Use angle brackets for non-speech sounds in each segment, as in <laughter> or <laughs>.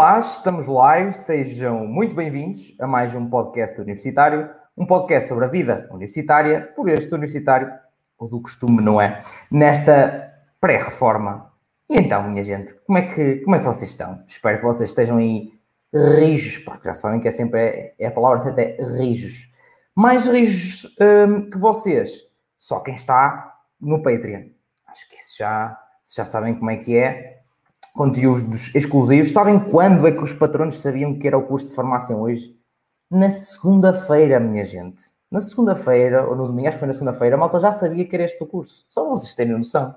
Olá, estamos live, sejam muito bem-vindos a mais um podcast universitário, um podcast sobre a vida universitária, por este universitário, ou do costume, não é? Nesta pré-reforma. E então, minha gente, como é, que, como é que vocês estão? Espero que vocês estejam aí rijos, porque já sabem que é sempre é, é a palavra certa, é rijos. Mais rijos hum, que vocês, só quem está no Patreon. Acho que isso já, já sabem como é que é conteúdos exclusivos. Sabem quando é que os patronos sabiam que era o curso de farmácia hoje? Na segunda-feira, minha gente. Na segunda-feira, ou no domingo, acho que foi na segunda-feira, a malta já sabia que era este o curso. Só vocês terem noção.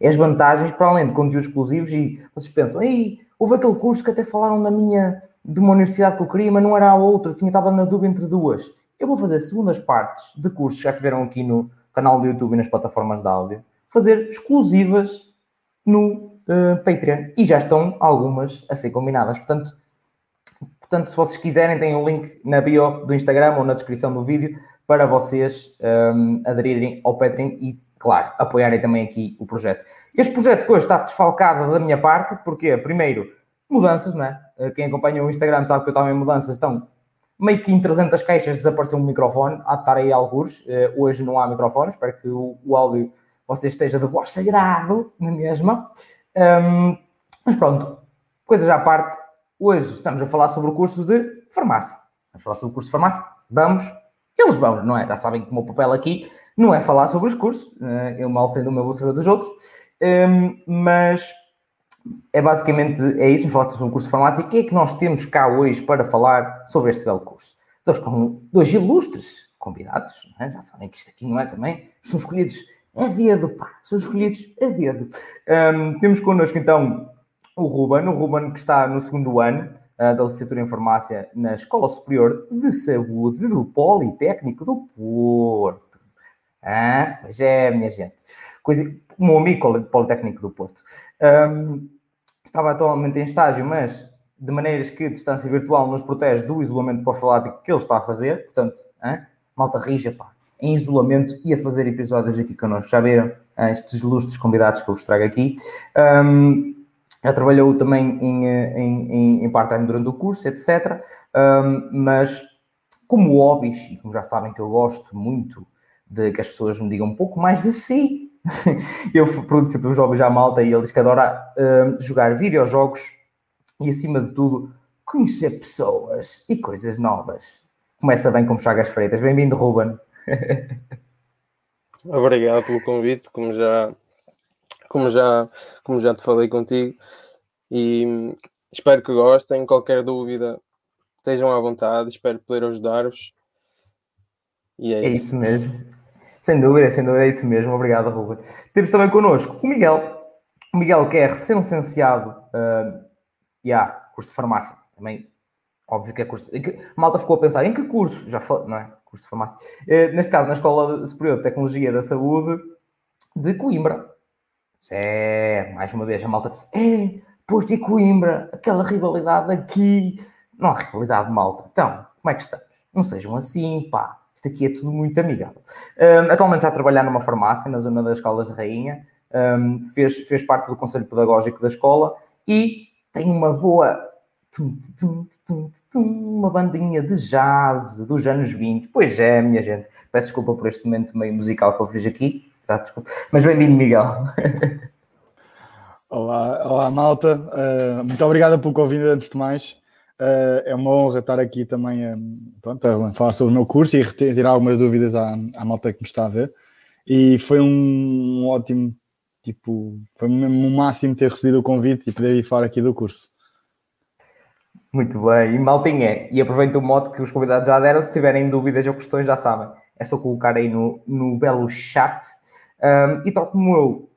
É as vantagens, para além de conteúdos exclusivos, e vocês pensam, ei, houve aquele curso que até falaram da minha, de uma universidade que eu queria, mas não era a outra, tinha estava na dúvida entre duas. Eu vou fazer segundas partes de cursos que já tiveram aqui no canal do YouTube e nas plataformas de áudio, fazer exclusivas no uh, Patreon. E já estão algumas a ser combinadas. Portanto, portanto, se vocês quiserem, tem um link na bio do Instagram ou na descrição do vídeo para vocês um, aderirem ao Patreon e, claro, apoiarem também aqui o projeto. Este projeto hoje está desfalcado da minha parte, porque, primeiro, mudanças, é? Eh, quem acompanha o Instagram sabe que eu estava em mudanças, então meio que em 300 caixas desapareceu um microfone, há de estar aí alguns, eh, hoje não há microfone, espero que o, áudio você esteja de voz sagrado na mesma. Um, mas pronto, coisas à parte, hoje estamos a falar sobre o curso de farmácia. Vamos falar sobre o curso de farmácia? Vamos, eles vão, não é? Já sabem que o meu papel aqui não é falar sobre os cursos, eh, eu mal sei do meu, vou saber dos outros, um, mas é basicamente é isso, vamos falar sobre o curso de farmácia. O que é que nós temos cá hoje para falar sobre este belo curso? Dois, dois ilustres convidados, é? já sabem que isto aqui não é também, são escolhidos a dedo, pá, são escolhidos a dedo. Um, temos connosco então o Ruben, o Ruben que está no segundo ano uh, da licenciatura em farmácia na Escola Superior de Saúde do Politécnico do Porto. Ah, pois é, minha gente. Coisa, o meu amigo Politécnico do Porto. Um, estava atualmente em estágio, mas de maneiras que a distância virtual nos protege do isolamento profilático que ele está a fazer. Portanto, hein? malta rija, pá, em isolamento e a fazer episódios aqui connosco. Já viram ah, estes ilustres convidados que eu vos trago aqui. Um, já trabalhou também em, em, em part-time durante o curso, etc. Um, mas como hobbies, e como já sabem que eu gosto muito de que as pessoas me digam um pouco mais de si, <laughs> eu pergunto sempre os hobbies à malta e eles que adoram um, jogar videojogos e, acima de tudo, conhecer pessoas e coisas novas. Começa bem com Chagas Freitas. Bem-vindo, Ruben. <laughs> Obrigado pelo convite, como já, como já, como já te falei contigo, e espero que gostem. Qualquer dúvida, estejam à vontade, espero poder ajudar-vos. E é, é isso. isso mesmo. Sem dúvida, sem dúvida, é isso mesmo. Obrigado, Ruben. Temos também connosco o Miguel. O Miguel, que é recém-licenciado, uh, yeah, curso de farmácia. Também, óbvio que é curso. Malta ficou a pensar em que curso? Já falei, não é? curso de farmácia. Eh, neste caso, na Escola Superior de Tecnologia da Saúde de Coimbra. É, mais uma vez, a malta pensa, é, pois de Coimbra, aquela rivalidade aqui. Não há rivalidade, malta. Então, como é que estamos? Não sejam assim, pá. Isto aqui é tudo muito amigável. Um, atualmente está a trabalhar numa farmácia na zona das Escolas de Rainha. Um, fez, fez parte do Conselho Pedagógico da escola e tem uma boa tum, tum, tum, uma bandinha de jazz dos anos 20. Pois é, minha gente. Peço desculpa por este momento meio musical que eu fiz aqui. Tá, desculpa. Mas bem-vindo, Miguel. <laughs> Olá, olá malta. Uh, muito obrigada pelo convite, antes de mais. Uh, é uma honra estar aqui também a, pronto, a falar sobre o meu curso e retirar algumas dúvidas à, à malta que me está a ver. E foi um, um ótimo, tipo, foi mesmo o máximo ter recebido o convite e poder ir falar aqui do curso. Muito bem, e maltinha, e aproveito o modo que os convidados já deram, se tiverem dúvidas ou questões já sabem, é só colocar aí no, no belo chat. Um, e tal como eu,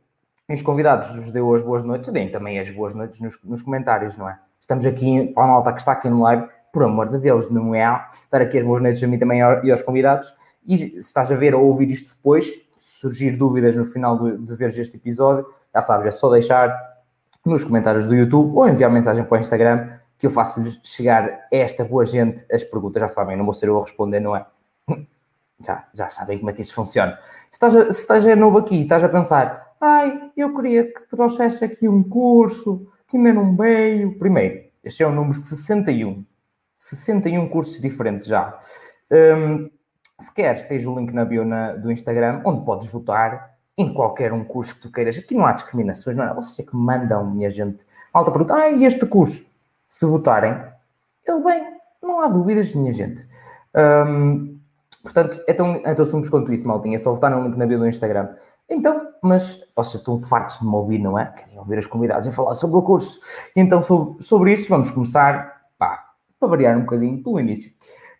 os convidados vos deu as boas noites, deem também as boas noites nos, nos comentários, não é? Estamos aqui, a malta que está aqui no live, por amor de Deus, não é? Dar aqui as boas noites a mim também e aos convidados. E se estás a ver ou ouvir isto depois, surgir dúvidas no final de, de ver este episódio, já sabes, é só deixar nos comentários do YouTube ou enviar mensagem para o Instagram que eu faço-lhes chegar a esta boa gente as perguntas. Já sabem, não vou ser eu a responder, não é? Já, já sabem como é que isso funciona. Se estás, se estás novo aqui estás a pensar, ai, eu queria que trouxesse aqui um curso, que ainda não veio. Primeiro, Este é o número 61. 61 cursos diferentes já. Um, se queres, tens o link na bio na, do Instagram, onde podes votar em qualquer um curso que tu queiras. Aqui não há discriminações, não é? Vocês é que mandam, minha gente. Malta pergunta, ah, e este curso? Se votarem, ele bem, não há dúvidas, minha gente. Um, portanto, é tão, é tão simples quanto isso, maltinha. É só votar no link na bio do Instagram. Então, mas vocês estão fartos de me ouvir, não é? Querem ouvir as convidadas e falar sobre o curso. Então, sobre, sobre isso, vamos começar, pá, para variar um bocadinho, pelo início.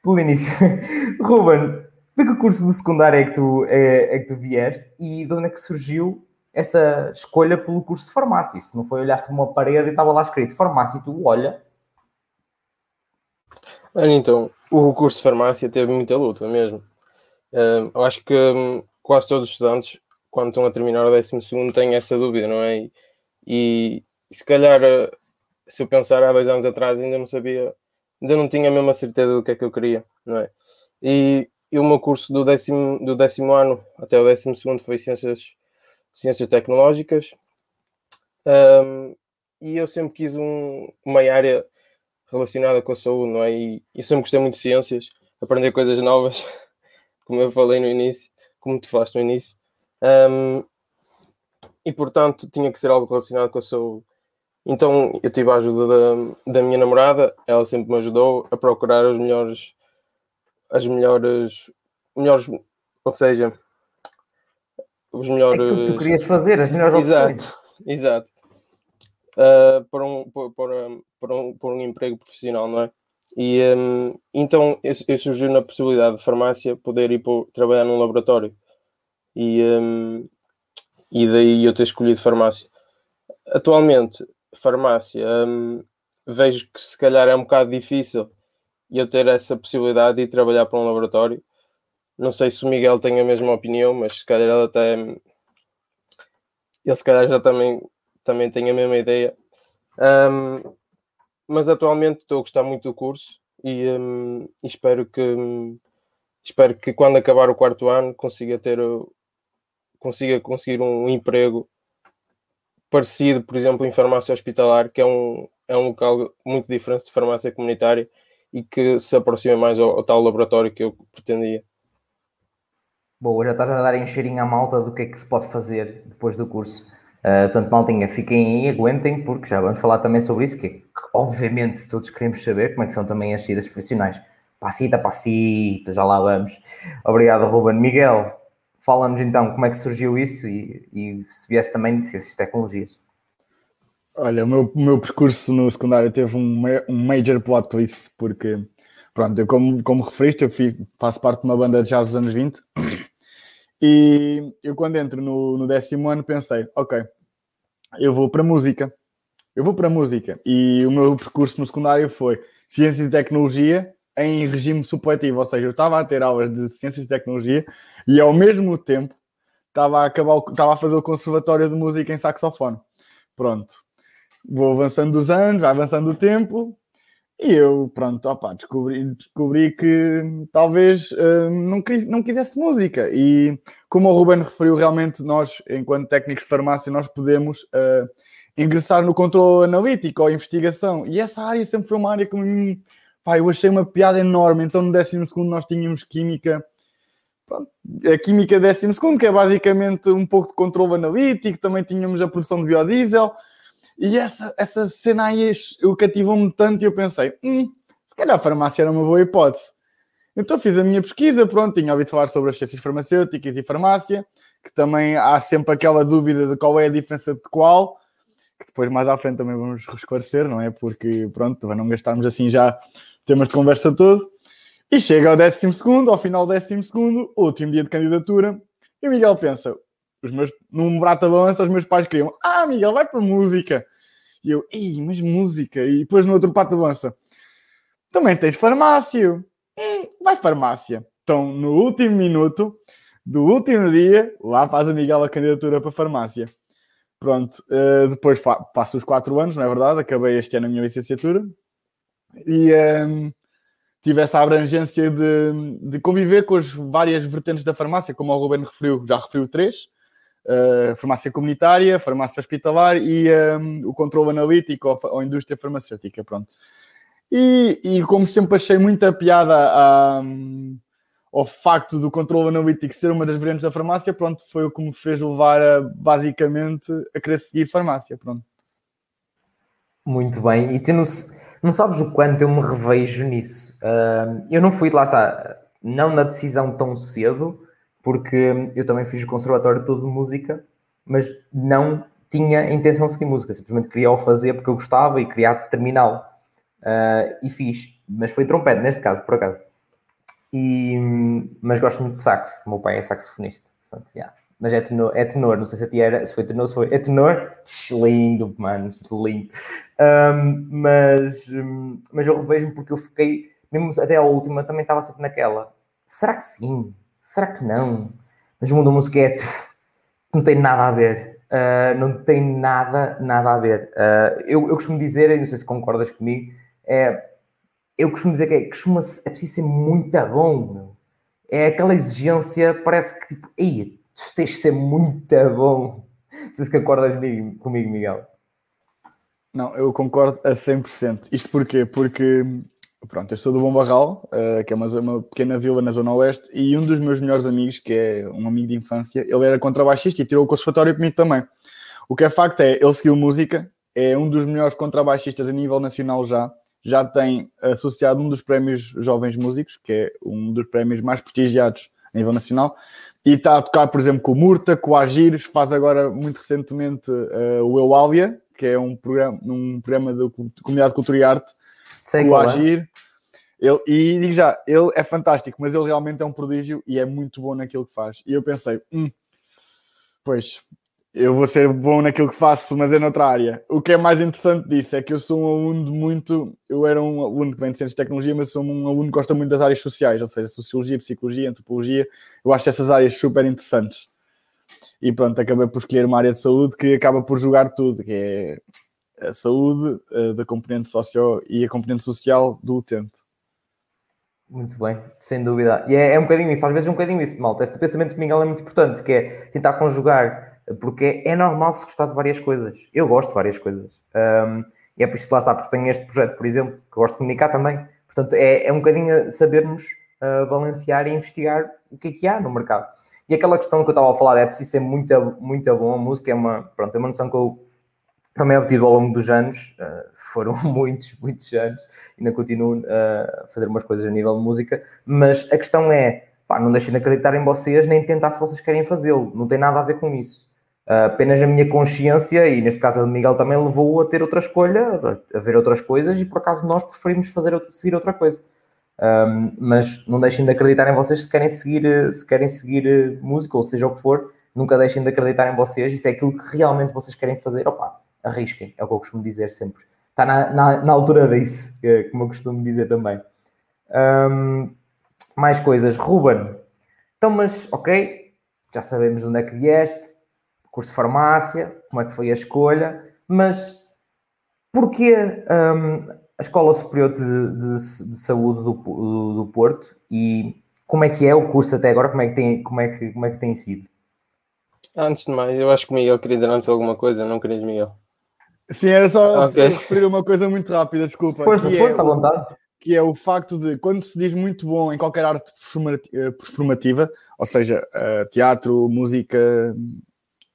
Pelo início. <laughs> Ruben, de que curso de secundário é que, tu, é, é, que tu vieste e de onde é que surgiu essa escolha pelo curso de farmácia? Se não foi olhaste uma parede e estava lá escrito farmácia e tu olha. Então, o curso de farmácia teve muita luta mesmo. Eu acho que um, quase todos os estudantes, quando estão a terminar o 12, têm essa dúvida, não é? E, se calhar, uh, se eu pensar há dois anos atrás, ainda não sabia, ainda não tinha a mesma certeza do que é que eu queria, não é? E e o meu curso do décimo, do décimo ano até o décimo segundo foi Ciências, ciências Tecnológicas. Um, e eu sempre quis um, uma área relacionada com a saúde, não é? E eu sempre gostei muito de ciências, aprender coisas novas, <laughs> como eu falei no início, como tu falaste no início. Um, e portanto tinha que ser algo relacionado com a saúde. Então eu tive a ajuda da, da minha namorada, ela sempre me ajudou a procurar os melhores as melhores, melhores, ou seja, os melhores. É que tu querias fazer, as melhores <laughs> opções. Exato, exato. Uh, para, um, para, para, um, para um emprego profissional, não é? E um, então eu, surgiu na possibilidade de farmácia poder ir para, trabalhar num laboratório. E, um, e daí eu ter escolhido farmácia. Atualmente, farmácia, um, vejo que se calhar é um bocado difícil eu ter essa possibilidade de trabalhar para um laboratório. Não sei se o Miguel tem a mesma opinião, mas se calhar ele até. Ele se calhar já também, também tem a mesma ideia. Um, mas atualmente estou a gostar muito do curso e, um, espero que espero que quando acabar o quarto ano consiga ter consiga conseguir um emprego parecido, por exemplo, em farmácia hospitalar, que é um, é um local muito diferente de farmácia comunitária e que se aproxime mais ao, ao tal laboratório que eu pretendia. Boa, já estás a dar um cheirinho à malta do que é que se pode fazer depois do curso. Uh, portanto, maltinha, fiquem aí, aguentem, porque já vamos falar também sobre isso, que, que obviamente todos queremos saber como é que são também as saídas profissionais. Passita, passito, já lá vamos. Obrigado, Ruben. Miguel, fala-nos então como é que surgiu isso e, e se vieste também de ciências e tecnologias. Olha, o meu, meu percurso no secundário teve um, um major plot twist, porque, pronto, eu como, como referiste, eu fui, faço parte de uma banda de jazz dos anos 20 e eu quando entro no, no décimo ano pensei, ok, eu vou para música, eu vou para música. E o meu percurso no secundário foi Ciências e Tecnologia em regime supletivo, ou seja, eu estava a ter aulas de Ciências e Tecnologia e ao mesmo tempo estava a, acabar, estava a fazer o Conservatório de Música em saxofone. Pronto, vou avançando os anos, vai avançando o tempo, e eu, pronto, opa, descobri, descobri que talvez uh, não, não quisesse música. E como o Ruben referiu, realmente nós, enquanto técnicos de farmácia, nós podemos uh, ingressar no controle analítico ou investigação. E essa área sempre foi uma área que hum, pá, eu achei uma piada enorme. Então no 12 nós tínhamos química, pronto, a química 12 que é basicamente um pouco de controle analítico, também tínhamos a produção de biodiesel. E essa, essa cena aí cativou-me tanto e eu pensei, hum, se calhar a farmácia era uma boa hipótese. Então fiz a minha pesquisa, pronto, tinha ouvido falar sobre as ciências farmacêuticas e farmácia, que também há sempre aquela dúvida de qual é a diferença de qual, que depois mais à frente também vamos esclarecer, não é? Porque, pronto, para não gastarmos assim já temas de conversa todo. E chega ao 12 segundo, ao final do 12 segundo, último dia de candidatura, e o Miguel pensa, os meus, num brata balança, os meus pais queriam, ah, Miguel, vai para música. E eu, ei, mas música. E depois no outro pato balança, também tens farmácia. Hum, vai farmácia. Então, no último minuto do último dia, lá faz a Miguel a candidatura para farmácia. Pronto, uh, depois passo os quatro anos, não é verdade? Acabei este ano a minha licenciatura e um, ehm, tive essa abrangência de, de conviver com as várias vertentes da farmácia, como o Ruben referiu, já referiu três, uh, farmácia comunitária, farmácia hospitalar e um, o controle analítico ou, indústria farmacêutica, pronto. E, e, como sempre achei muita piada ao facto do controle analítico ser uma das variantes da farmácia, pronto, foi o que me fez levar a, basicamente a querer seguir farmácia, pronto. Muito bem, e tu não, não sabes o quanto eu me revejo nisso. Uh, eu não fui, lá está, não na decisão tão cedo, porque eu também fiz o conservatório todo de música, mas não tinha intenção de seguir música, simplesmente queria o fazer porque eu gostava e queria terminá-lo. Uh, e fiz, mas foi trompete neste caso, por acaso. E, mas gosto muito de sax, meu pai é saxofonista, portanto, yeah. mas é tenor, é tenor, não sei se a ti era, se foi tenor, se foi, é tenor, lindo, mano, lindo. Um, mas, mas eu revejo-me porque eu fiquei, mesmo até a última, também estava sempre naquela, será que sim? Será que não? Mas o mundo música é <laughs> não tem nada a ver. Uh, não tem nada, nada a ver. Uh, eu, eu costumo dizer, não sei se concordas comigo, é, eu costumo dizer que é, costuma, é preciso ser muito bom. Meu. É aquela exigência, parece que tipo, ei, tu tens de ser muito bom. <laughs> Não sei se concordas comigo, comigo, Miguel. Não, eu concordo a 100%. Isto porquê? Porque Pronto, eu sou do Bom Barral, uh, que é uma, uma, pequena vila na Zona Oeste, e um dos meus melhores amigos, que é um amigo de infância, ele era contrabaixista e tirou o conservatório comigo também. O que é facto é, ele seguiu música, é um dos melhores contrabaixistas a nível nacional já, já tem associado um dos prémios Jovens Músicos, que é um dos prémios mais prestigiados a nível nacional, e está a tocar, por exemplo, com o Murta, com o Agires, faz agora, muito recentemente, uh, o Euália, que é um programa, um programa de Comunidade de Cultura e Arte, Sei o é. Agir. Ele, e digo já, ele é fantástico, mas ele realmente é um prodígio e é muito bom naquilo que faz. E eu pensei, hum, pois, eu vou ser bom naquilo que faço, mas é noutra área. O que é mais interessante disso é que eu sou um aluno de muito. Eu era um aluno que vem de ciências de tecnologia, mas sou um aluno que gosta muito das áreas sociais, ou seja, sociologia, psicologia, antropologia. Eu acho essas áreas super interessantes. E pronto, acabei por escolher uma área de saúde que acaba por jogar tudo, que é a saúde uh, da componente social e a componente social do utente. Muito bem, sem dúvida. E é, é, um bocadinho isso, às vezes é um bocadinho isso, malta. Este pensamento de Miguel é muito importante, que é tentar conjugar, porque é normal se gostar de várias coisas. Eu gosto de várias coisas. Um, e é por isso que lá está, porque tenho este projeto, por exemplo, que gosto de comunicar também. Portanto, é, é um bocadinho sabermos uh, balancear e investigar o que é que há no mercado. E aquela questão que eu estava a falar, é preciso ser muito, muito bom. A música é uma, pronto, é uma noção que eu também obtido ao longo dos anos, uh, foram <laughs> muitos, muitos anos, ainda continuo uh, a fazer umas coisas a nível de música, mas a questão é, pá, não deixem de acreditar em vocês, nem tentar se vocês querem fazê-lo, não tem nada a ver com isso. Uh, apenas a minha consciência, e neste caso a de Miguel também levou a ter outra escolha, a, ver outras coisas, e por acaso nós preferimos fazer, seguir outra coisa. Um, mas não deixem de acreditar em vocês se querem seguir, se querem seguir música, ou seja o que for, nunca deixem de acreditar em vocês, se é aquilo que realmente vocês querem fazer, opá, arrisquem, é o que eu costumo dizer sempre. Está na, na, na altura disso, como eu costumo dizer também. Um, mais coisas. Ruben, então, mas ok, já sabemos de onde é que vieste, curso de farmácia, como é que foi a escolha, mas porquê um, a Escola Superior de, de, de Saúde do, do, do, Porto e como é que é o curso até agora? Como é que tem, como é que, como é que tem sido? Antes de mais, eu acho que o Miguel queria dizer antes alguma coisa, não querias, Miguel? Sim, era só okay. referir uma coisa muito rápida, desculpa. Força, força, é, à vontade. Que é o facto de, quando se diz muito bom em qualquer arte eh, performativa, ou seja, uh, teatro, música,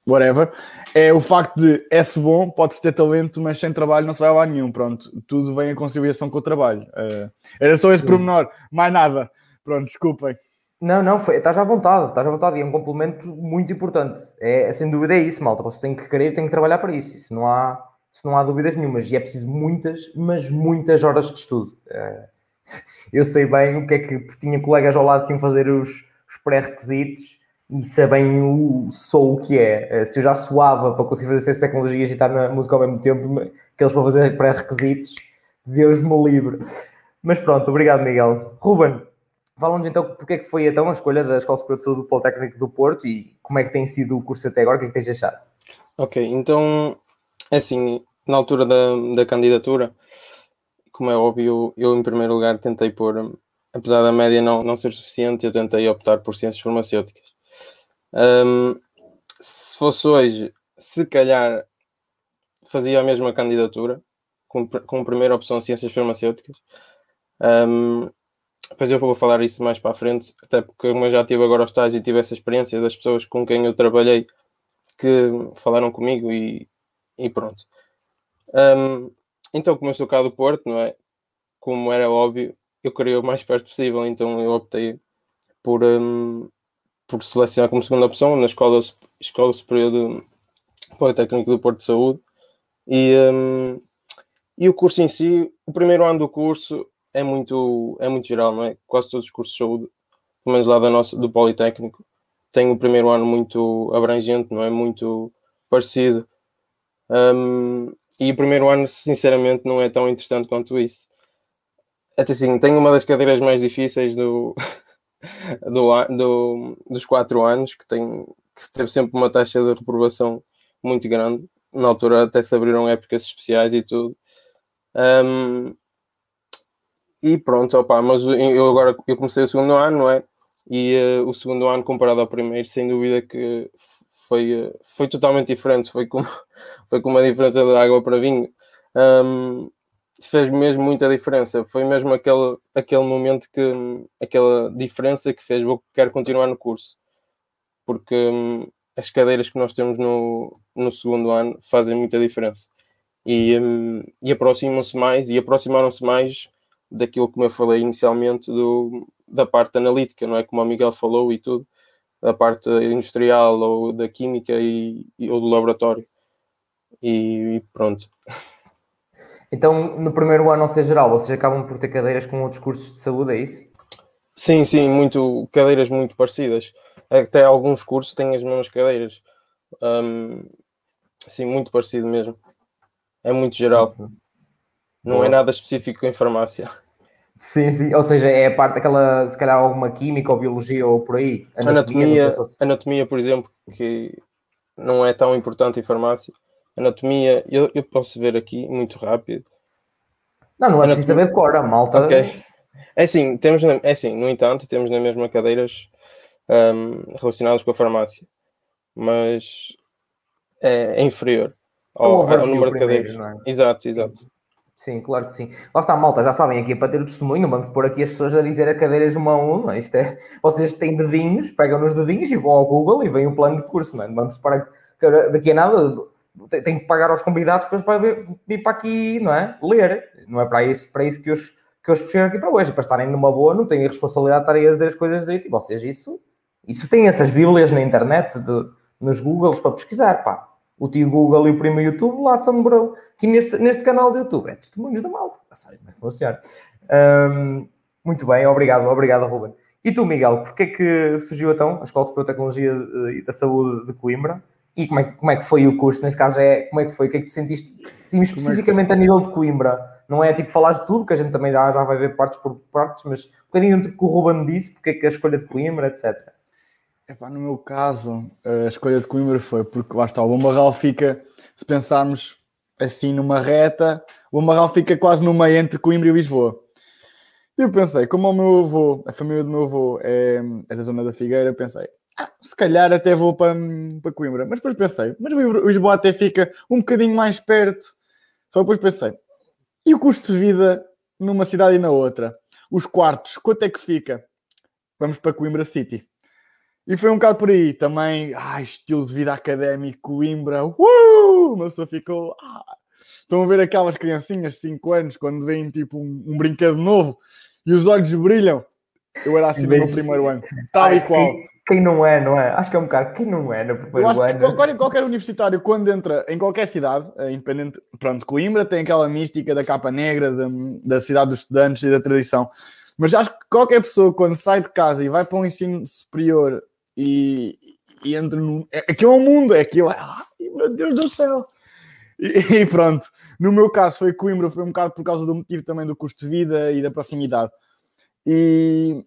whatever, é o facto de é-se bom, pode-se ter talento, mas sem trabalho não se vai a lá nenhum. Pronto, tudo vem em conciliação com o trabalho. Uh, era só esse pormenor, mais nada. Pronto, desculpem. Não, não, foi, estás à vontade, estás à vontade e é um complemento muito importante. É, é sem dúvida é isso, malta. Vocês têm que querer, têm que trabalhar para isso. Isso não há, isso não há dúvidas nenhumas. E é preciso muitas, mas muitas horas de estudo. Eh, <laughs> eu sei bem o que é que tinha colegas ao lado que iam fazer os, os pré-requisitos e sabem o sou o que é. Eh, se eu já suava para conseguir fazer ciência tecnologias e estar na música ao mesmo tempo, que eles para fazer pré-requisitos, Deus me livre. Mas pronto, obrigado, Miguel. Ruben, fala-nos então porque é que foi então a escolha da Escola Superior de Saúde do Politécnico do Porto e como é que tem sido o curso até agora, o que é que tens achado? Ok, então é assim, na altura da, da candidatura, como é óbvio, eu em primeiro lugar tentei pôr, apesar da média não, não ser suficiente, eu tentei optar por ciências farmacêuticas. Um, se fosse hoje, se calhar fazia a mesma candidatura, com, com primeira opção Ciências Farmacêuticas. Um, depois eu vou falar isso mais para a frente, até porque como eu já tive agora o estágio e tive essa experiência das pessoas com quem eu trabalhei que falaram comigo e, e pronto. Um, então, como eu sou cá do Porto, não é? Como era óbvio, eu queria o mais perto possível, então eu optei por, um, por selecionar como segunda opção na Escola, Escola Superior do Politécnico do Porto de Saúde. E, um, e o curso em si, o primeiro ano do curso é muito, é muito geral, não é? Quase todos os cursos de saúde, pelo menos lá da nossa, do Politécnico, tem o primeiro ano muito abrangente, não é? Muito parecido. Um, e o primeiro ano, sinceramente, não é tão interessante quanto isso. Até assim, tenho uma das cadeiras mais difíceis do, <laughs> do, do, dos quatro anos, que, tem, que teve sempre uma taxa de reprovação muito grande. Na altura até se abriram épocas especiais e tudo. Um, e pronto, opa, mas eu agora eu comecei o segundo ano, não é? E uh, o segundo ano comparado ao primeiro, sem dúvida que foi, foi totalmente diferente, foi com, <laughs> foi com uma diferença de água para vinho. Um, fez mesmo muita diferença, foi mesmo aquele, aquele momento que, aquela diferença que fez, vou quero continuar no curso, porque um, as cadeiras que nós temos no, no segundo ano fazem muita diferença. E, um, e aproximam-se mais, e aproximaram-se mais daquilo como eu falei inicialmente do, da parte analítica, não é? Como o Miguel falou e tudo, da parte industrial ou da química e, ou do laboratório. E, e, pronto. Então, no primeiro ano, ao ser geral, vocês acabam por ter cadeiras com outros cursos de saúde, é isso? Sim, sim, muito, cadeiras muito parecidas. Até alguns cursos têm as mesmas cadeiras. Um, sim, muito parecido mesmo. É muito geral. Uhum. Não é nada específico em farmácia. Sim, sim. Ou seja, é a parte daquela, se calhar, alguma química ou biologia ou por aí. Anatomia, anatomia, se anatomia por exemplo, que não é tão importante em farmácia. Anatomia, eu, eu posso ver aqui muito rápido. Não, não é anatomia... preciso saber de cor, a malta. Ok. É assim, temos, é assim, no entanto, temos na mesma cadeiras um, relacionadas com a farmácia, mas é, é inferior ao, ao número de cadeiras. É? Exato, exato. Sim, claro que sim. Lá está, malta, já sabem, aqui é para ter o testemunho, vamos pôr aqui as pessoas a dizer a cadeiras uma a uma. Isto é, vocês têm dedinhos, pegam nos dedinhos e vão ao Google e vem o plano de curso, é? Vamos para daqui a nada, tem que pagar aos convidados para vir para aqui, não é? Ler. Não é para isso, para isso que os, que os puxei aqui para hoje, para estarem numa boa, não têm a responsabilidade de estarem a dizer as coisas direito. E vocês, isso, isso tem essas bíblias na internet, de, nos Googles para pesquisar, pá o tio Google e o primo YouTube lá são bro. Que neste, neste canal de YouTube é testemunhos da malta. Já sabem como é que funciona. Um, muito bem, obrigado, obrigado, Ruben. E tu, Miguel, porquê é que surgiu então a Escola Superior de Tecnologia e da Saúde de Coimbra? E como é, que, como é que foi o curso? Neste caso, é, como é que foi? O que é que tu sentiste? Sim, especificamente é a nível de Coimbra. Não é tipo falar de tudo, que a gente também já, já vai ver partes por partes, mas um bocadinho entre o que o Ruben disse, porque é que a escolha de Coimbra, etc. Epá, no meu caso, a escolha de Coimbra foi porque lá está, o Bombarral fica, se pensarmos assim numa reta, o Bombarral fica quase no meio entre Coimbra e Lisboa. E eu pensei, como o meu avô, a família do meu avô é, é da zona da Figueira, pensei, ah, se calhar até vou para, para Coimbra. Mas depois pensei, mas Lisboa até fica um bocadinho mais perto. Só depois pensei, e o custo de vida numa cidade e na outra? Os quartos, quanto é que fica? Vamos para Coimbra City. E foi um bocado por aí também. Ah, estilo de vida académico, Coimbra. Uh! Uma pessoa ficou. Ah. Estão a ver aquelas criancinhas de 5 anos quando veem tipo um, um, brinquedo novo e os olhos brilham. Eu era assim no meu primeiro ano, tal e qual. Quem, quem, não é, não é? Acho que é um bocado. Quem não é no primeiro ano? Que qualquer, qualquer universitário, quando entra em qualquer cidade, eh, independente, pronto, Coimbra tem aquela mística da capa negra, da, da cidade dos estudantes e da tradição. Mas acho que qualquer pessoa, quando sai de casa e vai para um ensino superior e, e entra no. É, aquilo é um mundo, é aquilo. Ai, meu Deus do céu! E, <laughs> e, pronto, no meu caso foi Coimbra, foi um bocado por causa do motivo também do custo de vida e da proximidade. E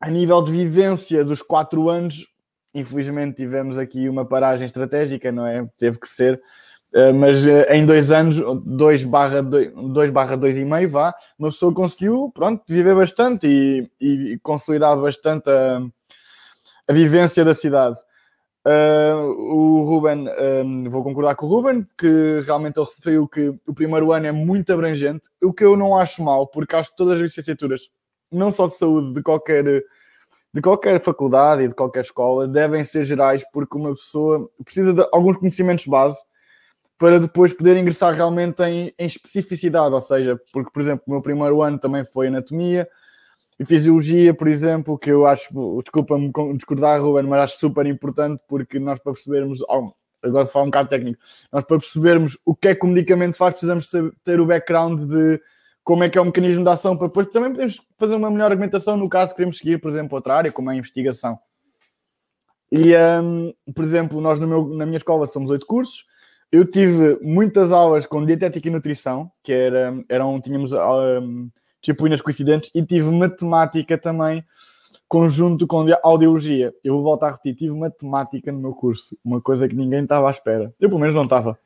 a nível de vivência dos quatro anos, infelizmente tivemos aqui uma paragem estratégica, não é? Teve que ser. Uh, mas uh, em dois anos, 2 barra 2 barra 2,5 vá, uma pessoa conseguiu, pronto, viver bastante e, e consolidar bastante a, a vivência da cidade. Uh, o Ruben, um, vou concordar com o Ruben, que realmente ele referiu que o primeiro ano é muito abrangente, o que eu não acho mal, porque acho que todas as licenciaturas, não só de saúde, de qualquer, de qualquer faculdade e de qualquer escola, devem ser gerais, porque uma pessoa precisa de alguns conhecimentos base para depois poder ingressar realmente em, em especificidade, ou seja, porque, por exemplo, o meu primeiro ano também foi anatomia, e fisiologia, por exemplo, que eu acho, desculpa-me discordar, Ruben, mas acho super importante porque nós para percebermos, oh, agora falo um bocado técnico, nós para percebermos o que é que o medicamento faz, precisamos ter o background de como é que é o mecanismo de ação, para depois também podemos fazer uma melhor argumentação no caso queremos seguir, por exemplo, outra área, como é a investigação. E, um, por exemplo, nós meu, na minha escola somos oito cursos, eu tive muitas aulas com dietética e nutrição, que era, eram, tínhamos um, disciplinas coincidentes e tive matemática também, conjunto com audiologia. Eu vou voltar a repetir, tive matemática no meu curso, uma coisa que ninguém estava à espera. Eu pelo menos não estava.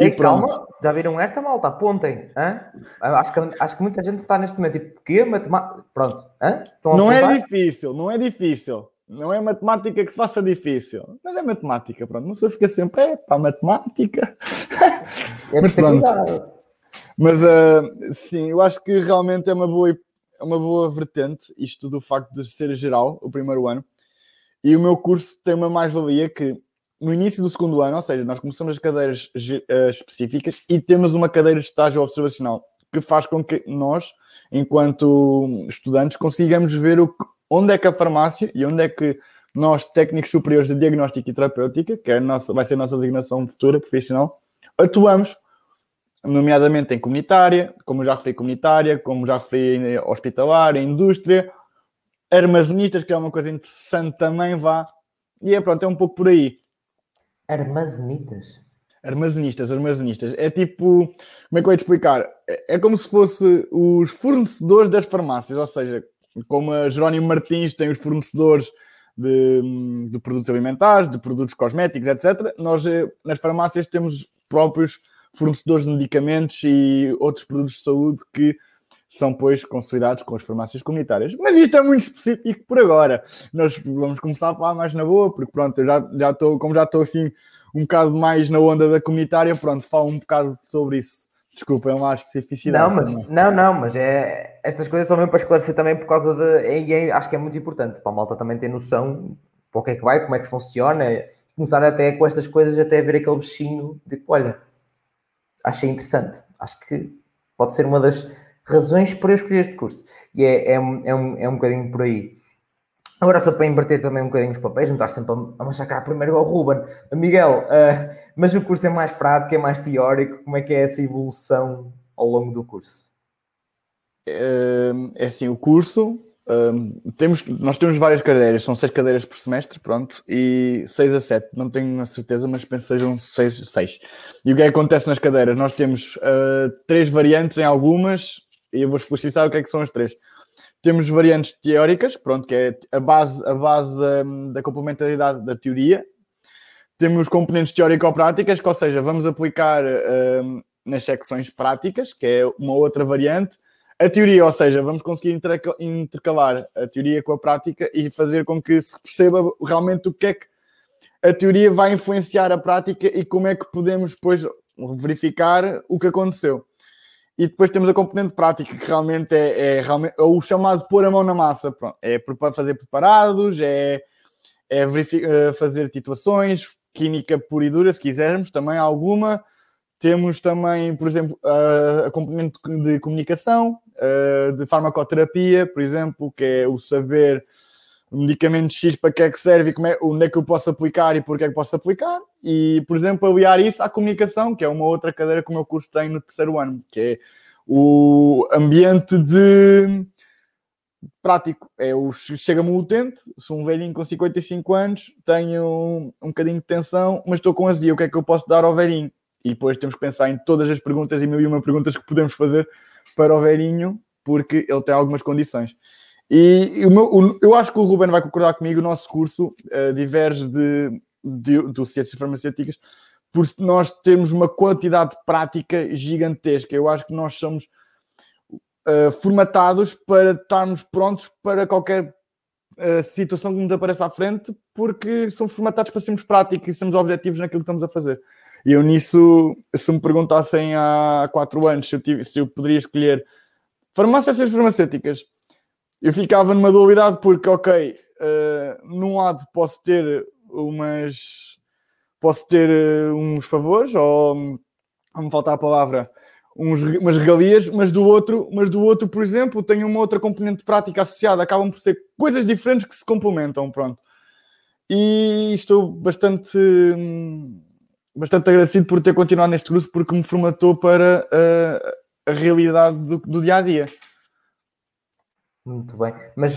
Ei, calma, já viram esta malta? Apontem. Acho, que, acho que muita gente está neste momento tipo, quê? Matemática? Pronto. Hein? Não é difícil, não é difícil. Não é matemática que se faça difícil, mas é matemática, pronto. Não se fica sempre, é para matemática. É <laughs> mas pronto. Mas uh, sim, eu acho que realmente é uma boa, é uma boa vertente isto do facto de ser geral, o primeiro ano. E o meu curso tem uma mais-valia que no início do segundo ano, ou seja, nós começamos as cadeiras uh, específicas e temos uma cadeira de estágio observacional que faz com que nós, enquanto estudantes, consigamos ver o, onde é que a farmácia e onde é que nós, técnicos superiores de diagnóstico e terapêutica, que é nossa, vai ser a nossa designação futura profissional, atuamos nomeadamente em comunitária, como já referi, comunitária, como já referi em hospitalar, indústria, armazenistas, que é uma coisa interessante também, vá. E é pronto, é um pouco por aí. Armazenitas? Armazenistas, armazenistas. É tipo, como é que eu ia te explicar? É, é como se fosse os fornecedores das farmácias, ou seja, como a Jerónimo Martins tem os fornecedores de, de produtos alimentares, de produtos cosméticos, etc. Nós eh, nas farmácias temos próprios fornecedores de medicamentos e outros produtos de saúde que são, pois, consolidados com as farmácias comunitárias. Mas isto é muito específico por agora. Nós vamos começar a falar mais na boa, porque pronto, eu já, já estou, como já estou assim um bocado mais na onda da comunitária, pronto, falo um bocado sobre isso. Desculpa, é uma especificidade. Não, mas, não, não, mas é, estas coisas são mesmo para esclarecer também por causa de. E é, acho que é muito importante para a malta também ter noção para o que é que vai, como é que funciona. Começar até com estas coisas, até ver aquele bichinho, tipo, olha, achei interessante. Acho que pode ser uma das razões para eu escolher este curso. E é, é, é, um, é um bocadinho por aí. Agora, só para inverter também um bocadinho os papéis, não estás sempre a, massacrar primeiro ao Ruben. Miguel, uh, mas o curso é mais prático, é mais teórico. Como é que é essa evolução ao longo do curso? É, é assim, o curso temos, nós temos várias cadeiras, são seis cadeiras por semestre, pronto, e seis a sete, não tenho a certeza, mas penso que sejam seis, seis. E o que é que acontece nas cadeiras? Nós temos uh, três variantes em algumas, e eu vou explicitar o que é que são as três. Temos variantes teóricas, pronto, que é a base, a base da, da complementaridade da teoria. Temos componentes teórico-práticas, ou seja, vamos aplicar uh, nas secções práticas, que é uma outra variante a teoria, ou seja, vamos conseguir intercalar a teoria com a prática e fazer com que se perceba realmente o que é que a teoria vai influenciar a prática e como é que podemos depois verificar o que aconteceu. E depois temos a componente prática, que realmente é, é, realmente, é o chamado pôr a mão na massa. Pronto, é fazer preparados, é, é eh, fazer titulações, química pura e dura, se quisermos, também alguma. Temos também, por exemplo, a, a componente de comunicação, uh, de farmacoterapia, por exemplo, que é o saber o medicamento X para que é que serve e como é, onde é que eu posso aplicar e porque é que posso aplicar. E, por exemplo, aliar isso à comunicação, que é uma outra cadeira que o meu curso tem no terceiro ano, que é o ambiente de prático. É o chega-me um utente, sou um velhinho com 55 anos, tenho um, um bocadinho de tensão, mas estou com azia. O que é que eu posso dar ao velhinho? E depois temos que pensar em todas as perguntas e mil e uma perguntas que podemos fazer para o velhinho, porque ele tem algumas condições. E o meu, o, eu acho que o Ruben vai concordar comigo, o nosso curso uh, diverge de, de, de ciências farmacêuticas, por nós termos uma quantidade prática gigantesca. Eu acho que nós somos uh, formatados para estarmos prontos para qualquer a situação que nos aparece à frente, porque somos formatados para sermos práticos e sermos objetivos naquilo que estamos a fazer. E eu nisso, se me perguntassem há quatro anos se eu, tive, se eu poderia escolher farmácias ou farmacêuticas, eu ficava numa dualidade porque, ok, uh, num lado posso ter umas posso ter uh, uns favores ou não me falta a palavra uns, umas regalias, mas do outro, mas do outro, por exemplo, tem uma outra componente prática associada, acabam por ser coisas diferentes que se complementam, pronto. E estou bastante bastante agradecido por ter continuado neste curso porque me formatou para a, a realidade do, do dia a dia. Muito bem, mas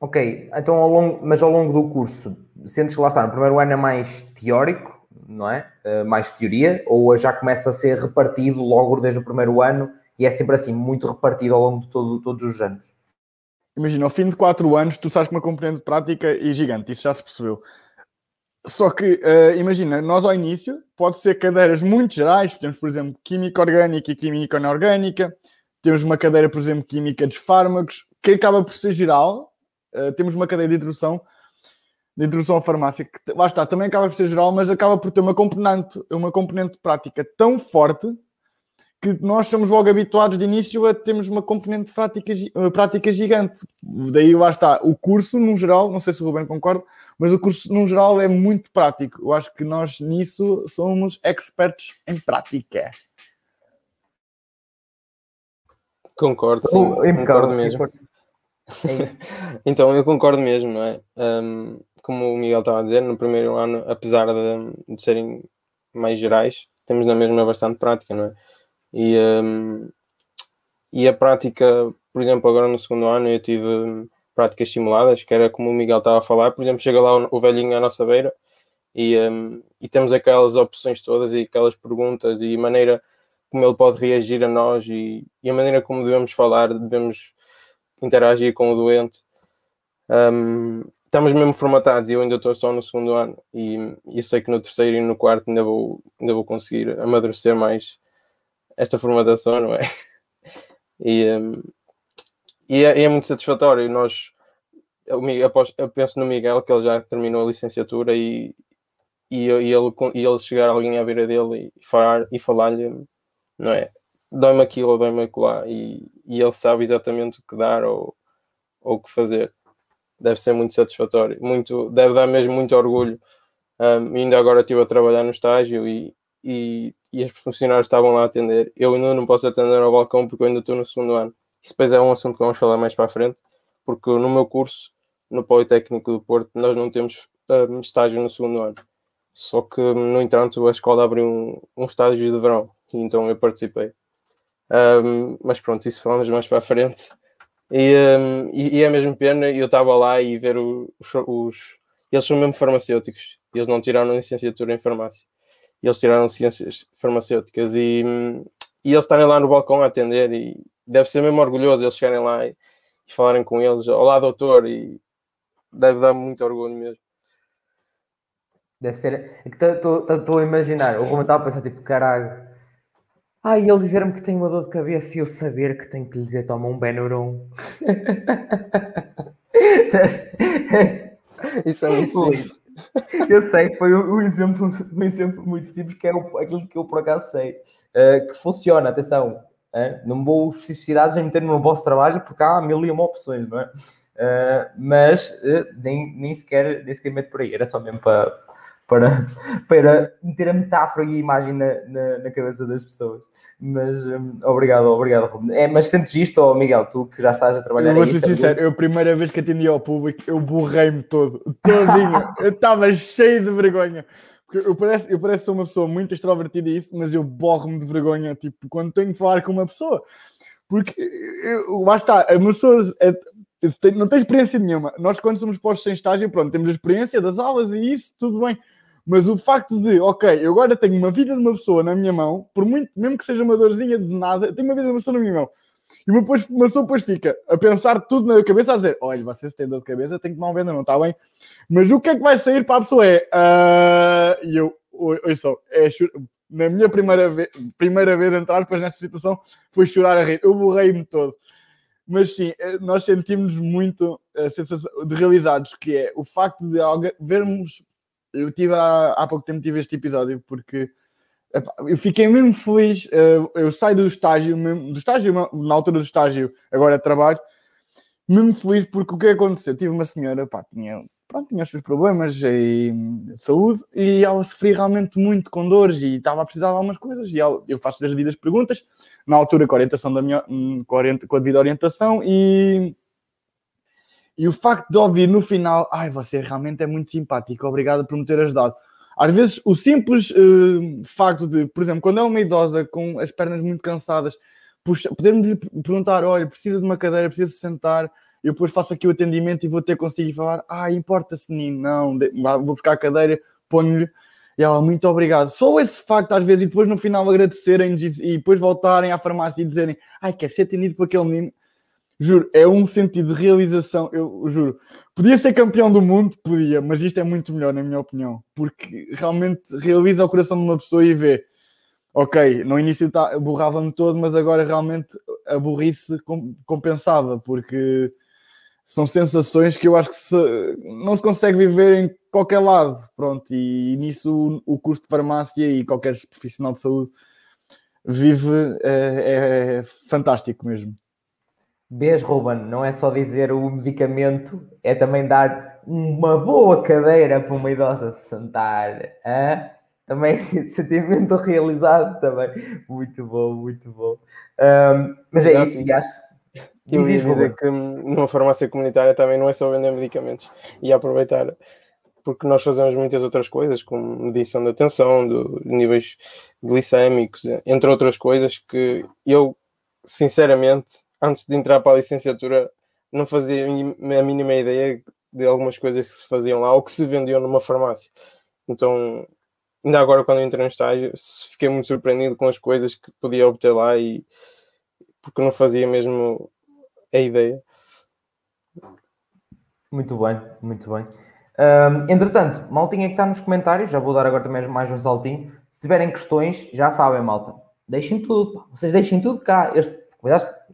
ok, então ao longo, mas ao longo do curso, sentes que lá está, no primeiro ano é mais teórico, não é? Uh, mais teoria, ou já começa a ser repartido logo desde o primeiro ano e é sempre assim, muito repartido ao longo de todo, todos os anos? Imagina, ao fim de quatro anos, tu sabes que uma componente prática e gigante, isso já se percebeu. Só que, uh, imagina, nós ao início, pode ser cadeiras muito gerais, temos, por exemplo, Química Orgânica e Química Inorgânica, temos uma cadeira, por exemplo, Química dos Fármacos, que acaba por ser geral, uh, temos uma cadeira de introdução de introdução à farmácia, que lá está, também acaba por ser geral, mas acaba por ter uma componente, uma componente prática tão forte que nós somos logo habituados de início a termos uma componente prática, prática gigante. Daí lá está, o curso no geral, não sei se o Ruben concorda, mas o curso no geral é muito prático. Eu acho que nós nisso somos experts em prática. Concordo, sim, concordo mesmo. É <laughs> então, eu concordo mesmo, não é? Um, como o Miguel estava a dizer, no primeiro ano, apesar de, de serem mais gerais, temos na mesma bastante prática, não é? E, um, e a prática, por exemplo, agora no segundo ano eu tive práticas simuladas, que era como o Miguel estava a falar, por exemplo, chega lá o, velhinho à nossa beira e, um, e temos aquelas opções todas e aquelas perguntas e maneira como ele pode reagir a nós e, e a maneira como devemos falar, devemos interagir com o doente. Um, estamos mesmo formatados e eu ainda estou só no segundo ano e, e sei que no terceiro e no quarto ainda vou, ainda vou conseguir amadurecer mais esta formatação, não é? E, um, e, é, é, muito satisfatório. Nós, eu, eu, penso no Miguel, que ele já terminou a licenciatura e, e, e ele, e ele chegar alguém à beira dele e falar e falar-lhe, não é? Dói-me aquilo ou dói-me aquilo e, e ele sabe exatamente o que dar ou, ou o que fazer deve ser muito satisfatório, muito, deve dar mesmo muito orgulho. Um, ainda agora estive a trabalhar no estágio e, e, e os funcionários estavam lá a atender. Eu ainda não posso atender ao balcão porque eu ainda estou no segundo ano. Isso depois é um assunto que vamos falar mais para a frente, porque no meu curso, no Politécnico do Porto, nós não temos um, estágio no segundo ano. Só que, no entanto, a escola abriu um, um estágio de verão, então eu participei. Um, mas pronto, isso falamos mais para a frente. E, um, e, e, é mesmo pena, eu estava lá e ver os, os, Eles são mesmo farmacêuticos, eles não tiraram licenciatura em farmácia, eles tiraram ciências farmacêuticas e, e eles estarem lá no balcão a atender e deve ser mesmo orgulhoso eles chegarem lá e, e falarem com eles, olá doutor, e deve dar muito orgulho mesmo. Deve ser. Estou a imaginar, o Roma estava a pensar tipo, caralho ah, e ele dizer-me que tem uma dor de cabeça e eu saber que tenho que lhe dizer toma um Benuron. <laughs> Isso é muito simples. Eu sei, foi um exemplo, um exemplo muito simples, que é aquilo que eu por acaso sei, uh, que funciona, atenção, uh, não vou especificidades em meter-me no vosso trabalho, porque há mil e uma opções, não é? Uh, mas nem, nem, sequer, nem sequer meto por aí, era só mesmo para, para, <laughs> para meter a metáfora e a imagem na, na, na cabeça das pessoas. Mas um, obrigado, obrigado, Ruben. É, mas sentes isto, oh, Miguel, tu que já estás a trabalhar Eu vou ser sincero, eu a primeira vez que atendi ao público, eu borrei-me todo, todinho. <laughs> eu estava cheio de vergonha. Porque eu pareço, eu pareço ser uma pessoa muito extrovertida e isso, mas eu borro-me de vergonha, tipo, quando tenho que falar com uma pessoa. Porque, eu, lá está, a pessoa é, não tem experiência nenhuma. Nós, quando somos postos em estágio, pronto, temos a experiência das aulas e isso, tudo bem. Mas o facto de, ok, eu agora tenho uma vida de uma pessoa na minha mão, por muito, mesmo que seja uma dorzinha de nada, eu tenho uma vida de uma pessoa na minha mão. E uma, pessoa depois fica a pensar tudo na cabeça, a dizer: olha, você se tem dor de cabeça, tem que tomar um venda, não está bem? Mas o que é que vai sair para a pessoa é. Uh... E eu, oi só, é na minha primeira vez, primeira vez entrar depois nesta situação, foi chorar a rir. Eu borrei-me todo. Mas sim, eh, nós sentimos muito a sensação de realizados, que é o facto de vermos. Eu tive há, há pouco tempo tive este episódio porque epá, eu fiquei mesmo feliz. eh, Eu saio do estágio, mesmo, do estágio, na altura do estágio, agora trabalho, mesmo feliz porque o que aconteceu? Tive uma senhora, pá, tinha, pronto, tinha os seus problemas de saúde e ela sofria realmente muito com dores e estava a precisar de algumas coisas e ela- eu faço as devidas perguntas, na altura com a orientação da minha, hum, com a, com a devida orientação e e o facto de ouvir no final, ai, você realmente é muito simpático, obrigado por me ter ajudado. Às vezes, o simples eh, facto de, por exemplo, quando é uma idosa com as pernas muito cansadas, poder-me lhe perguntar: olha, precisa de uma cadeira, precisa de sentar, eu depois faço aqui o atendimento e vou ter consigo falar: ah, importa-se, menino, não, vou buscar a cadeira, ponho-lhe. E ela, muito obrigado. Só esse facto, às vezes, e depois no final agradecerem e depois voltarem à farmácia e dizerem: ai, quer ser atendido por aquele menino. Juro, é um sentido de realização. Eu juro, podia ser campeão do mundo, podia, mas isto é muito melhor, na minha opinião, porque realmente realiza o coração de uma pessoa e vê, ok, no início tá, borrava-me todo, mas agora realmente a burrice com- compensava, porque são sensações que eu acho que se- não se consegue viver em qualquer lado, pronto, e, nisso o, o curso de farmácia e qualquer profissional de saúde vive, é, é fantástico mesmo. Vês, Ruben, não é só dizer o medicamento, é também dar uma boa cadeira para uma idosa se sentar. hã? Também <laughs> sentimento realizado também. Muito bom, muito bom. Ahm, mas é Exato. isso, e acho. Eu ia diz, dizer que numa farmácia comunitária também não é só vender medicamentos e aproveitar, porque nós fazemos muitas outras coisas, como medição da tensão, do níveis glicémicos, entre outras coisas que eu, sinceramente, antes de entrar para a licenciatura, não fazia a mínima ideia de algumas coisas que se faziam lá ou que se vendiam numa farmácia. Então, ainda agora, quando entrei no estágio, fiquei muito surpreendido com as coisas que podia obter lá e porque não fazia mesmo a ideia. Muito bem, muito bem. Ahm, entretanto, maltinha que está nos comentários, já vou dar agora também mais um saltinho. Se tiverem questões, já sabem, malta. Deixem tudo, pá. vocês deixem tudo cá. Este,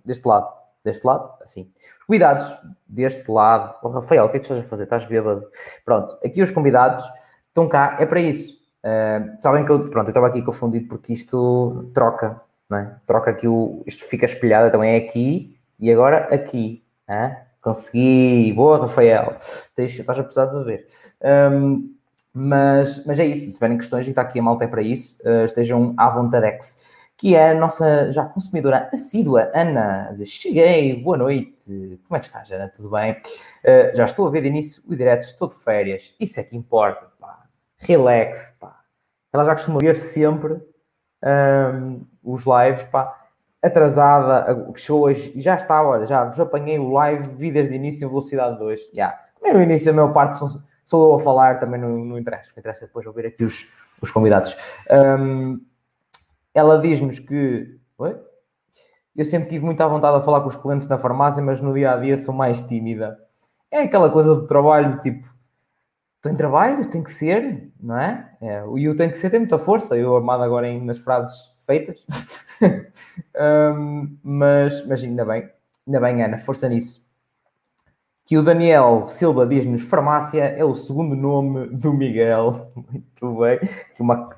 deste lado, deste lado, assim. Os convidados deste lado. Oh, Rafael, o que é que estás a fazer? Estás bêbado? Pronto, aqui os convidados estão cá, é para isso. Ah, sabem que eu, pronto, eu estava aqui confundido porque isto troca, não é? Troca aqui o. Isto fica espelhado também é aqui e agora aqui. hã? Consegui, boa Rafael, Tens- estás a de beber. Hum, mas, mas é isso, se tiverem questões, e está aqui a malta é para isso, eh, estejam à vontadex, que é a nossa já consumidora assídua, Ana. Cheguei, boa noite. Como é que estás, Ana? Tudo bem? Eh, já estou a ver de início o direto, estou de férias. Isso é que importa, pá. Relax, pá. Ela já costuma ver sempre hum, os lives, pá atrasada, que chegou hoje, e já está, olha, já vos apanhei o live, vi desde o início em velocidade 2. Já. Também no início a maior parte sou, sou eu a falar, também não, não interessa. O que interessa é depois ouvir aqui os, os convidados. Hum, ela diz-nos que. Oi? Eu sempre tive muita vontade de falar com os clientes na farmácia, mas no dia a dia sou mais tímida. É aquela coisa do trabalho, tipo, estou em trabalho, tem que ser, não é? é o you tem que ser, tem muita força. Eu armado agora em, nas frases feitas. <laughs> Hum, mas, mas ainda bem, ainda bem, Ana, força nisso. Que o Daniel Silva diz-nos farmácia é o segundo nome do Miguel. <laughs> Muito bem. Que uma,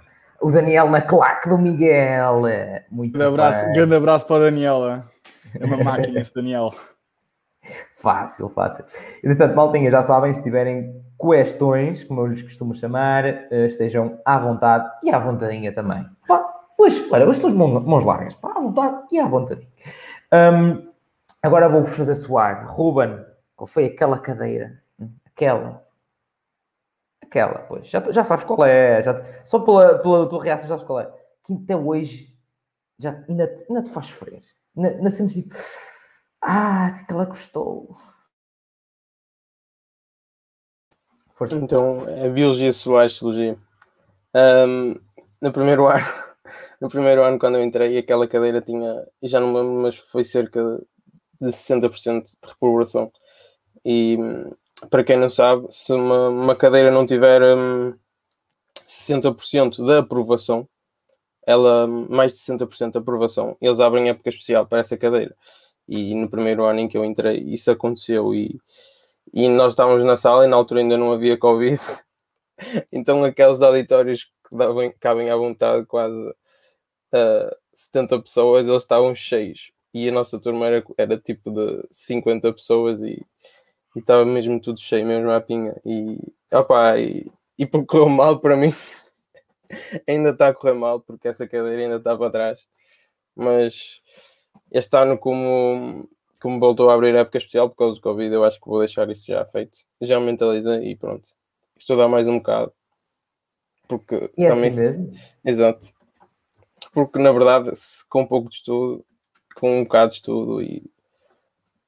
o Daniel na claque do Miguel. é Muito Grande abraço, bem. grande abraço para a Daniela. É uma <laughs> máquina esse Daniel. Fácil, fácil. Entretanto, maltinha, já sabem, se tiverem questões, como eu lhes costumo chamar, eh, estejam à vontade e à vontadinha também. Pá, hoje, olha, hoje estou de mão- mãos largas, pá, à vontade e à vontadinha. Hum, agora vou-vos fazer soar. Ruben, qual foi aquela cadeira? Aquela. Aquela, pois. Já, já sabes qual é. Já, só pela, pela tua reação já sabes qual é. Que até hoje já, ainda, te- ainda te faz sofrer. Ainda, sentes tipo... Ah, que aquela custou. Força. Então, é Biologia Solar Astrologia. Ahm, no primeiro <laughs> ano, no primeiro ano, quando eu entrei, aquela cadeira tinha, e já não me lembro, mas foi cerca de 60% de reprovação. E para quem não sabe, se uma, uma cadeira não tiver hum, 60% da aprovação, ela mais de 60% de aprovação, eles abrem época especial para essa cadeira. E no primeiro ano em que eu entrei, isso aconteceu e, e nós estávamos na sala e na altura ainda não havia Covid. <laughs> então aqueles auditórios que davam, cabem à vontade quase uh, 70 pessoas, eles estavam cheios. E a nossa turma era, era tipo de 50 pessoas e, e estava mesmo tudo cheio, mesmo a pinha. E, opa, e, e porque correu mal para mim, <laughs> ainda está a correr mal, porque essa cadeira ainda está para trás. Mas este ano, como, como voltou a abrir a época especial por causa do Covid, eu acho que vou deixar isso já feito. Já mentalizei e pronto. Estudar mais um bocado. Porque e é também. Assim mesmo? Exato. Porque na verdade, se, com um pouco de estudo, com um bocado de estudo e.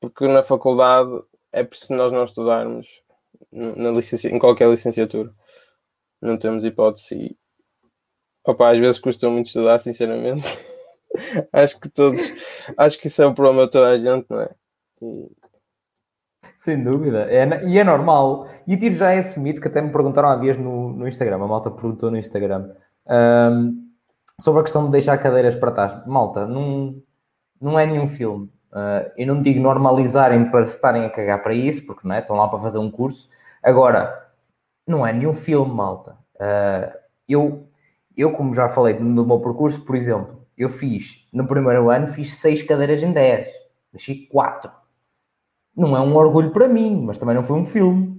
Porque na faculdade é preciso nós não estudarmos na licenci... em qualquer licenciatura. Não temos hipótese. Opa, às vezes custa muito estudar, sinceramente. <laughs> acho que todos. Acho que isso é um problema de toda a gente, não é? E... Sem dúvida. É, e é normal. E tiro já esse mito que até me perguntaram há dias no, no Instagram. A malta perguntou no Instagram. Um, sobre a questão de deixar cadeiras para trás. Malta, não, não é nenhum filme. Uh, eu não digo normalizarem para se estarem a cagar para isso, porque não é? estão lá para fazer um curso. Agora, não é nenhum filme, malta. Uh, eu, eu, como já falei no meu percurso, por exemplo, eu fiz, no primeiro ano, fiz seis cadeiras em 10. Deixei quatro. Não é um orgulho para mim, mas também não foi um filme.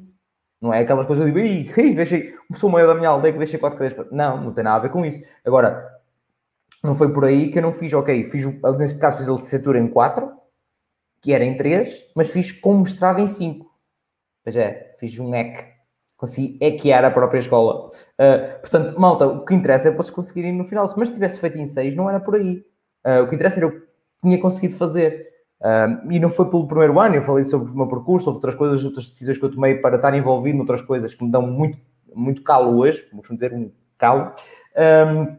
Não é aquelas coisas de, ei, deixei, sou meio da minha aldeia que deixei quatro cadeiras. Não, não tem nada a ver com isso. Agora, não foi por aí que eu não fiz, ok, fiz, nesse caso fiz a licenciatura em 4, que era em 3, mas fiz com mestrado em 5. Pois é, fiz um EC, consegui equear a própria escola. Uh, portanto, malta, o que interessa é se conseguirem no final. Mas se tivesse feito em 6, não era por aí. Uh, o que interessa era que tinha conseguido fazer. Uh, e não foi pelo primeiro ano, eu falei sobre o meu percurso, outras coisas, outras decisões que eu tomei para estar envolvido noutras coisas que me dão muito, muito calo hoje, como costumo dizer, um calo. Um,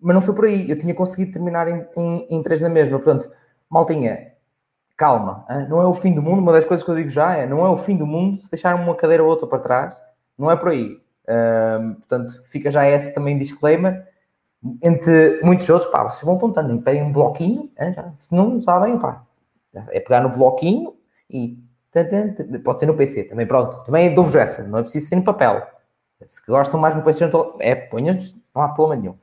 mas não foi por aí. Eu tinha conseguido terminar em, em, em três na mesma. Portanto, maltinha, calma. Não é o fim do mundo. Uma das coisas que eu digo já é: não é o fim do mundo se deixar uma cadeira ou outra para trás. Não é por aí. Portanto, fica já esse também disclaimer. Entre muitos outros, pá, vocês vão apontando, peguem um bloquinho, hein? Já, se não sabem, pá, é pegar no bloquinho e pode ser no PC também, pronto. Também dou-vos essa, não é preciso ser no papel. Se gostam mais no PC, é, ponham não há problema nenhum.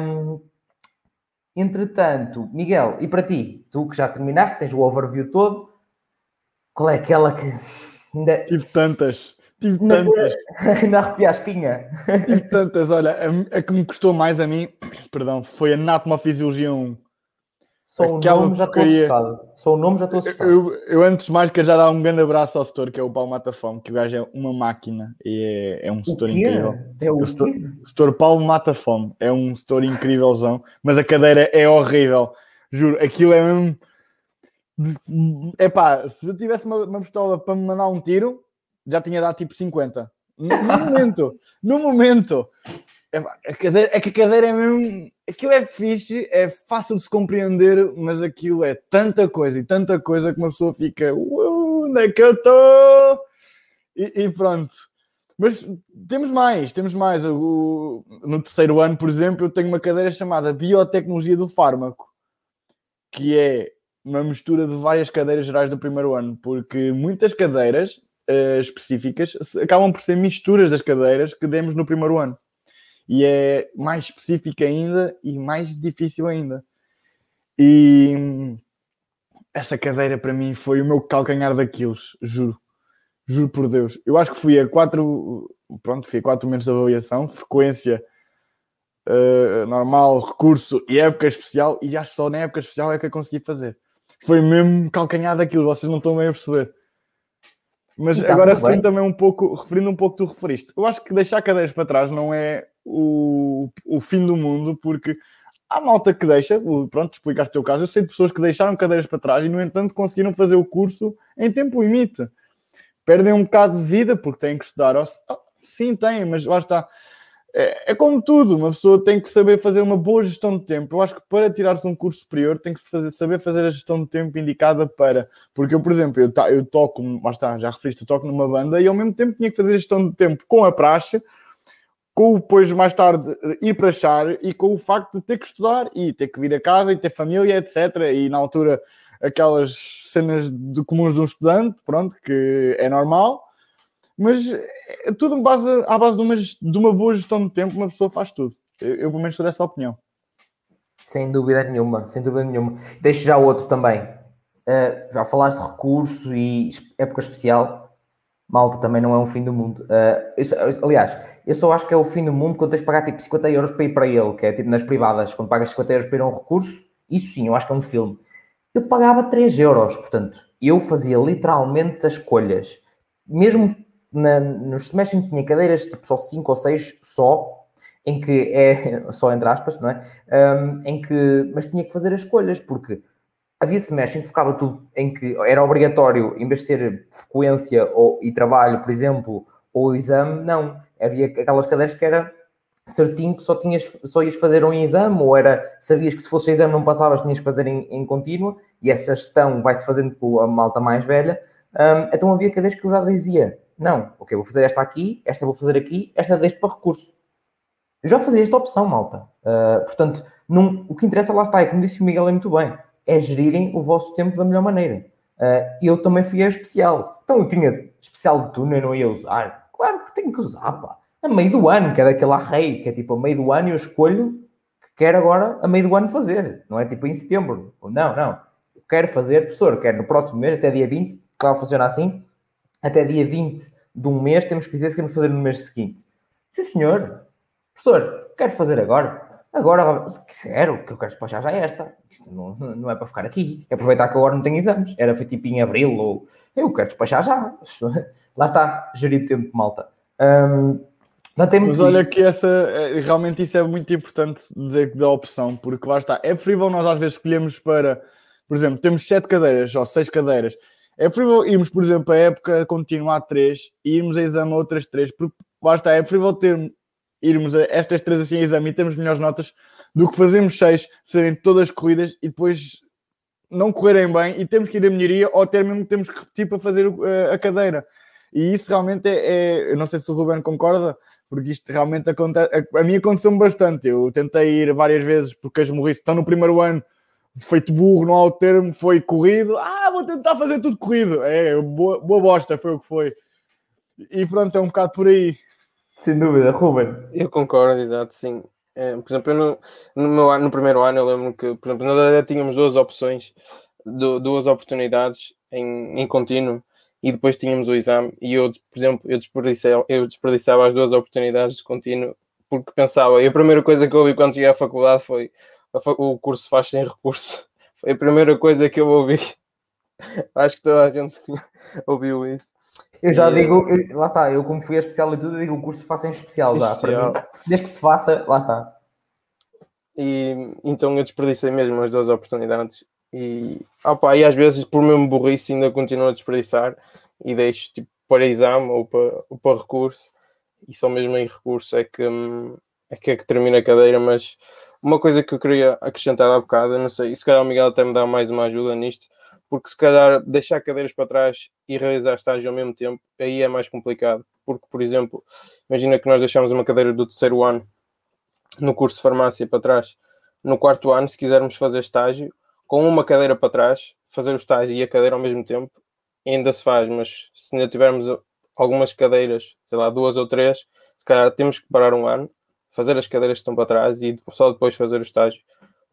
Um, entretanto, Miguel, e para ti, tu que já terminaste, tens o overview todo, qual é aquela que ainda. Tive tantas. Tive tantas. <laughs> Ainda arrepia a espinha. Tive tantas. Olha, a, a, que me custou mais a mim, perdão, foi a Natomafisiologia 1. Só o nome já estou assustado. Só o nome já estou assustado. Eu, eu, antes mais quero já dar um grande abraço ao setor, que é o Paulo Matafome, que o gajo é uma máquina e é, é um setor incrível. É o, o setor, setor Paulo Matafome é um setor incrívelzão, mas a cadeira é horrível. Juro, aquilo é mesmo. É pá, se eu tivesse uma, uma pistola para me mandar um tiro, já tinha dado tipo 50. No, no momento, no momento. É, a cadeira, é que a cadeira é mesmo. Aquilo é fixe, é fácil de se compreender, mas aquilo é tanta coisa e tanta coisa que uma pessoa fica. Onde é que eu estou? E, e, pronto. Mas temos mais, temos mais. O, no terceiro ano, por exemplo, eu tenho uma cadeira chamada Biotecnologia do Fármaco, que é uma mistura de várias cadeiras gerais do primeiro ano, porque muitas cadeiras uh, específicas acabam por ser misturas das cadeiras que demos no primeiro ano e é mais específica ainda e mais difícil ainda. E essa cadeira para mim foi o meu calcanhar daqueles, juro. Juro por Deus. Eu acho que fui a quatro, pronto, fui a quatro momentos de avaliação, frequência uh, normal, recurso e época especial, e acho que só na época especial é que eu consegui fazer. Foi mesmo calcanhar daquilo, vocês não estão bem a perceber. Mas tá agora referindo também um pouco, referindo um pouco tu referiste, eu acho que deixar cadeiras para trás não é o, o fim do mundo, porque há malta que deixa, pronto, explicaste o teu caso, eu sei de pessoas que deixaram cadeiras para trás e, no entanto, conseguiram fazer o curso em tempo limite. Perdem um bocado de vida porque têm que estudar. Sim, têm, mas lá está. É, é, como tudo, uma pessoa tem que saber fazer uma boa gestão de tempo. Eu acho que para tirar-se um curso superior tem que fazer, saber fazer a gestão de tempo indicada para. Porque eu, por exemplo, eu, eu toco, lá está, já referiste, eu toco numa banda e ao mesmo tempo tinha que fazer gestão de tempo com a praxe, com o depois mais tarde ir para achar e com o facto de ter que estudar e ter que vir a casa e ter família, etc. E na altura aquelas cenas de comuns de um estudante, pronto, que é normal, mas é tudo base, à base de uma, de uma boa gestão de tempo, uma pessoa faz tudo. Eu, eu pelo menos sou dessa opinião. Sem dúvida nenhuma, sem dúvida nenhuma. Deixo já outro também. Uh, já falaste de recurso e época especial. Malta também não é um fim do mundo. Uh, aliás, eu só acho que é o fim do mundo quando tens de pagar tipo 50 euros para ir para ele, que é tipo nas privadas, quando pagas 50 euros para ir a um recurso, isso sim, eu acho que é um filme. Eu pagava 3 euros, portanto, eu fazia literalmente as escolhas. Mesmo na, nos semestres em que tinha cadeiras, tipo só 5 ou 6 só, em que é, <laughs> só entre aspas, não é? Um, em que, mas tinha que fazer as escolhas, porque havia semestres em que ficava tudo, em que era obrigatório, em vez de ser frequência ou, e trabalho, por exemplo, ou exame, não. Havia aquelas cadeiras que era certinho que só, tinhas, só ias fazer um exame, ou era, sabias que se fosse exame não passavas, tinhas que fazer em, em contínuo, e essa gestão vai-se fazendo com a malta mais velha. Um, então havia cadeiras que eu já dizia, não, ok, vou fazer esta aqui, esta vou fazer aqui, esta deixo para recurso. Eu já fazia esta opção, malta. Uh, portanto, num, o que interessa lá está, é como disse o Miguel é muito bem, é gerirem o vosso tempo da melhor maneira. Uh, eu também fui a especial. Então eu tinha especial de túnel, não ia usar. Claro que tenho que usar, pá. A meio do ano, que é daquela rei, que é tipo a meio do ano eu escolho que quero agora a meio do ano fazer. Não é tipo em setembro. Não, não. Eu quero fazer, professor, quero no próximo mês, até dia 20, vai funcionar assim, até dia 20 de um mês temos que dizer se queremos fazer no mês seguinte. Sim, senhor. Professor, quero fazer agora. Agora, se quiser, o que eu quero despachar já é esta. Isto não, não é para ficar aqui. É aproveitar que agora não tenho exames. Era foi tipo em abril ou eu quero despachar já. Lá está, gerir tempo, malta. Um, não tem Mas olha que essa, é, realmente isso é muito importante dizer da opção, porque lá está. É preferível nós às vezes escolhemos para, por exemplo, temos sete cadeiras ou seis cadeiras. É preferível irmos, por exemplo, a época continuar três e irmos a exame outras três, porque lá está, é preferível ter irmos a estas três assim a exame e termos melhores notas do que fazermos seis, serem todas corridas e depois não correrem bem e temos que ir a melhoria ou até mesmo temos que repetir para fazer uh, a cadeira. E isso realmente é, é, não sei se o Ruben concorda, porque isto realmente acontece, a, a mim aconteceu-me bastante. Eu tentei ir várias vezes porque as morri estão no primeiro ano, feito burro, não há o termo, foi corrido. Ah, vou tentar fazer tudo corrido. É, boa, boa bosta, foi o que foi. E pronto, é um bocado por aí. Sem dúvida, Ruben. Eu concordo, exato, sim. É, por exemplo, no, no, meu, no primeiro ano eu lembro que, por exemplo, nós tínhamos duas opções, duas oportunidades em, em contínuo e depois tínhamos o exame e eu, por exemplo, eu desperdiçava, eu desperdiçava as duas oportunidades de contínuo porque pensava, e a primeira coisa que eu ouvi quando cheguei à faculdade foi o curso faz sem recurso. <laughs> Foi a primeira coisa que eu ouvi. <laughs> Acho que toda a gente <laughs> ouviu isso. Eu já digo, eu, lá está, eu como fui a especial e tudo, eu digo o curso faça em especial, já, especial. Mim, desde que se faça, lá está. E então eu desperdicei mesmo as duas oportunidades. E, opa, e às vezes por mesmo burrice ainda continuo a desperdiçar e deixo tipo para exame ou para, ou para recurso. E só mesmo em recurso é que, hum, é que é que termina a cadeira, mas uma coisa que eu queria acrescentar há bocado, não sei, se calhar o Miguel até me dá mais uma ajuda nisto, porque se calhar deixar cadeiras para trás e realizar estágio ao mesmo tempo, aí é mais complicado. Porque, por exemplo, imagina que nós deixamos uma cadeira do terceiro ano no curso de farmácia para trás. No quarto ano, se quisermos fazer estágio, com uma cadeira para trás, fazer o estágio e a cadeira ao mesmo tempo, ainda se faz, mas se ainda tivermos algumas cadeiras, sei lá, duas ou três, se calhar temos que parar um ano, fazer as cadeiras que estão para trás e só depois fazer o estágio.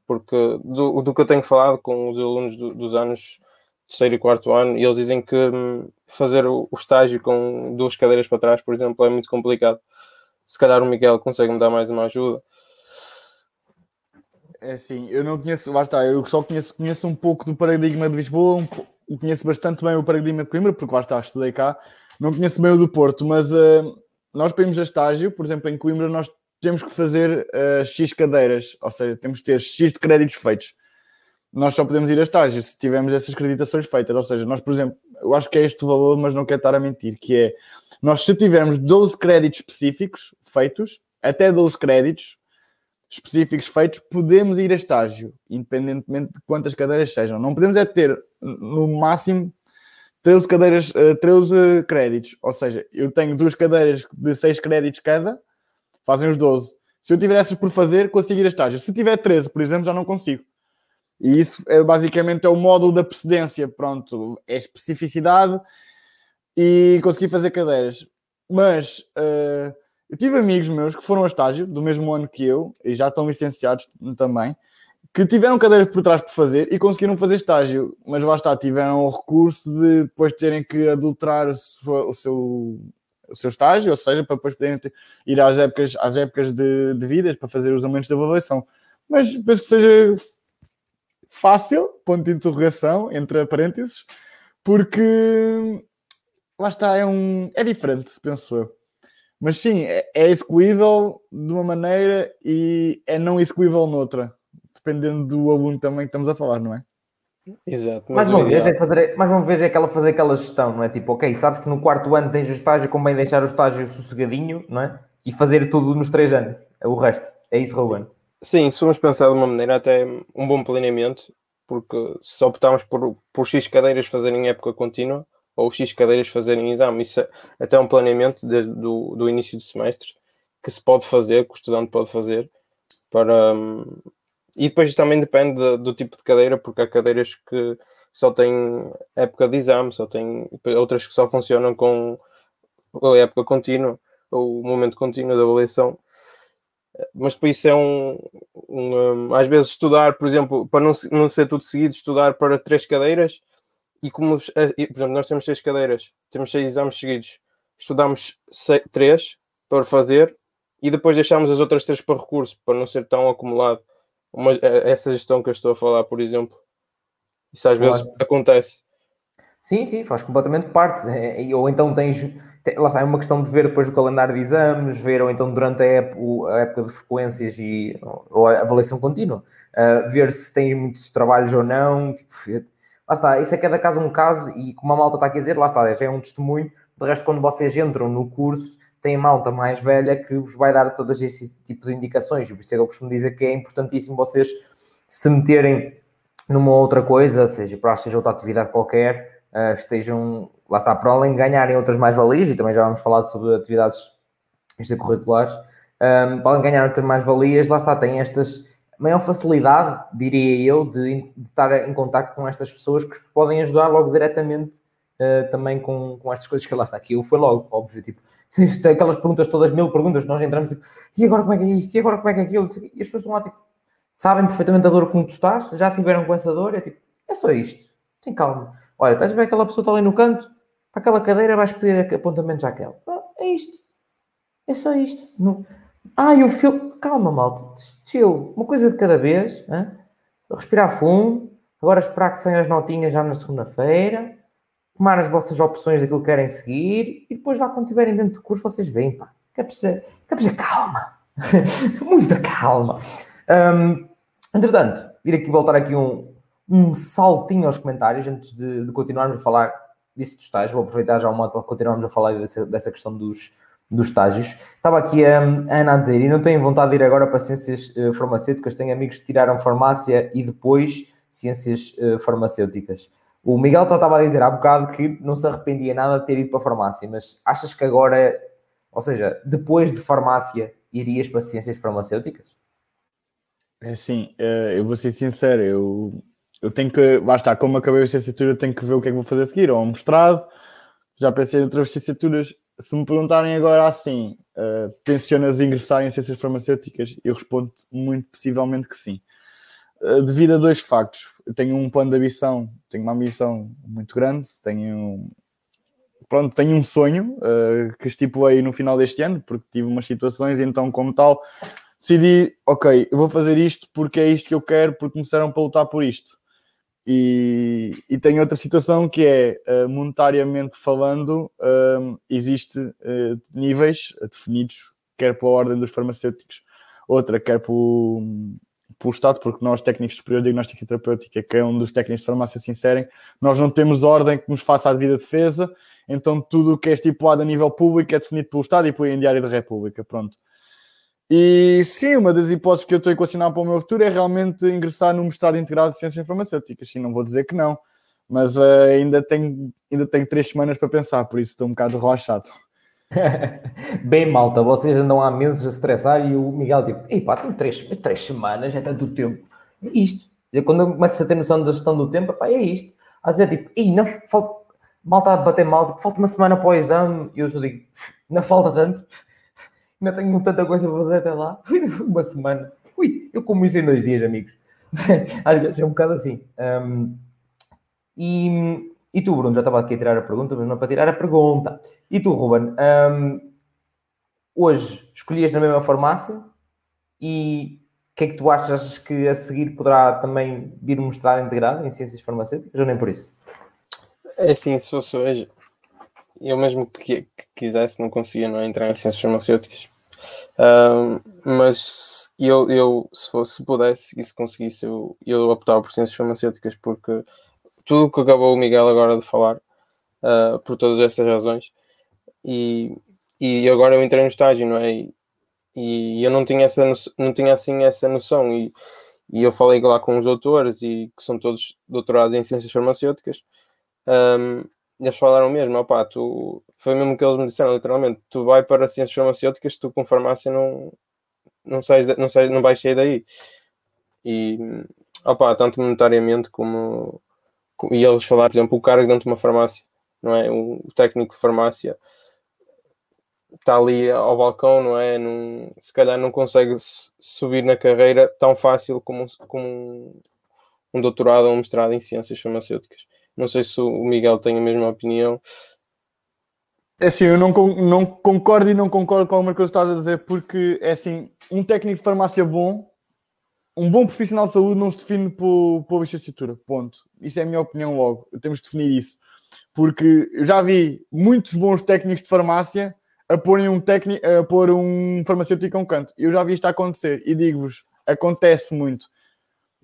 Porque do, do que eu tenho falado com os alunos do, dos anos terceiro e quarto ano, e eles dizem que hum, fazer o, estágio com duas cadeiras para trás, por exemplo, é muito complicado. Se calhar o Miguel consegue me dar mais uma ajuda. É assim, eu não conheço, está, eu só conheço, conheço um pouco do paradigma de Lisboa, um, conheço bastante bem o paradigma de Coimbra, porque está, estudei cá, não conheço bem o do Porto, mas uh, nós para irmos a estágio, por exemplo, em Coimbra, nós temos que fazer uh, X cadeiras, ou seja, temos que ter X de créditos feitos nós só podemos ir a estágio se tivermos essas acreditações feitas. Ou seja, nós, por exemplo, eu acho que é este valor, mas não quero estar a mentir, que é nós se tivermos 12 créditos específicos feitos, até 12 créditos específicos feitos, podemos ir a estágio, independentemente de quantas cadeiras sejam. Não podemos é ter no máximo 13 cadeiras, 13 eh, créditos. Ou seja, eu tenho duas cadeiras de 6 créditos cada, fazem os 12. Se eu tiver essas por fazer, consigo ir a estágio. Se tiver 13, por exemplo, já não consigo E isso é basicamente é o módulo da precedência, pronto, é especificidade e consegui fazer cadeiras. Mas uh, eu tive amigos meus que foram a estágio do mesmo ano que eu e já estão licenciados também, que tiveram cadeiras por trás para fazer e conseguiram fazer estágio, mas lá está, tiveram o recurso de depois terem que adulterar o seu, o seu, o seu estágio, ou seja, para depois poderem ter, ir às épocas, às épocas de, de vidas para fazer os aumentos de avaliação. Mas penso que seja fácil, ponto de interrogação, entre parênteses, porque lá está, é, um, é diferente, penso eu. Mas sim, é, é execuível de uma maneira e é não execuível noutra, dependendo do aluno também que estamos a falar, não é? Exato. Mais uma, vez é fazer, mais uma vez é aquela fazer aquela gestão, não é? Tipo, ok, sabes que no quarto ano tens o estágio, convém deixar o estágio sossegadinho, não é? E fazer tudo nos três anos, é o resto. É isso, Ruben. Sim, se formos pensar de uma maneira até um bom planeamento, porque se optarmos por, por X cadeiras fazerem época contínua, ou X cadeiras fazerem exame. Isso é até um planeamento desde do, do início do semestre que se pode fazer, que o estudante pode fazer para. Um, e depois também depende de, do tipo de cadeira, porque há cadeiras que só têm época de exame, só têm outras que só funcionam com a época contínua, ou o momento contínuo da avaliação. Mas depois isso é um, um, às vezes estudar, por exemplo, para não, não ser tudo seguido, estudar para três cadeiras e como, eh, por exemplo, nós temos seis cadeiras, temos seis exames seguidos, estudamos seis, três para fazer e depois deixamos as outras três para recurso, para não ser tão acumulado. Uma, eh, essa gestão que eu estou a falar, por exemplo, isso às vezes claro. acontece. Sim, sim, faz completamente parte. É, ou então tens, lá está, é uma questão de ver depois o calendário de exames, ver ou então durante a época, a época de frequências e, ou a avaliação contínua, uh, ver se tens muitos trabalhos ou não. Tipo, lá está, isso é cada caso um caso, e como a malta está aqui a dizer, lá está, já é um testemunho. De resto, quando vocês entram no curso, tem malta mais velha que vos vai dar todas esse tipo de indicações. Por isso é que eu costumo dizer que é importantíssimo vocês se meterem numa outra coisa, seja para seja outra atividade qualquer, uh, estejam, lá está, para além de ganharem outras mais-valias, e também já vamos falar sobre atividades extracurriculares, um, ah, para além de ganhar outras mais-valias, lá está, tem estas maior facilidade, diria eu, de, de, estar em contato com estas pessoas que podem ajudar logo diretamente uh, também com, com estas coisas que lá está. Aquilo foi logo, óbvio, tipo, <laughs> tem aquelas perguntas todas, mil perguntas, nós entramos tipo, e agora como é que é isto? E agora como é que é aquilo? E as pessoas estão lá, tipo, sabem perfeitamente a dor como tu estás, já tiveram com essa dor, é tipo, é só isto, tem calma. Olha, estás a ver aquela pessoa está ali no canto, para aquela cadeira vais pedir apontamentos àquela. Ah, é isto. É só isto. Não ah, e o filme. Calma, malta. Chill. Uma coisa de cada vez. Hein? Respirar fundo. Agora esperar que saiam as notinhas já na segunda-feira. Tomar as vossas opções daquilo que querem seguir. E depois lá quando estiverem dentro do curso vocês veem, pá. Quer preciso, quer calma. <laughs> Muita calma. Um, entretanto, ir aqui voltar aqui um, um saltinho aos comentários antes de, de continuarmos a falar disso dos estágios. Vou aproveitar já o modo para continuarmos a falar dessa, dessa questão dos, dos estágios. Estava aqui a, a, Ana a dizer, e não tenho vontade de ir agora para ciências uh, farmacêuticas, tenho amigos que tiraram farmácia e depois ciências uh, farmacêuticas. O Miguel estava a dizer há bocado que não se arrependia nada de ter ido para a farmácia, mas achas que agora, ou seja, depois de farmácia, irias para ciências farmacêuticas? É assim, uh, eu vou ser sincero, eu, eu tenho que, basta, como acabei a licenciatura, tenho que ver o que é que vou fazer a seguir, ou um mestrado, já pensei em outras licenciaturas, se me perguntarem agora assim, uh, tensionas ingressar em ciências farmacêuticas? Eu respondo muito possivelmente que sim. Uh, devido a dois factos. Eu tenho um plano de ambição, tenho uma ambição muito grande, tenho, pronto, tenho um sonho uh, que estipulei no final deste ano, porque tive umas situações, então, como tal, decidi, ok, eu vou fazer isto porque é isto que eu quero, porque começaram para lutar por isto. E, e tem outra situação que é, uh, monetariamente falando, uh, existe uh, níveis definidos, quer pela ordem dos farmacêuticos, outra quer pelo, pelo Estado, porque nós, técnicos superiores de diagnóstica e terapêutica, que é um dos técnicos de farmácia se inserem, nós não temos ordem que nos faça a devida defesa, então tudo o que é estipulado a nível público é definido pelo Estado e pelo Diário da República, pronto. E sim, uma das hipóteses que eu estou a equacionar para o meu futuro é realmente ingressar no mestrado integrado de Ciências Farmacêuticas. Sim, não vou dizer que não, mas uh, ainda, tenho, ainda tenho três semanas para pensar, por isso estou um bocado relaxado. <laughs> Bem, malta, vocês andam há meses a estressar e o Miguel tipo, ei pá, tenho três, três semanas, é tanto tempo. Isto, quando eu começo a ter noção da gestão do tempo, pá, é isto. Às vezes é tipo, Ih, não falta, mal está a bater mal, tipo, falta uma semana para o exame, e eu só digo, não falta tanto, ainda tenho tanta coisa para fazer até lá, <laughs> uma semana. Ui, eu como isso em dois dias, amigos. <laughs> Às vezes é um bocado assim. Um, e, e tu, Bruno, já estava aqui a tirar a pergunta, mas não para tirar a pergunta. E tu, Ruben, um, hoje escolhias na mesma farmácia e o que é que tu achas que a seguir poderá também vir mostrar integrado em ciências farmacêuticas ou nem por isso? É assim, se fosse hoje, eu mesmo que, que quisesse não conseguia não é, entrar em ciências farmacêuticas. Um, mas eu, eu se, fosse, se pudesse e se conseguisse, eu, eu optava por ciências farmacêuticas porque tudo o que acabou o Miguel agora de falar, uh, por todas essas razões, e, e agora eu entrei no estágio, não é? E, e eu não tinha, essa, não tinha assim essa noção, e, e eu falei lá com os doutores, e que são todos doutorados em ciências farmacêuticas, um, eles falaram mesmo, opá, tu, foi mesmo que eles me disseram, literalmente, tu vai para ciências farmacêuticas, tu com farmácia não, não, sais, não, sais, não vais sair daí. E, opá, tanto monetariamente como, e eles falaram, por exemplo, o cara dentro de uma farmácia, não é? O, técnico de farmácia está ali ao balcão, não é? Num, se calhar não consegue subir na carreira tão fácil como, como um, um doutorado ou um mestrado em ciências farmacêuticas. Não sei se o Miguel tem a mesma opinião. É assim, eu não, não concordo e não concordo com alguma coisa que estás a dizer, porque é assim, um técnico de farmácia bom, um bom profissional de saúde não se define por, por licenciatura, ponto. Isso é a minha opinião logo, temos que definir isso. Porque eu já vi muitos bons técnicos de farmácia a um, técnico, a pôr um farmacêutico a um canto. Eu já vi isto acontecer e digo-vos, acontece muito.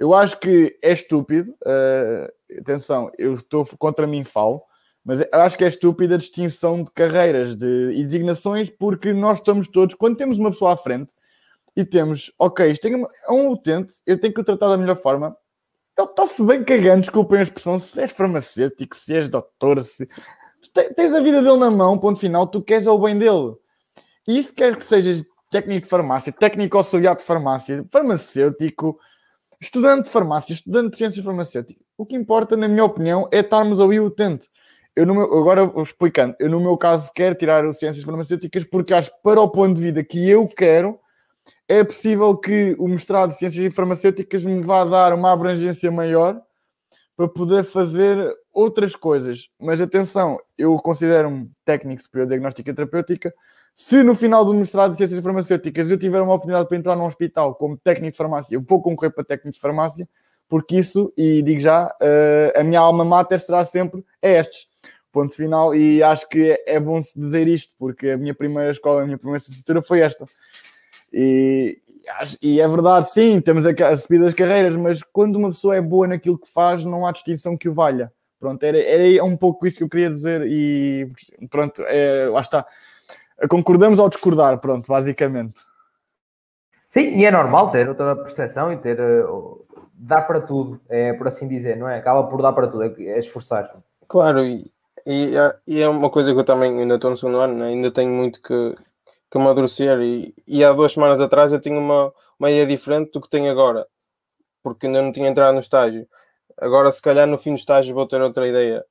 Eu acho que é estúpido, uh, atenção, eu estou contra mim falo, mas acho que é estúpida a distinção de carreiras de, e designações, porque nós estamos todos, quando temos uma pessoa à frente e temos, ok, isto é um utente, eu tenho que o tratar da melhor forma, ele está-se bem cagando, desculpem a expressão, se és farmacêutico, se és doutor, se tens a vida dele na mão, ponto final, tu queres é o bem dele. E isso quer que sejas técnico de farmácia, técnico auxiliar de farmácia, farmacêutico, estudante de farmácia, estudante de ciências farmacêuticas. O que importa, na minha opinião, é estarmos ali o utente. Eu meu, agora explicando, eu no meu caso quero tirar as ciências farmacêuticas porque acho que para o ponto de vida que eu quero, é possível que o mestrado de ciências farmacêuticas me vá dar uma abrangência maior para poder fazer outras coisas. Mas atenção, eu considero-me técnico superior de diagnóstica terapêutica. Se no final do mestrado de ciências farmacêuticas eu tiver uma oportunidade para entrar num hospital como técnico de farmácia, eu vou concorrer para técnico de farmácia, porque isso, e digo já, eh, a minha alma mater será sempre é estes ponto final, e acho que é bom se dizer isto, porque a minha primeira escola, a minha primeira licenciatura foi esta. E, e é verdade, sim, temos a subida das carreiras, mas quando uma pessoa é boa naquilo que faz, não há distinção que o valha. Pronto, era, era um pouco isso que eu queria dizer e pronto, é, lá está. Concordamos ao discordar, pronto, basicamente. Sim, e é normal ter outra percepção e ter. Uh, dar para tudo, é por assim dizer, não é? Acaba por dar para tudo, é, é esforçar. Claro, e, e, e, é uma coisa que eu também ainda estou no segundo ano, né? ainda tenho muito que, que amadurecer. E, e há duas semanas atrás eu tinha uma, uma ideia diferente do que tenho agora, porque ainda não tinha entrado no estágio. Agora, se calhar, no fim do estágio vou ter outra ideia.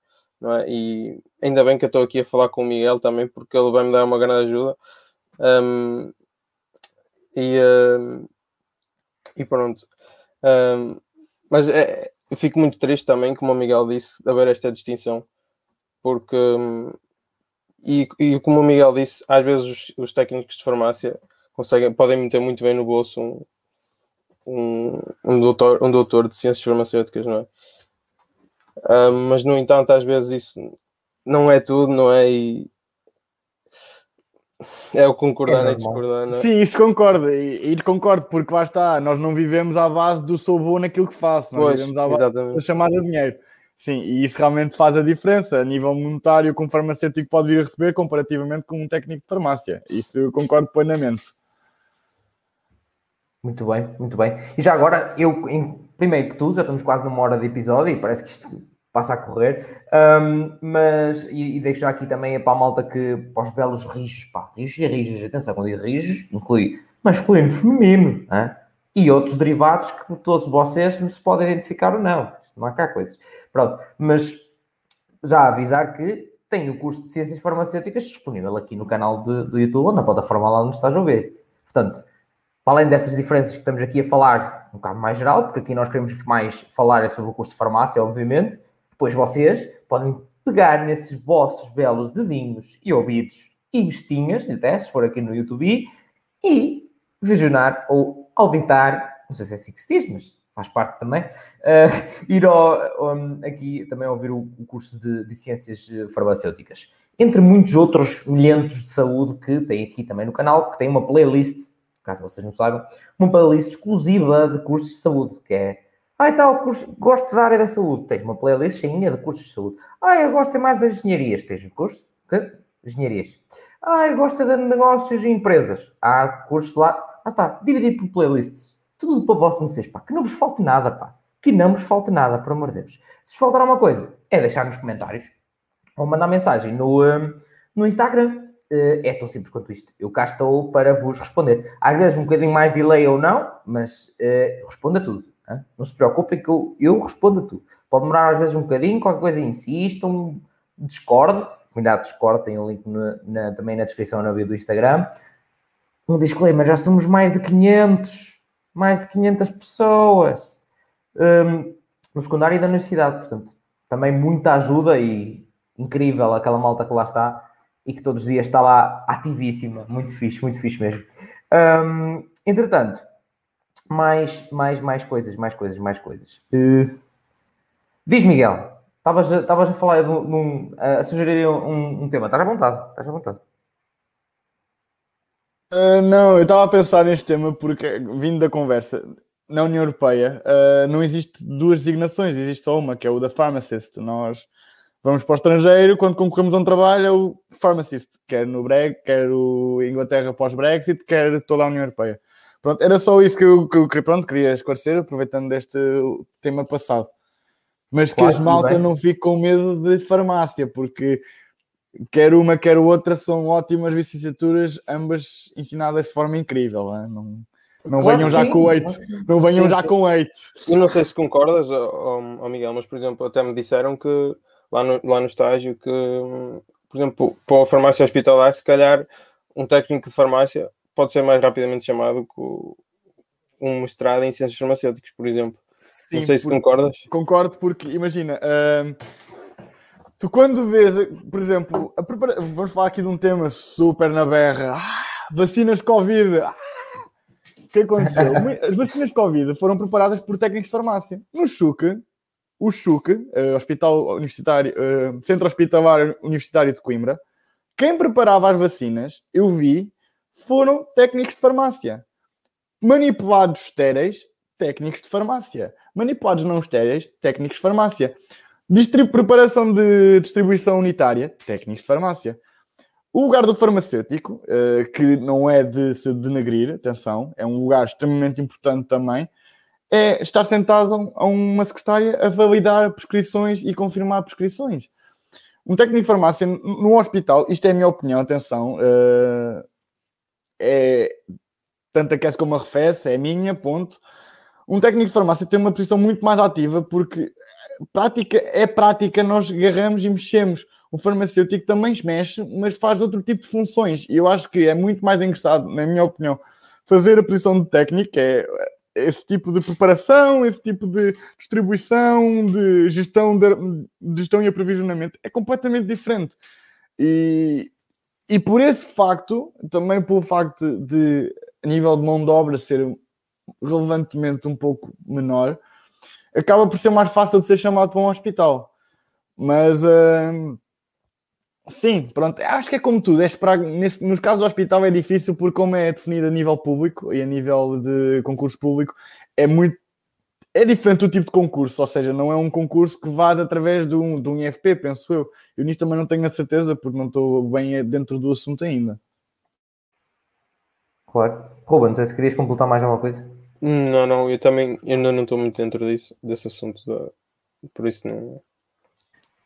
É? E ainda bem que eu estou aqui a falar com o Miguel também, porque ele vai me dar uma grande ajuda. Um, e, um, e pronto. Um, mas é, fico muito triste também, como o Miguel disse, de haver esta distinção porque hum, e, e, como o Miguel disse, às vezes os, os, técnicos de farmácia conseguem, podem meter muito bem no bolso um, um, um, doutor, um doutor de ciências farmacêuticas, não é? Um, mas no entanto, às vezes isso não é tudo, não é? E é o concordar é e discordar, não é? Sim, isso concordo, e, e concordo, porque lá está, nós não vivemos à base do sou bom naquilo que faço, nós pois, vivemos à base exatamente. da chamada dinheiro. Sim, e isso realmente faz a diferença a nível monetário que um farmacêutico pode vir a receber comparativamente com um técnico de farmácia. Isso eu concordo plenamente. Muito bem, muito bem. E já agora, eu, em, primeiro que tudo, já estamos quase numa hora de episódio e parece que isto passa a correr, um, mas, e, e, deixo já aqui também para a malta que, para os belos rijos, pá, rijos e rijos, atenção, quando digo rijos, inclui masculino feminino, e outros derivados que todos vocês se podem identificar ou não. Isto não há cá coisas. Pronto, mas já avisar que tem o curso de Ciências Farmacêuticas disponível aqui no canal de, do YouTube ou na plataforma lá onde estás a ver. Portanto, além destas diferenças que estamos aqui a falar um bocado mais geral, porque aqui nós queremos mais falar é sobre o curso de farmácia, obviamente, depois vocês podem pegar nesses vossos belos dedinhos e ouvidos e bestinhas, até se for aqui no YouTube, e visionar ou auditar, não sei se é assim que se diz, mas faz parte também, uh, ir ao, um, aqui também ouvir o, o curso de, de, Ciências Farmacêuticas. Entre muitos outros milhentos de saúde que tem aqui também no canal, que tem uma playlist, caso vocês não saibam, uma playlist exclusiva de cursos de saúde, que é ah, então, curso, gosto da área da saúde. Tens uma playlist cheinha de cursos de saúde. Ah, eu gosto mais das engenharias. Tens um curso de engenharias. Ah, eu gosto de negócios e empresas. Há cursos lá. Ah, está. Dividido por playlists. Tudo para vocês, pá. Que não vos falte nada, pá. Que não vos falte nada, por amor de Deus. Se faltar alguma coisa, é deixar nos comentários. Ou mandar mensagem no, um, no Instagram. Uh, é tão simples quanto isto. Eu cá estou para vos responder. Às vezes um bocadinho mais delay ou não, mas uh, responda tudo. Não se preocupem que eu, eu respondo a tudo. Pode demorar às vezes um bocadinho, qualquer coisa insistam, Discord, comunidade Discord, tem o um link na, na, também na descrição na bio do Instagram. Um disclaimer, já somos mais de 500, mais de 500 pessoas um, no secundário e da universidade, portanto, também muita ajuda e incrível aquela malta que lá está e que todos os dias está lá ativíssima, muito fixe, muito fixe mesmo. Um, entretanto, mais, mais, mais coisas, mais coisas, mais coisas. Uh, diz, Miguel, estavas a, falar de um, a sugerir um, um, tema. Estás à vontade, estás à vontade. Uh, não, eu estava a pensar neste tema porque, vindo da conversa, na União Europeia uh, não existe duas designações, existe só uma, que é o da pharmacist. Nós vamos para o estrangeiro, quando concorremos a um trabalho, é o pharmacist, quer no Brexit, quer o Inglaterra pós-Brexit, quer toda a União Europeia. Pronto, era só isso que eu, que eu pronto, queria esclarecer, aproveitando deste tema passado. Mas claro, que as malta não fiquem com medo de farmácia, porque quer uma, quer outra são ótimas licenciaturas, ambas ensinadas de forma incrível. Né? Não, não claro venham já sim. com oito. Não venham sim, já sim. com oito. Eu não sei se concordas, oh, oh, Miguel, mas por exemplo, até me disseram que lá no, lá no estágio que, por exemplo, para a farmácia hospitalar, se calhar um técnico de farmácia pode ser mais rapidamente chamado que um mestrado em ciências farmacêuticas, por exemplo. Sim, não sei se concordas. Concordo, porque imagina, uh, tu quando vês, por exemplo, prepara... vamos falar aqui de um tema super na berra, ah, vacinas Covid. Ah, o que aconteceu? <laughs> As vacinas Covid foram preparadas por técnicos de farmácia. No CHUC, o CHUC, uh, Hospital Universitário, uh, Centro Hospitalar Universitário de Coimbra, quem preparava as vacinas, eu vi, foram técnicos de farmácia. Manipulados estéreis, técnicos de farmácia. Manipulados não estéreis, técnicos de farmácia. Distrib preparação de distribuição unitária, técnicos de farmácia. O lugar do farmacêutico, uh, que não é de se denegrir, atenção, é um lugar extremamente importante também, é estar sentado a uma secretária a validar prescrições e confirmar prescrições. Um técnico de farmácia no hospital, isto é a minha opinião, atenção, uh, é tanto aquece como arrefece, é minha, ponto. Um técnico de farmácia tem uma posição muito mais ativa porque prática é prática, nós agarramos e mexemos. O farmacêutico também mexe, mas faz outro tipo de funções. E eu acho que é muito mais engraçado, na minha opinião, fazer a posição de técnico, é esse tipo de preparação, esse tipo de distribuição, de gestão, de, de gestão e aprovisionamento, é completamente diferente. E, e por esse facto, também pelo facto de a nível de mão de obra ser relevantemente um pouco menor, acaba por ser mais fácil de ser chamado para um hospital. Mas uh, sim, pronto, acho que é como tudo. É esperar, nesse, nos casos do hospital é difícil porque, como é definido a nível público e a nível de concurso público, é muito é diferente do tipo de concurso, ou seja, não é um concurso que vás através de um, de um IFP, penso eu. Eu nisto também não tenho a certeza, porque não estou bem dentro do assunto ainda. Claro. Ruben, não sei se querias completar mais alguma coisa. Não, não, eu também ainda não estou muito dentro disso, desse assunto, da... por isso não.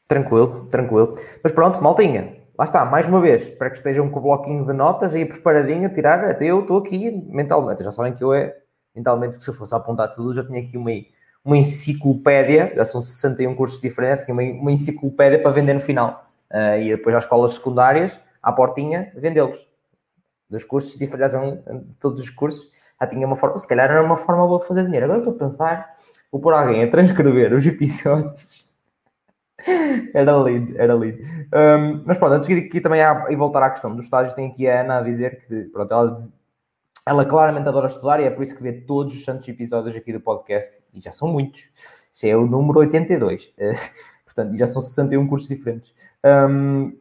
Tranquilo, tranquilo. Mas pronto, maltinha, lá está, mais uma vez, espero que estejam com o bloquinho de notas aí preparadinho a tirar, até eu estou aqui mentalmente, já sabem que eu é mentalmente, porque se eu fosse apontar tudo, já tinha aqui uma, uma enciclopédia, já são 61 cursos diferentes, tinha uma, uma enciclopédia para vender no final. Uh, e depois às escolas secundárias, à portinha, vendê-los. Dos cursos diferentes, todos os cursos, já tinha uma forma, se calhar era uma forma boa de fazer dinheiro. Agora estou a pensar, vou pôr alguém a transcrever os episódios. <laughs> era lindo, era lindo. Um, mas pronto, antes de ir aqui também e voltar à questão do estágio, tem aqui a Ana a dizer que pronto, ela, ela claramente adora estudar e é por isso que vê todos os santos episódios aqui do podcast, e já são muitos. Este é o número 82. <laughs> portanto, já são 61 cursos diferentes. Um,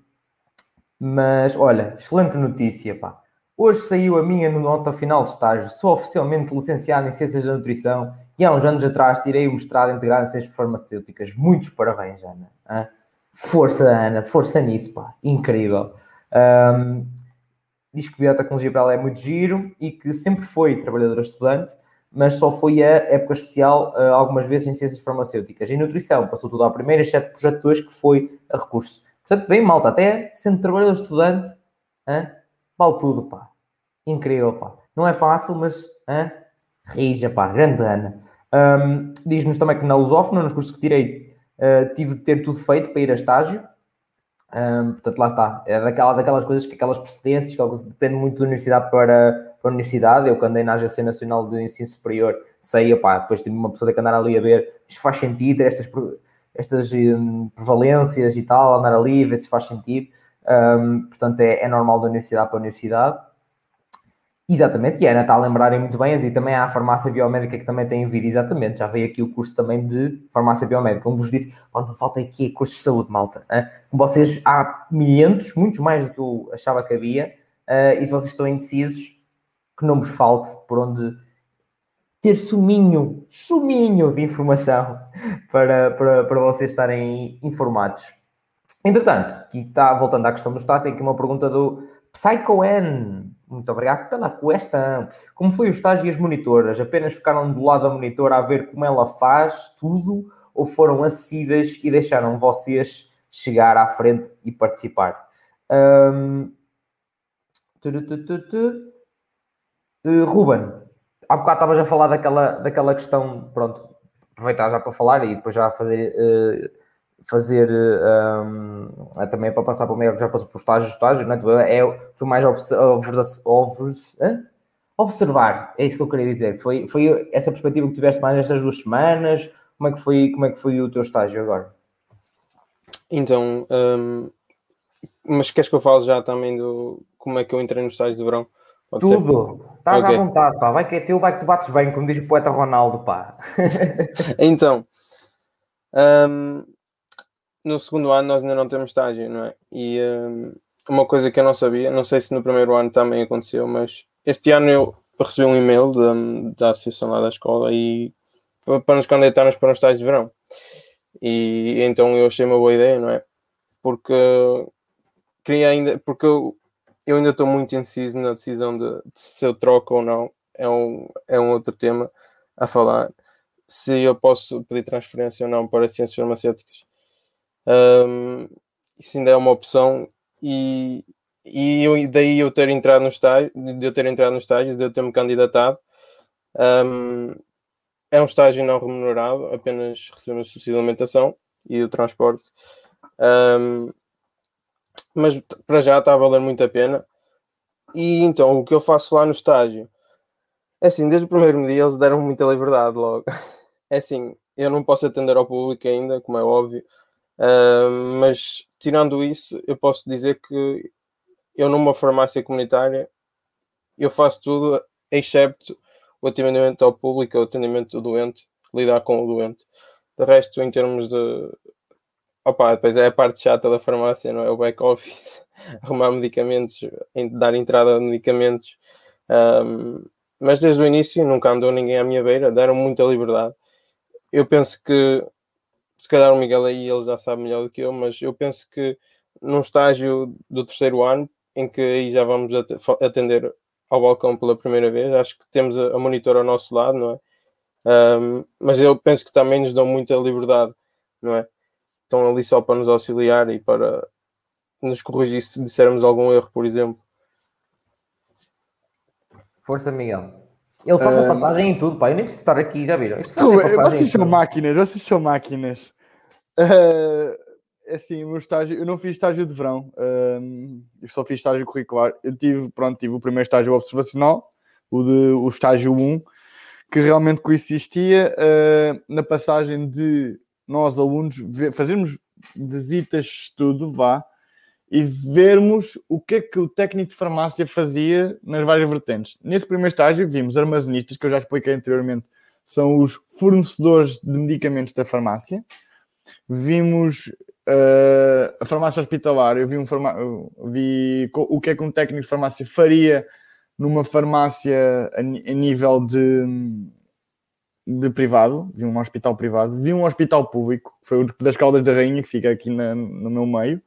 mas olha, excelente notícia, pá. Hoje saiu a minha nota final de estágio. Sou oficialmente licenciado em Ciências da Nutrição e há uns anos atrás tirei o mestrado integrado em Ciências Farmacêuticas. Muitos parabéns, Ana. Hein? Força, Ana. Força nisso, pá. Incrível. Um, diz que biotecnologia para ela é muito giro e que sempre foi trabalhadora estudante, mas só foi a época especial uh, algumas vezes em Ciências Farmacêuticas. Em Nutrição passou tudo à primeira, exceto projeto 2, que foi a recurso. Portanto, bem malta, até sendo trabalhador estudante, hein? vale tudo, pá. Incrível, pá. Não é fácil, mas hein? rija, pá, grande Ana. Um, Diz-nos também que na lusófona, nos cursos que tirei, uh, tive de ter tudo feito para ir a estágio. Um, portanto, lá está. É daquela, daquelas coisas que aquelas precedências, que depende muito da universidade para, para a universidade. Eu, quando andei na Agência Nacional de Ensino Superior, sei, opá, depois tive uma pessoa que andar ali a ver isto faz sentido, estas, estas um, prevalências e tal, andar ali, ver se faz sentido. Um, portanto, é, é normal da universidade para a universidade. Exatamente, e a Ana está a lembrarem muito bem, e também há a farmácia biomédica que também tem vídeo, exatamente, já veio aqui o curso também de farmácia biomédica, como vos disse, não falta aqui curso de saúde, malta. Como vocês, há milhentos, muitos mais do que eu achava que havia, e se vocês estão indecisos, que não vos falte por onde ter suminho, suminho de informação <laughs> para, para, para vocês estarem informados. Entretanto, e está voltando à questão do Estado, tem aqui uma pergunta do PsychoN. Muito obrigado pela questão. Como foi o estágio e as monitoras? Apenas ficaram do lado da monitora a ver como ela faz tudo ou foram acessíveis e deixaram vocês chegar à frente e participar? Um... Uh, Ruben, há bocado estavas a falar daquela, daquela questão, pronto, aproveitar já para falar e depois já fazer uh, fazer um, é também para passar para o meio que já passou por estágio, estágio, não é? é foi mais observar, é isso que eu queria dizer. Foi, foi essa perspectiva que tiveste mais estas duas semanas? Como é que foi, como é que foi o teu estágio agora? Então, um, mas queres que eu fale já também do como é que eu entrei no estágio de verão? Pode Tudo. Estás okay. à vontade, pá. Vai que é teu, vai que tu bates bem, como diz o poeta Ronaldo, pá. <laughs> então, um, no segundo ano nós ainda não temos estágio, não é? E um, uma coisa que eu não sabia, não sei se no primeiro ano também aconteceu, mas este ano eu recebi um e-mail da, da associação lá da escola e para nos candidatarmos para um estágio de verão. E então eu achei uma boa ideia, não é? Porque queria ainda, porque eu, eu ainda estou muito indeciso na decisão de, de, se eu troco ou não. É um, é um outro tema a falar. Se eu posso pedir transferência ou não para ciências farmacêuticas. Um, isso ainda é uma opção e, e eu, daí eu ter entrado no estágio, de eu ter entrado no estágio, de eu ter-me candidatado. Um, é um estágio não remunerado, apenas recebemos subsídio de alimentação e o transporte. Um, mas para já está a valer muito a pena. E então o que eu faço lá no estágio é assim, desde o primeiro dia eles deram muita liberdade logo. <laughs> É assim, eu não posso atender ao público ainda, como é óbvio, Uh, mas tirando isso, eu posso dizer que eu numa farmácia comunitária eu faço tudo excepto o atendimento ao público, o atendimento do doente, lidar com o doente. De resto, em termos de opa, depois é a parte chata da farmácia, não é? O back office, <laughs> arrumar medicamentos, dar entrada de medicamentos. Um, mas desde o início nunca andou ninguém à minha beira, deram muita liberdade. Eu penso que se calhar o Miguel aí ele já sabe melhor do que eu, mas eu penso que num estágio do terceiro ano, em que aí já vamos atender ao balcão pela primeira vez, acho que temos a, monitor ao nosso lado, não é? Um, mas eu penso que também nos dão muita liberdade, não é? Estão ali só para nos auxiliar e para nos corrigir se dissermos algum erro, por exemplo. Força, Miguel. Ele faz a passagem em tudo, pá. Eu nem preciso estar aqui, já viram? Tu, passagem vocês são máquinas, vocês são máquinas. Uh, assim, o meu estágio, eu não fiz estágio de verão, um, eu só fiz estágio curricular. Eu tive, pronto, tive o primeiro estágio observacional, o, de, o estágio 1, que realmente coexistia uh, na passagem de nós, alunos, fazermos visitas de estudo, vá, e vermos o que é que o técnico de farmácia fazia nas várias vertentes. Nesse primeiro estágio vimos armazenistas, que eu já expliquei anteriormente, são os fornecedores de medicamentos da farmácia. Vimos uh, a farmácia hospitalar, eu vi, um farma- eu vi o que é que um técnico de farmácia faria numa farmácia a, a nível de, de privado, vi um hospital privado, vi um hospital público, que foi o das Caldas da Rainha, que fica aqui na- no meu meio.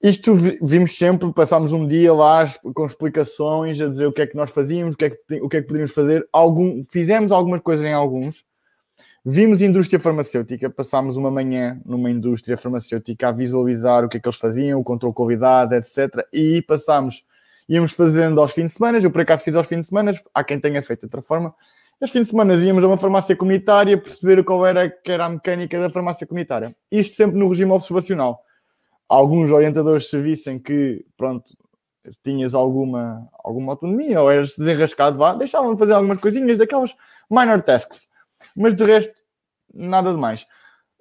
Isto vi- vimos sempre, passámos um dia lá com explicações, a dizer o que é que nós fazíamos, o que é que, o que, é que poderíamos fazer. Algum, fizemos algumas coisas em alguns. Vimos indústria farmacêutica, passámos uma manhã numa indústria farmacêutica a visualizar o que é que eles faziam, o controle de qualidade, etc. E passámos, íamos fazendo aos fins de semana, eu por acaso fiz aos fins de semana, há quem tenha feito de outra forma. Aos fins de semana íamos a uma farmácia comunitária perceber qual era, que era a mecânica da farmácia comunitária. Isto sempre no regime observacional alguns orientadores de serviço em que, pronto, tinhas alguma, alguma autonomia ou eras desenrascado, vá, deixavam-me fazer algumas coisinhas daquelas minor tasks. Mas de resto, nada de mais.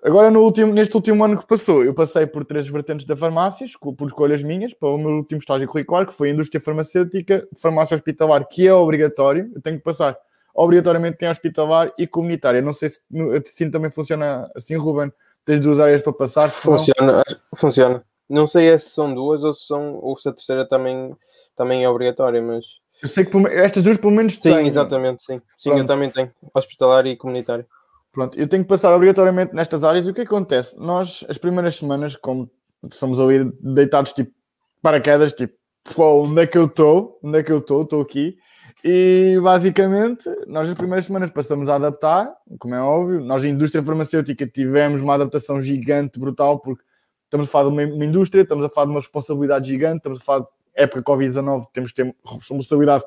Agora, no último, neste último ano que passou, eu passei por três vertentes da farmácia, por escolhas minhas, para o meu último estágio curricular, que foi indústria farmacêutica, farmácia hospitalar, que é obrigatório, eu tenho que passar obrigatoriamente em hospitalar e comunitária. Não sei se assim também funciona assim, Ruben. Tens duas áreas para passar. Funciona, funciona. Não sei se são duas ou se, são, ou se a terceira também, também é obrigatória, mas Eu sei que estas duas pelo menos sim, têm. exatamente, sim. Sim, eu Pronto. também tenho. Hospitalar e comunitário. Pronto, eu tenho que passar obrigatoriamente nestas áreas. E o que acontece? Nós, as primeiras semanas, como somos ali deitados tipo paraquedas, tipo, pô, onde é que eu estou? Onde é que eu estou? Estou aqui. E basicamente, nós as primeiras semanas passamos a adaptar, como é óbvio. Nós, em indústria farmacêutica, tivemos uma adaptação gigante, brutal, porque estamos a falar de uma, uma indústria, estamos a falar de uma responsabilidade gigante, estamos a falar de época Covid-19, temos que ter responsabilidade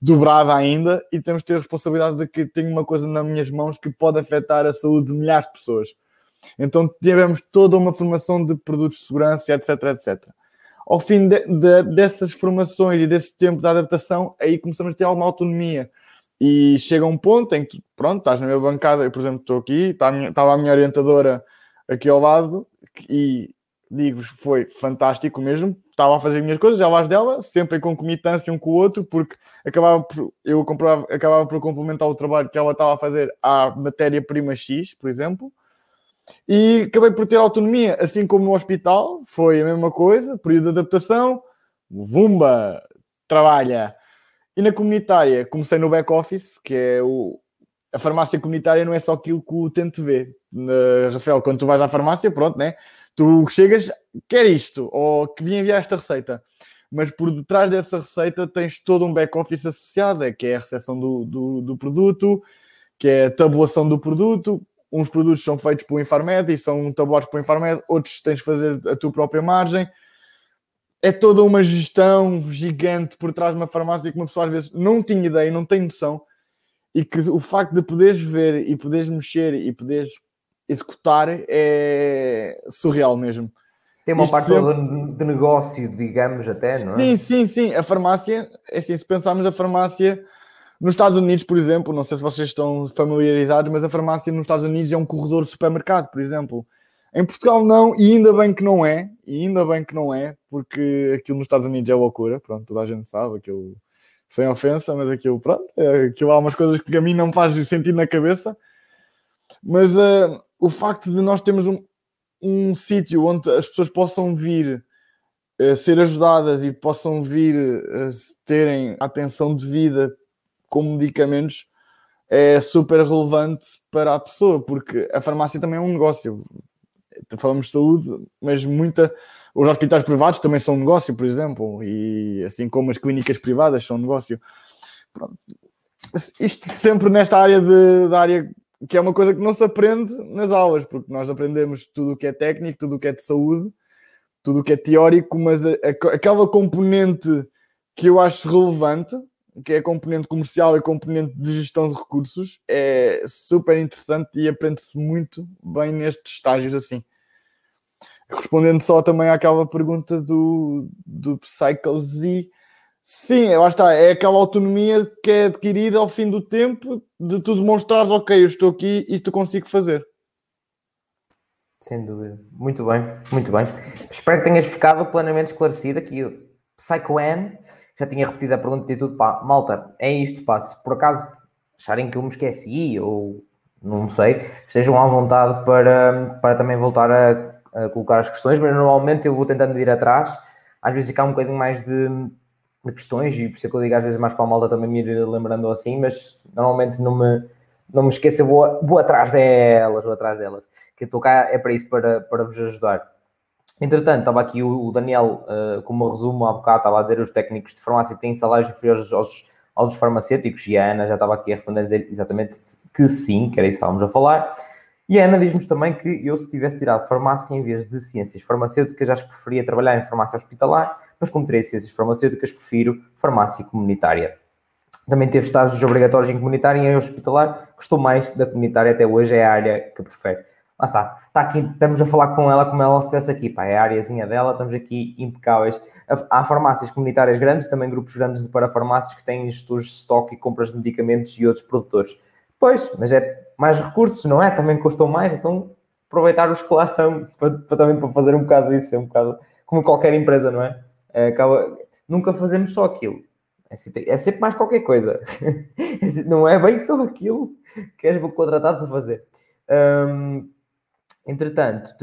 dobrada ainda e temos que ter a responsabilidade de que tenho uma coisa nas minhas mãos que pode afetar a saúde de milhares de pessoas. Então tivemos toda uma formação de produtos de segurança, etc, etc. Ao fim de- de- dessas formações e desse tempo de adaptação, aí começamos a ter alguma autonomia. E chega um ponto em que, pronto, estás na minha bancada, eu, por exemplo, estou aqui, estava a minha orientadora aqui ao lado, e digo-vos, foi fantástico mesmo. Estava a fazer as minhas coisas, já as dela, sempre em concomitância um com o outro, porque acabava por, eu acabava por complementar o trabalho que ela estava a fazer à matéria-prima X, por exemplo, e acabei por ter autonomia, assim como no hospital, foi a mesma coisa, período de adaptação, vumba, trabalha. E na comunitária, comecei no back-office, que é o, a farmácia comunitária não é só aquilo que o utente vê. Na- Rafael, quando tu vais à farmácia, pronto, né? Tu chegas, quer isto, ou que vim enviar esta receita. Mas por detrás dessa receita tens todo um back-office associado, é que é a recepção do, do, do produto, que é a tabulação do produto. Uns produtos são feitos pelo Infarmed e são tabulados pelo Infarmed, outros tens de fazer a tua própria margem. É toda uma gestão gigante por trás de uma farmácia que uma pessoa às vezes não tinha ideia, não tem noção, e que o facto de poderes ver e poderes mexer e poderes executar é surreal mesmo. Tem uma Isto parte sempre- de negócio, digamos, até, não é? Sim, sim, sim. A farmácia, é assim, se pensarmos a farmácia nos Estados Unidos, por exemplo, não sei se vocês estão familiarizados, mas a farmácia nos Estados Unidos é um corredor de supermercado, por exemplo. Em Portugal não, e ainda bem que não é, e ainda bem que não é, porque aquilo nos Estados Unidos é loucura, pronto, toda a gente sabe, aquilo sem ofensa, mas aquilo, pronto, é, aquilo há umas coisas que a mim não faz sentido na cabeça, mas eh, o facto de nós termos um, um sítio onde as pessoas possam vir eh, ser ajudadas e possam vir a terem atenção devida com medicamentos é super relevante para a pessoa, porque a farmácia também é um negócio. Falamos de saúde, mas muita. Os hospitais privados também são um negócio, por exemplo, e assim como as clínicas privadas são um negócio. Pronto. Isto sempre nesta área de, da área que é uma coisa que não se aprende nas aulas, porque nós aprendemos tudo o que é técnico, tudo o que é de saúde, tudo o que é teórico, mas a- a- aquela componente que eu acho relevante, que é componente comercial e componente de gestão de recursos, é super interessante e aprende-se muito bem nestes estágios assim. Respondendo só também àquela pergunta do, do Psycho Z, sim, lá está, é aquela autonomia que é adquirida ao fim do tempo de tu demonstrares, ok, eu estou aqui e tu consigo fazer. Sem dúvida. Muito bem, muito bem. Espero que tenhas ficado plenamente esclarecido aqui. O Psycho N, já tinha repetido a pergunta e tudo, pá, malta, é isto, pá, se por acaso acharem que eu me esqueci ou não sei, estejam à vontade para, para também voltar a a colocar as questões, mas normalmente eu vou tentando ir atrás. Às vezes fica um bocadinho mais de, de questões, e por isso é que eu digo às vezes mais para a malta também me ir lembrando assim, mas normalmente não me, não me esqueça, vou, vou atrás delas, vou atrás delas. Que eu estou cá é para isso, para, para vos ajudar. Entretanto, estava aqui o, Daniel, uh, como resumo há bocado, estava a dizer os técnicos de farmácia têm salários inferiores aos, aos farmacêuticos, e a Ana já estava aqui a responder a dizer exatamente que sim, que era isso que estávamos a falar. E a Ana diz-nos também que eu, se tivesse tirado farmácia em vez de ciências farmacêuticas, já preferia trabalhar em farmácia hospitalar, mas como tirei ciências farmacêuticas, prefiro farmácia comunitária. Também teve estágios obrigatórios em comunitária e em hospitalar, gostou mais da comunitária até hoje, é a área que prefere. Lá está, está aqui, estamos a falar com ela como ela estivesse aqui, pá, é a areazinha dela, estamos aqui impecáveis. Há farmácias comunitárias grandes, também grupos grandes de parafarmácias que têm gestores de estoque e compras de medicamentos e outros produtores. Pois, mas é mais recursos, não é? Também custam mais, então aproveitar os que lá estão para, para, também para fazer um bocado disso, é um bocado como qualquer empresa, não é? é acaba, nunca fazemos só aquilo. É sempre, é mais qualquer coisa. <laughs> É não é bem só aquilo que és contratado para fazer. Um, entretanto,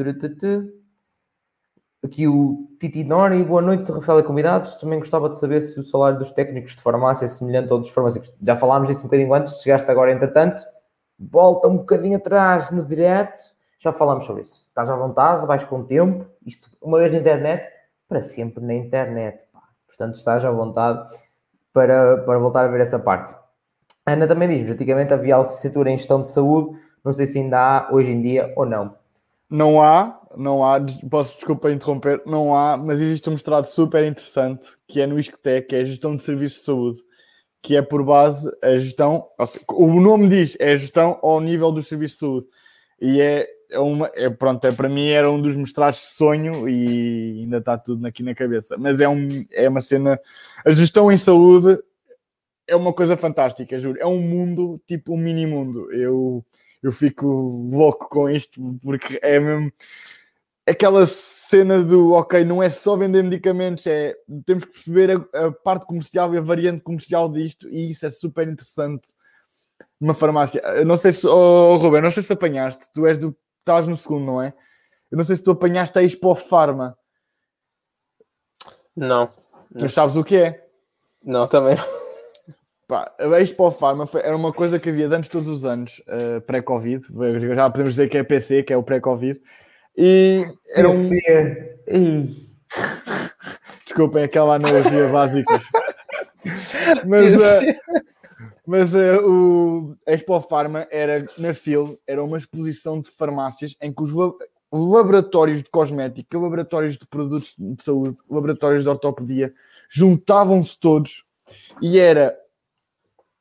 aqui o Titi Nori, boa noite, Rafael e convidados. Também gostava de saber se o salário dos técnicos de farmácia é semelhante ao dos farmacêuticos. Já falámos disso um bocadinho antes, chegaste agora entretanto volta um bocadinho atrás no direto, já falamos sobre isso. Estás à vontade, vais com o tempo, isto uma vez na internet, para sempre na internet. Pá. Portanto, estás à vontade para, para voltar a ver essa parte. Ana também diz, antigamente havia licenciatura em gestão de saúde, não sei se ainda há hoje em dia ou não. Não há, não há, posso desculpa interromper, não há, mas existe um mestrado super interessante que é no ISCTE, que é gestão de serviços de saúde que é por base a gestão, seja, o nome diz, é a gestão ao nível dos serviços de saúde. E é, é uma, é, pronto, é, para mim era um dos mestrados de sonho e ainda está tudo aqui na cabeça. Mas é, um, é uma cena, a gestão em saúde é uma coisa fantástica, juro. É um mundo, tipo um mini mundo. Eu, eu fico louco com isto porque é mesmo aquela cena do ok, não é só vender medicamentos, é temos que perceber a, a, parte comercial e a variante comercial disto, e isso é super interessante numa farmácia. Eu não sei se, oh, Ruben, não sei se apanhaste, tu és do. estás no segundo, não é? Eu não sei se tu apanhaste a Expo. Não. não. Mas sabes o que é? Não, também. Pá, a Expo Pharma foi, era uma coisa que havia de antes todos os anos, uh, pré-Covid. Já podemos dizer que é PC, que é o pré-Covid. E era um. Desculpem aquela analogia básica. <laughs> Mas, uh, mas uh, o Expo Pharma era na FIL, era uma exposição de farmácias em que os laboratórios de cosmética, laboratórios de produtos de saúde, laboratórios de ortopedia juntavam-se todos e era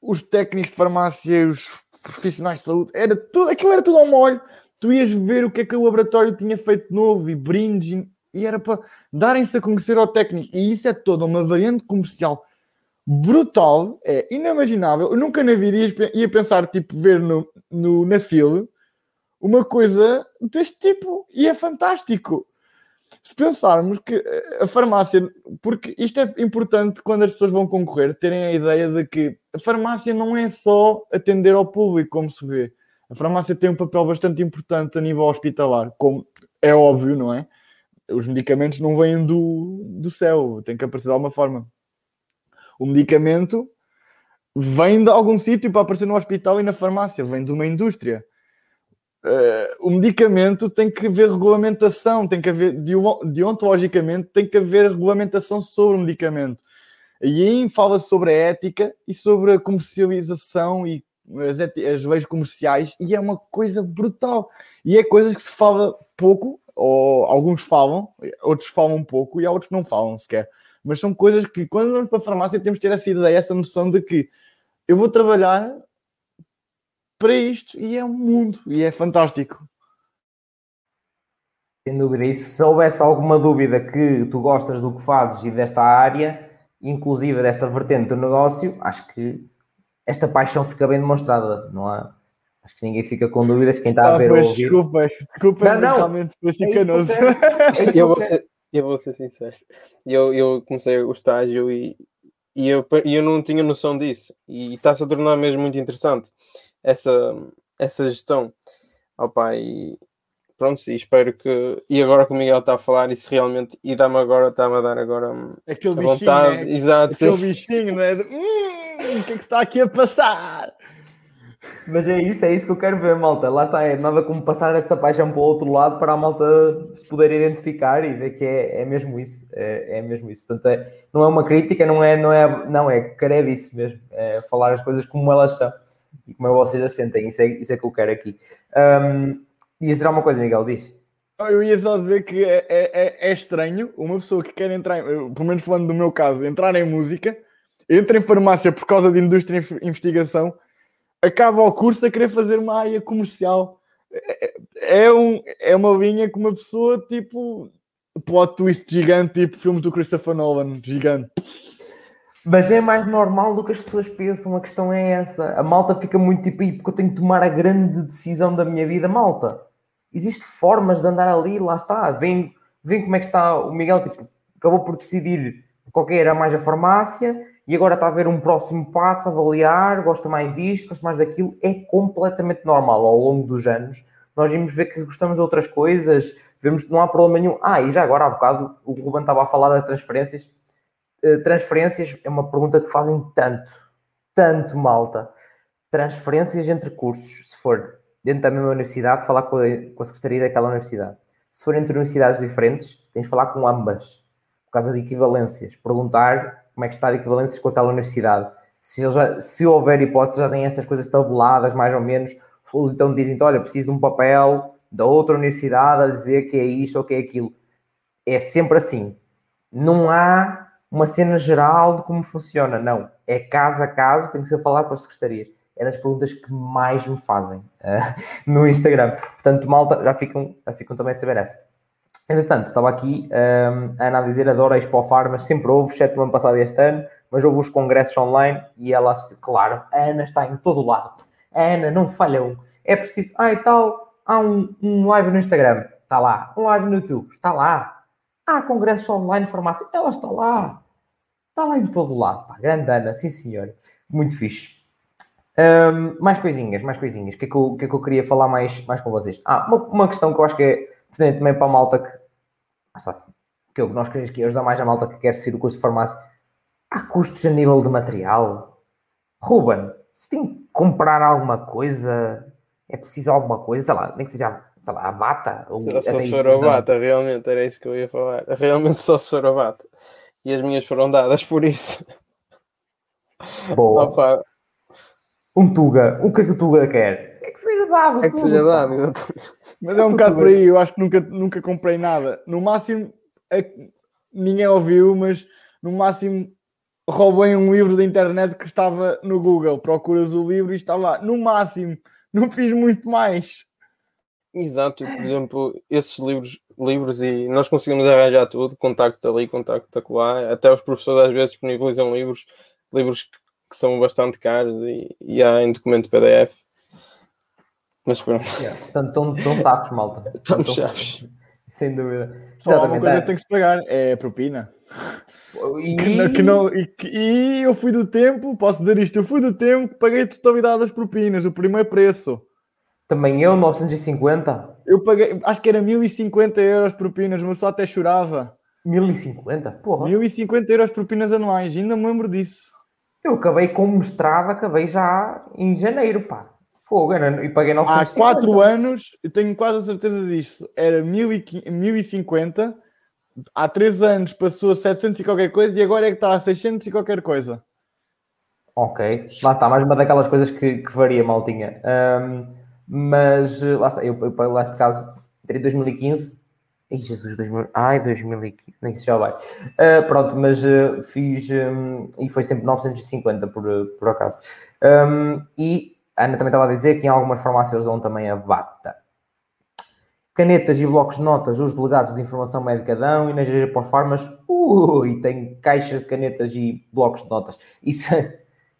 os técnicos de farmácia, os profissionais de saúde, era tudo, aquilo era tudo ao molho tu ias ver o que é que o laboratório tinha feito novo e brindes e era para darem-se a conhecer ao técnico. E isso é toda uma variante comercial brutal, é inimaginável. Eu nunca na vida ia, ia pensar, tipo, ver no, no, na fila uma coisa deste tipo e é fantástico. Se pensarmos que a farmácia, porque isto é importante quando as pessoas vão concorrer, terem a ideia de que a farmácia não é só atender ao público, como se vê a farmácia tem um papel bastante importante a nível hospitalar, como é óbvio, não é? Os medicamentos não vêm do, do céu, tem que aparecer de alguma forma. O medicamento vem de algum sítio para aparecer no hospital e na farmácia, vem de uma indústria. Uh, o medicamento tem que haver regulamentação, tem que haver, deontologicamente, tem que haver regulamentação sobre o medicamento. E aí fala sobre a ética e sobre a comercialização e as, as leis comerciais e é uma coisa brutal. E é coisas que se fala pouco, ou alguns falam, outros falam pouco e há outros que não falam sequer. mas são coisas que quando vamos para a farmácia temos de ter essa ideia, essa noção de que eu vou trabalhar para isto e é um mundo e é fantástico. Sem dúvida, e se houvesse alguma dúvida que tu gostas do que fazes e desta área, inclusive desta vertente do negócio, acho que esta paixão fica bem demonstrada, não há? Acho que ninguém fica com dúvidas, quem está ah, a ver pois, ou ouvir. Desculpa, desculpa, não, não. realmente foi assim é canoso. Eu, <laughs> eu, vou ser, eu vou ser sincero. Eu, eu comecei o estágio e, e eu, eu não tinha noção disso. E está-se a tornar mesmo muito interessante essa, essa gestão. Opa, e pronto, e espero que. E agora que o Miguel está a falar, isso realmente. E dá-me agora, está-me a dar agora. Aquele bichinho. Vontade, né? Exato. Aquele bichinho, não é? De, hum, o que é que está aqui a passar? Mas é isso, é isso que eu quero ver, malta. Lá está, é nada como passar essa paixão para o outro lado para a malta se poder identificar e ver que é, é mesmo isso. É, é mesmo isso. Portanto, é, não é uma crítica, não é, não é, não é, querer disso mesmo. É falar as coisas como elas são e como vocês as sentem. Isso é, isso é que eu quero aqui. Um, ia dizer uma coisa, Miguel, diz. Eu ia só dizer que é, é, é, estranho uma pessoa que quer entrar, pelo menos falando do meu caso, entrar em música, entra em farmácia por causa de indústria e investigação acaba o curso a querer fazer uma área comercial. É, é, um, é uma linha que uma pessoa tipo plot twist gigante, tipo filmes do Christopher Nolan, gigante. Mas é mais normal do que as pessoas pensam, a questão é essa. A malta fica muito tipo, porque eu tenho que tomar a grande decisão da minha vida, malta. Existem formas de andar ali, lá está. Vem, vem como é que está o Miguel, tipo, acabou por decidir qualquer era mais a farmácia, e agora está a ver um próximo passo, avaliar, gosta mais disto, gosta mais daquilo, é completamente normal ao longo dos anos. Nós vimos ver que gostamos de outras coisas, vemos que não há problema nenhum. Ah, e já agora há bocado o Ruben estava a falar das transferências. Uh, transferências é uma pergunta que fazem tanto, tanto malta. Transferências entre cursos, se for dentro da mesma universidade, falar com a, com a secretaria daquela universidade. Se for entre universidades diferentes, tens de falar com ambas, por causa de equivalências. Perguntar como é que está a equivalências com aquela universidade. Se, já, se houver hipótese, já têm essas coisas tabuladas, mais ou menos, então dizem, olha, preciso de um papel da outra universidade a dizer que é isto ou que é aquilo. É sempre assim. Não há uma cena geral de como funciona, não. É caso a caso, tem que ser falado com as secretarias. É das perguntas que mais me fazem uh, <laughs> no Instagram. Portanto, malta, já ficam, já ficam também a saber essa. Entretanto, estava aqui um, a Ana a dizer, adoro a Expo Farmas, sempre houve, exceto no ano passado e este ano, mas houve os congressos online e ela, claro, a Ana está em todo lado. A Ana não falha um. É preciso, ah e tal, há um, um live no Instagram, está lá. Um live no YouTube, está lá. Há congressos online de farmácia, ela está lá. Está lá em todo lado, pá. Grande Ana, sim senhor. Muito fixe. Um, mais coisinhas, mais coisinhas. O que, é que, eu, que é que eu queria falar mais, mais com vocês? Ah, uma, uma questão que eu acho que é pertinente também para a malta que está, que é que nós queremos aqui ajudar mais a malta que quer seguir o curso de farmácia. Há custos a nível de material? Ruben, se tem que comprar alguma coisa, é preciso alguma coisa, sei lá, nem que seja sei lá, a bata. Ou só, só se for a bata, realmente, era isso que eu ia falar. Realmente só se for a bata. E as minhas foram dadas por isso. Boa. Opa. Um Tuga, o que é que o Tuga quer? É que seja dado. É que seja dado, exatamente. Mas é um <laughs> bocado por aí, eu acho que nunca, nunca comprei nada. No máximo, é, ninguém ouviu, mas no máximo roubei um livro da internet que estava no Google. Procuras o livro e está lá. No máximo, não fiz muito mais. Exato, por exemplo, esses livros, livros e nós conseguimos arranjar tudo, contacto ali, contacto lá, até os professores às vezes disponibilizam livros, livros que, que são bastante caros e, e há em documento PDF mas pronto. Yeah. Portanto, estão, estão safos, malta. <laughs> Estamos chaves. Sem dúvida. Só uma coisa que tem que se pagar é a propina. E... Que, que não, e, e, eu fui do tempo, posso dizer isto, eu fui do tempo, paguei a totalidade das propinas, o primeiro preço. Também eu, 950? Eu paguei, acho que era 1050 euros propinas, mas só até chorava. 1050? Porra. 1050 euros propinas anuais, ainda me lembro disso. Eu acabei com mestrado, acabei já em janeiro, pá. Fogo, e paguei 950. Há 4 anos, eu tenho quase a certeza disso, era 1050. Há 3 anos passou a 700 e qualquer coisa e agora é que está a 600 e qualquer coisa. Ok, lá está, mais uma daquelas coisas que, que varia, maltinha. Um, mas lá está, eu, eu lá este caso, entre 2015 Ai, Jesus, 2000... Ai, 2015, nem se já vai. Uh, pronto, mas uh, fiz, um, e foi sempre 950, por, por acaso. Um, e a Ana também estava a dizer que em algumas farmácias dão também a bata. Canetas e blocos de notas, os delegados de informação médica dão, e nas farmas, ui, tem caixas de canetas e blocos de notas. Isso,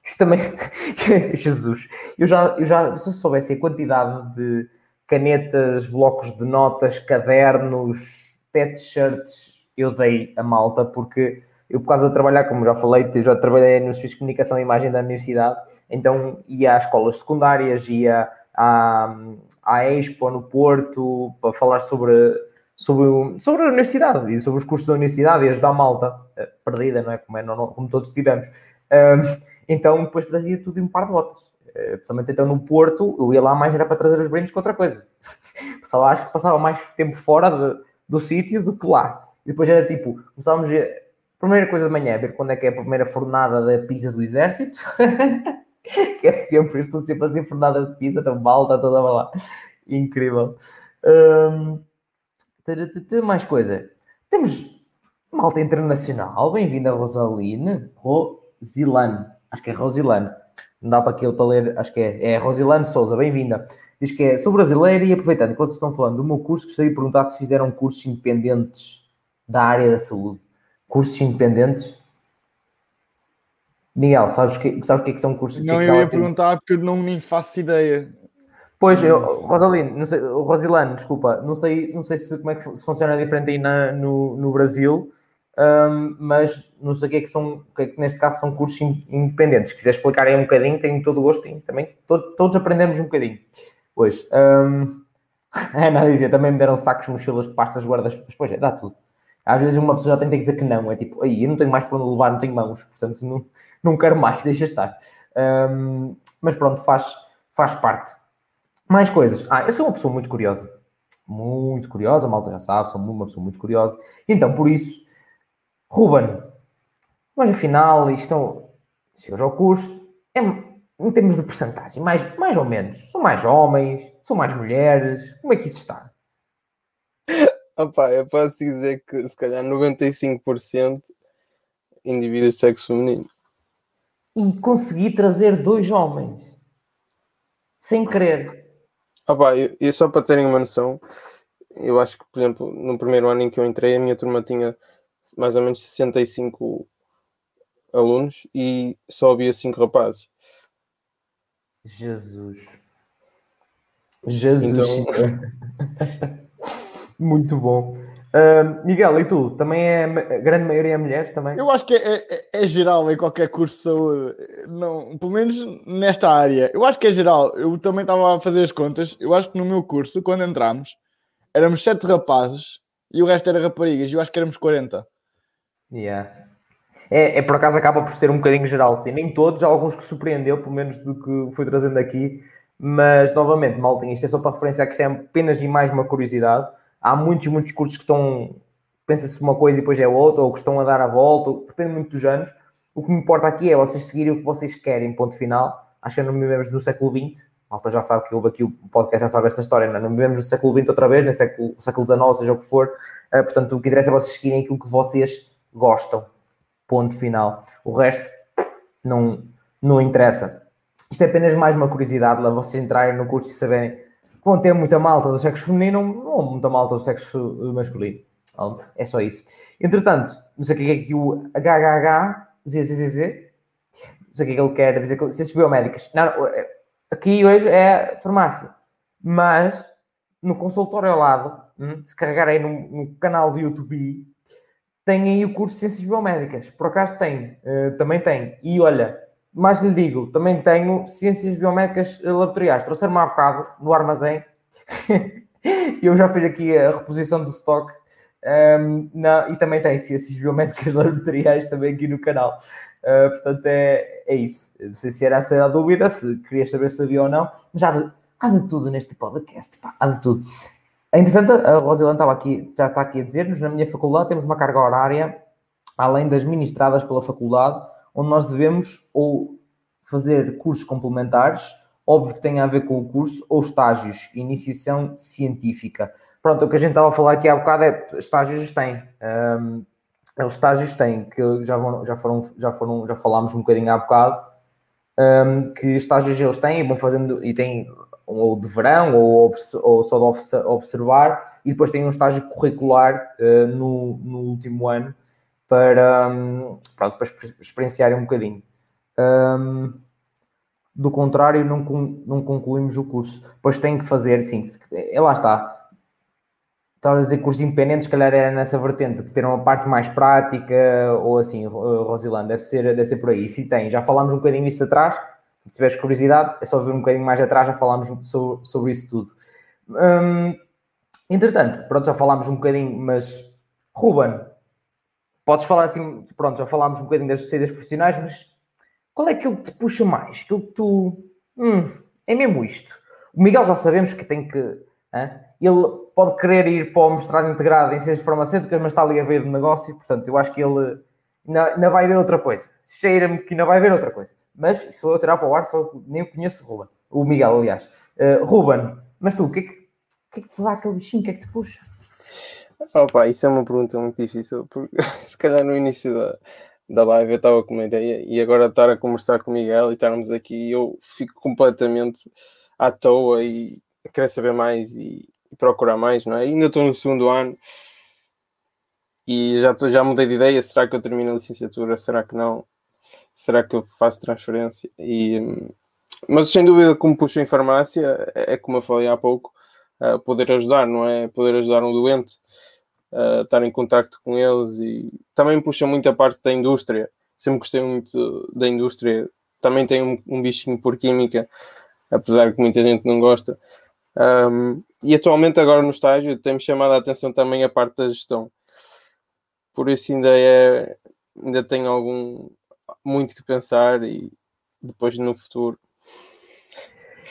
isso também, <laughs> Jesus, eu já, eu já, se eu soubesse a quantidade de canetas, blocos de notas, cadernos, t-shirts, eu dei a malta, porque eu, por causa de trabalhar, como já falei, já trabalhei no Serviço de Comunicação e Imagem da Universidade, então ia às escolas secundárias, ia à, à Expo no Porto, para falar sobre, sobre, sobre a universidade e sobre os cursos da universidade e ajudar a malta, eh, perdida, não é? Como, é, não, como todos tivemos. Um, então, depois trazia tudo em um par de botas. Eh, principalmente então no Porto, eu ia lá mais era para trazer os brindes que outra coisa. <laughs> Pessoal, acho que passava mais tempo fora de, do sítio do que lá. E depois era tipo, começávamos a primeira coisa de manhã, ver quando é que é a primeira fornada da pizza do exército. <laughs> que é sempre, estou sempre assim, fornada de pizza, tão balda toda lá. Incrível. Um, mais coisa. Temos malta internacional, bem-vinda Rosaline. Rosilane, acho que é Rosilane não dá para aquilo para ler, acho que é, é Rosilane Souza, bem-vinda. Diz que é, sou brasileira e aproveitando que vocês estão falando do meu curso, gostaria de perguntar se fizeram cursos independentes da área da saúde. Cursos independentes? Miguel, sabes, que, sabes o que é que são cursos? Não, que eu ia perguntar porque eu não me faço ideia. Pois, eu, Rosaline, não sei, Rosilane, desculpa, não sei, não sei se, como é que se funciona diferente aí na, no, no Brasil, um, mas não sei o que é que são, é que neste caso são cursos independentes. Se quiser explicar aí um bocadinho, tenho todo o gosto em também. Todo, todos aprendemos um bocadinho. Pois, <laughs> um, a Ana dizia, também me deram sacos, mochilas, pastas, guardas, pois é, dá tudo. Às vezes uma pessoa já tem que dizer que não, é tipo, aí eu não tenho mais para onde levar, não tenho mãos, portanto não, não quero mais, <laughs> deixa estar. Um, mas pronto, faz, faz parte. Mais coisas. Ah, eu sou uma pessoa muito curiosa. Muito curiosa, malta já sabe, sou uma pessoa muito curiosa. Então, por isso, Ruben, mas afinal, isto chegas ao curso, é, em termos de porcentagem, mais, mais ou menos. São mais homens, são mais mulheres, como é que isso está? Opa, eu posso dizer que se calhar 95% indivíduos de sexo feminino. E consegui trazer dois homens. Sem querer. Opa, eu, eu só para terem uma noção, eu acho que, por exemplo, no primeiro ano em que eu entrei, a minha turma tinha mais ou menos 65 alunos e só havia 5 rapazes. Jesus. Jesus. Então... <laughs> Muito bom. Uh, Miguel, e tu? Também é a grande maioria é mulheres também? Eu acho que é, é, é, geral em qualquer curso de saúde, não, pelo menos nesta área. Eu acho que é geral. Eu também estava a fazer as contas. Eu acho que no meu curso, quando entramos, éramos sete rapazes e o resto era raparigas. Eu acho que éramos 40. Yeah. É, é, por acaso acaba por ser um bocadinho geral, sim. Nem todos, há alguns que surpreendeu, pelo menos do que fui trazendo aqui. Mas, novamente, malta, isto é só para referenciar que isto é apenas e mais uma curiosidade. Há muitos, muitos cursos que estão... Pensa-se uma coisa e depois é outra, ou que estão a dar a volta, depende muito dos anos. O que me importa aqui é vocês seguirem o que vocês querem, ponto final. Acho que não vivemos no século XX. Malta já sabe que houve aqui o podcast, já sabe esta história. Não, não vivemos no século XX outra vez, no século, século XIX, seja o que for. Uh, portanto, o que interessa é vocês seguirem aquilo que vocês gostam. Ponto final. O resto não, não interessa. Isto é apenas mais uma curiosidade, lá vocês entrarem no curso e saberem que vão ter muita malta do sexo feminino ou muita malta do sexo masculino. É só isso. Entretanto, não sei o que é que o HHH, ZZZZ, não sei o que é que ele quer dizer, ciências biomédicas. Não, aqui hoje é farmácia, mas no consultório ao lado, hum, se carregarem no, no canal do YouTube, tem aí o curso de Ciências Biomédicas. Por acaso tem, uh, também tem. E olha, mais lhe digo, também tenho Ciências Biomédicas Laboratoriais. Trouxeram-me há bocado no armazém. <laughs> eu já fiz aqui a reposição do stock. Um, e também tem Ciências Biomédicas <laughs> Laboratoriais também aqui no canal. Uh, portanto, é, é isso. não sei se era essa a dúvida, se querias saber se havia ou não, mas há de, há de tudo neste podcast, pá, há de tudo. É interessante, a Rosilane estava aqui, já está aqui a dizer-nos, na minha faculdade temos uma carga horária, além das ministradas pela faculdade, onde nós devemos ou fazer cursos complementares, óbvio que tenha a ver com o curso, ou estágios, iniciação científica. Pronto, o que a gente estava a falar aqui há bocado é estágios têm. Um, os estágios têm, que já, vão, já, foram, já, foram, já falámos um bocadinho há bocado, um, que estágios eles têm e vão fazendo, e têm ou de verão ou, ou só de observar, e depois têm um estágio curricular uh, no, no último ano para, um, pronto, para experienciarem um bocadinho. Um, do contrário, não, não concluímos o curso. Depois tem que fazer, sim, é, lá está estava a dizer cursos independentes, se calhar era nessa vertente, que ter uma parte mais prática, ou assim, Rosilando, deve ser, deve ser por aí. Se tem, já falámos um bocadinho isso atrás, se tiveres curiosidade, é só ver um bocadinho mais atrás, já falámos sobre, sobre isso tudo. Hum, entretanto, pronto, já falámos um bocadinho, mas Ruben, podes falar assim, pronto, já falámos um bocadinho das saídas profissionais, mas qual é aquilo que te puxa mais? Aquilo que tu. Hum, é mesmo isto. O Miguel já sabemos que tem que. Hein? Ele pode querer ir para o mestrado integrado em ciências farmacêuticas, mas está ali a ver o negócio, portanto, eu acho que ele ainda vai ver outra coisa. Cheira-me que ainda vai ver outra coisa. Mas se eu tirar para o ar, só nem eu conheço o Ruben. O Miguel, aliás. Uh, Ruben, mas tu, o que é que, o que, é que te dá aquele bichinho? O que é que te puxa? Opa, isso é uma pergunta muito difícil, porque <laughs> se calhar no início da, da live eu estava com uma ideia e agora estar a conversar com o Miguel e estarmos aqui eu fico completamente à toa e querer saber mais e, e procurar mais, não é? Ainda estou no segundo ano e já, tô, já mudei de ideia. Será que eu termino a licenciatura? Será que não? Será que eu faço transferência? E, mas sem dúvida, como puxo em farmácia, é, é como eu falei há pouco, uh, poder ajudar, não é? Poder ajudar um doente, uh, estar em contacto com eles e também puxa muito a parte da indústria. Sempre gostei muito da indústria. Também tenho um, um bichinho por química, apesar que muita gente não gosta. Um, e atualmente, agora no estágio, tem-me chamado a atenção também a parte da gestão. Por isso, ainda, é, ainda tenho algum muito que pensar e depois no futuro.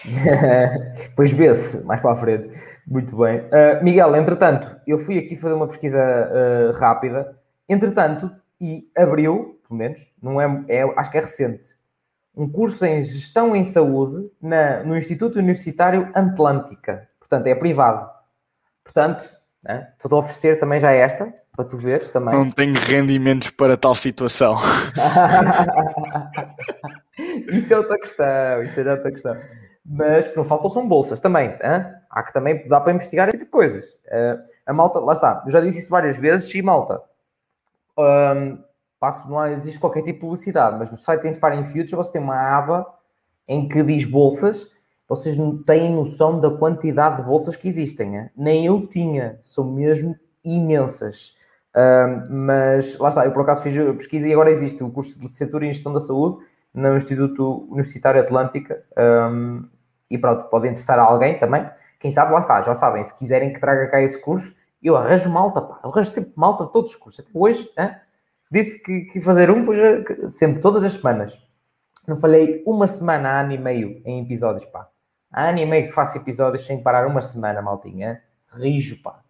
<laughs> pois vê-se mais para a frente. Muito bem. Uh, Miguel, entretanto, eu fui aqui fazer uma pesquisa uh, rápida. Entretanto, e abriu, pelo menos, não é, é, acho que é recente, um curso em Gestão em Saúde na, no Instituto Universitário Atlântica. Portanto, é privado. Portanto, né, estou a oferecer também já esta, para tu veres também. Não tenho rendimentos para tal situação. <laughs> isso é outra questão, isso é outra questão. Mas que não faltam são bolsas também. Hein? Há que também dá para investigar esse tipo de coisas. Uh, a malta, lá está, eu já disse isso várias vezes, e malta. Um, passo, não existe qualquer tipo de publicidade, mas no site tem Inspiring Future você tem uma aba em que diz bolsas. Vocês não têm noção da quantidade de bolsas que existem. Hein? Nem eu tinha, são mesmo imensas. Mas lá está, eu por acaso fiz a pesquisa e agora existe o curso de licenciatura em Gestão da Saúde no Instituto Universitário Atlântica. Um, e pronto, pode interessar a alguém também. Quem sabe, lá está, já sabem, se quiserem que traga cá esse curso, eu arranjo malta, pá, eu arranjo sempre malta todos os cursos. Até hoje, disse que, que fazer um, pois, eh, sempre, todas as semanas. Não falhei uma semana, ano e meio em episódios, pá. Há ano e meio que faço episódios sem parar uma semana, maltinha. Rijo, pá.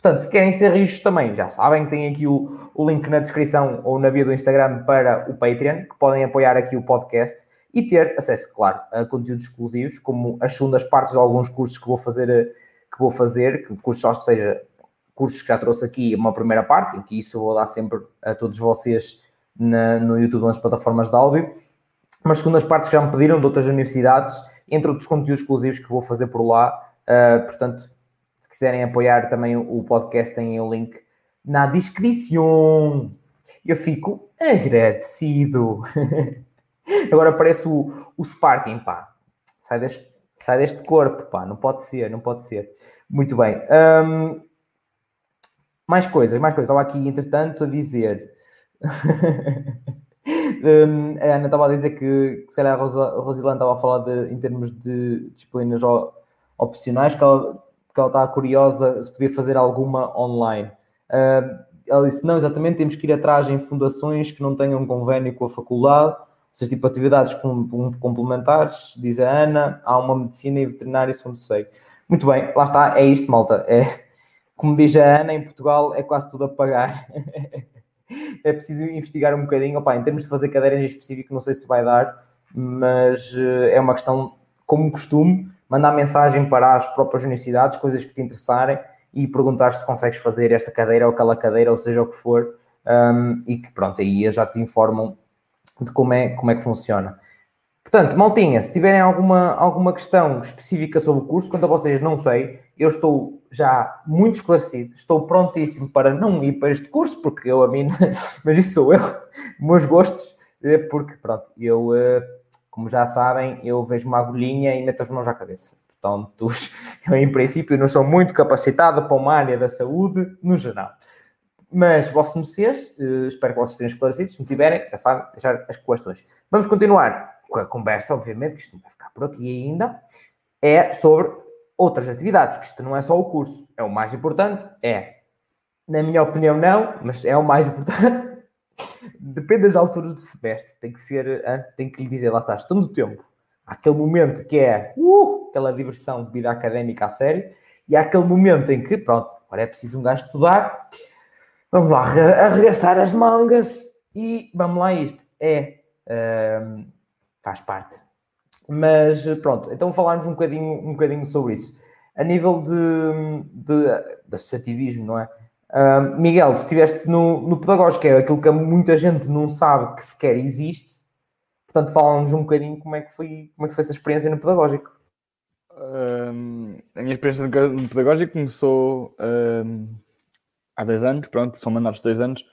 Portanto, se querem ser rijos também, já sabem, tem aqui o, o link na descrição ou na bio do Instagram para o Patreon, que podem apoiar aqui o podcast e ter acesso, claro, a conteúdos exclusivos, como as segundas partes de alguns cursos que vou fazer, que vou fazer, que cursos, ou seja, cursos que já trouxe aqui uma primeira parte, em que isso vou dar sempre a todos vocês na, no YouTube, nas plataformas de áudio, mas segundas partes que já me pediram de outras universidades, entre outros conteúdos exclusivos que vou fazer por lá. Uh, portanto, se quiserem apoiar também o podcast, tem o link na descrição. Eu fico agradecido. <laughs> Agora parece o, o Sparking, pá. Sai deste, sai deste corpo, pá. Não pode ser, não pode ser. Muito bem. Um, mais coisas, mais coisas. Estava aqui, entretanto, a dizer. <laughs> um, a Ana estava a dizer que, que se calhar a, Rosa, a Rosilã estava a falar de, em termos de disciplinas opcionais, que ela, que ela estava curiosa se podia fazer alguma online. Uh, ela disse: não, exatamente, temos que ir atrás em fundações que não tenham convênio com a faculdade, ou seja, tipo atividades complementares, diz a Ana, há uma medicina e veterinária, segundo sei. Muito bem, lá está, é isto, malta. É, como diz a Ana, em Portugal é quase tudo a pagar. <laughs> é preciso investigar um bocadinho. Opa, em termos de fazer cadeiras em específico, não sei se vai dar, mas uh, é uma questão, como costume, mandar mensagem para as próprias universidades, coisas que te interessarem, e perguntar se consegues fazer esta cadeira ou aquela cadeira, ou seja o que for, um, e que pronto, aí já te informam de como é, como é que funciona. Portanto, maltinha, se tiverem alguma, alguma questão específica sobre o curso, quanto a vocês não sei, eu estou já muito esclarecido, estou prontíssimo para não ir para este curso, porque eu a mim, <laughs> mas isso sou eu, <laughs> meus gostos, eh, porque pronto, eu, eh, como já sabem, eu vejo uma agulhinha e meto as mãos à cabeça. Portanto, <laughs> eu em princípio não sou muito capacitado para uma área da saúde no geral. Mas, vossos mercês, eh, espero que vocês estejam esclarecidos. Se não tiverem, já sabem, deixar as questões. Vamos continuar com a conversa, obviamente, que isto não vai ficar por aqui ainda, é sobre outras atividades, que isto não é só o curso, é o mais importante, é, na minha opinião, não, mas é o mais <laughs> importante. Depende das alturas do semestre, tem que ser, tem que lhe dizer, lá está, estamos no tempo. Há aquele momento que é uh, aquela diversão de vida académica a sério, e há aquele momento em que, pronto, agora é preciso um gajo estudar, vamos lá arregaçar as mangas e vamos lá isto. É. Uh, faz parte. Mas pronto, então falarmos um bocadinho, um bocadinho sobre isso. A nível de, de, de associativismo, não é? Uh, Miguel, tu estiveste no, no pedagógico, é aquilo que muita gente não sabe que sequer existe. Portanto, fala-nos um bocadinho como é que foi, como é que foi essa experiência no pedagógico. A minha experiência no pedagógico começou há dois anos, pronto, são mandados dois anos,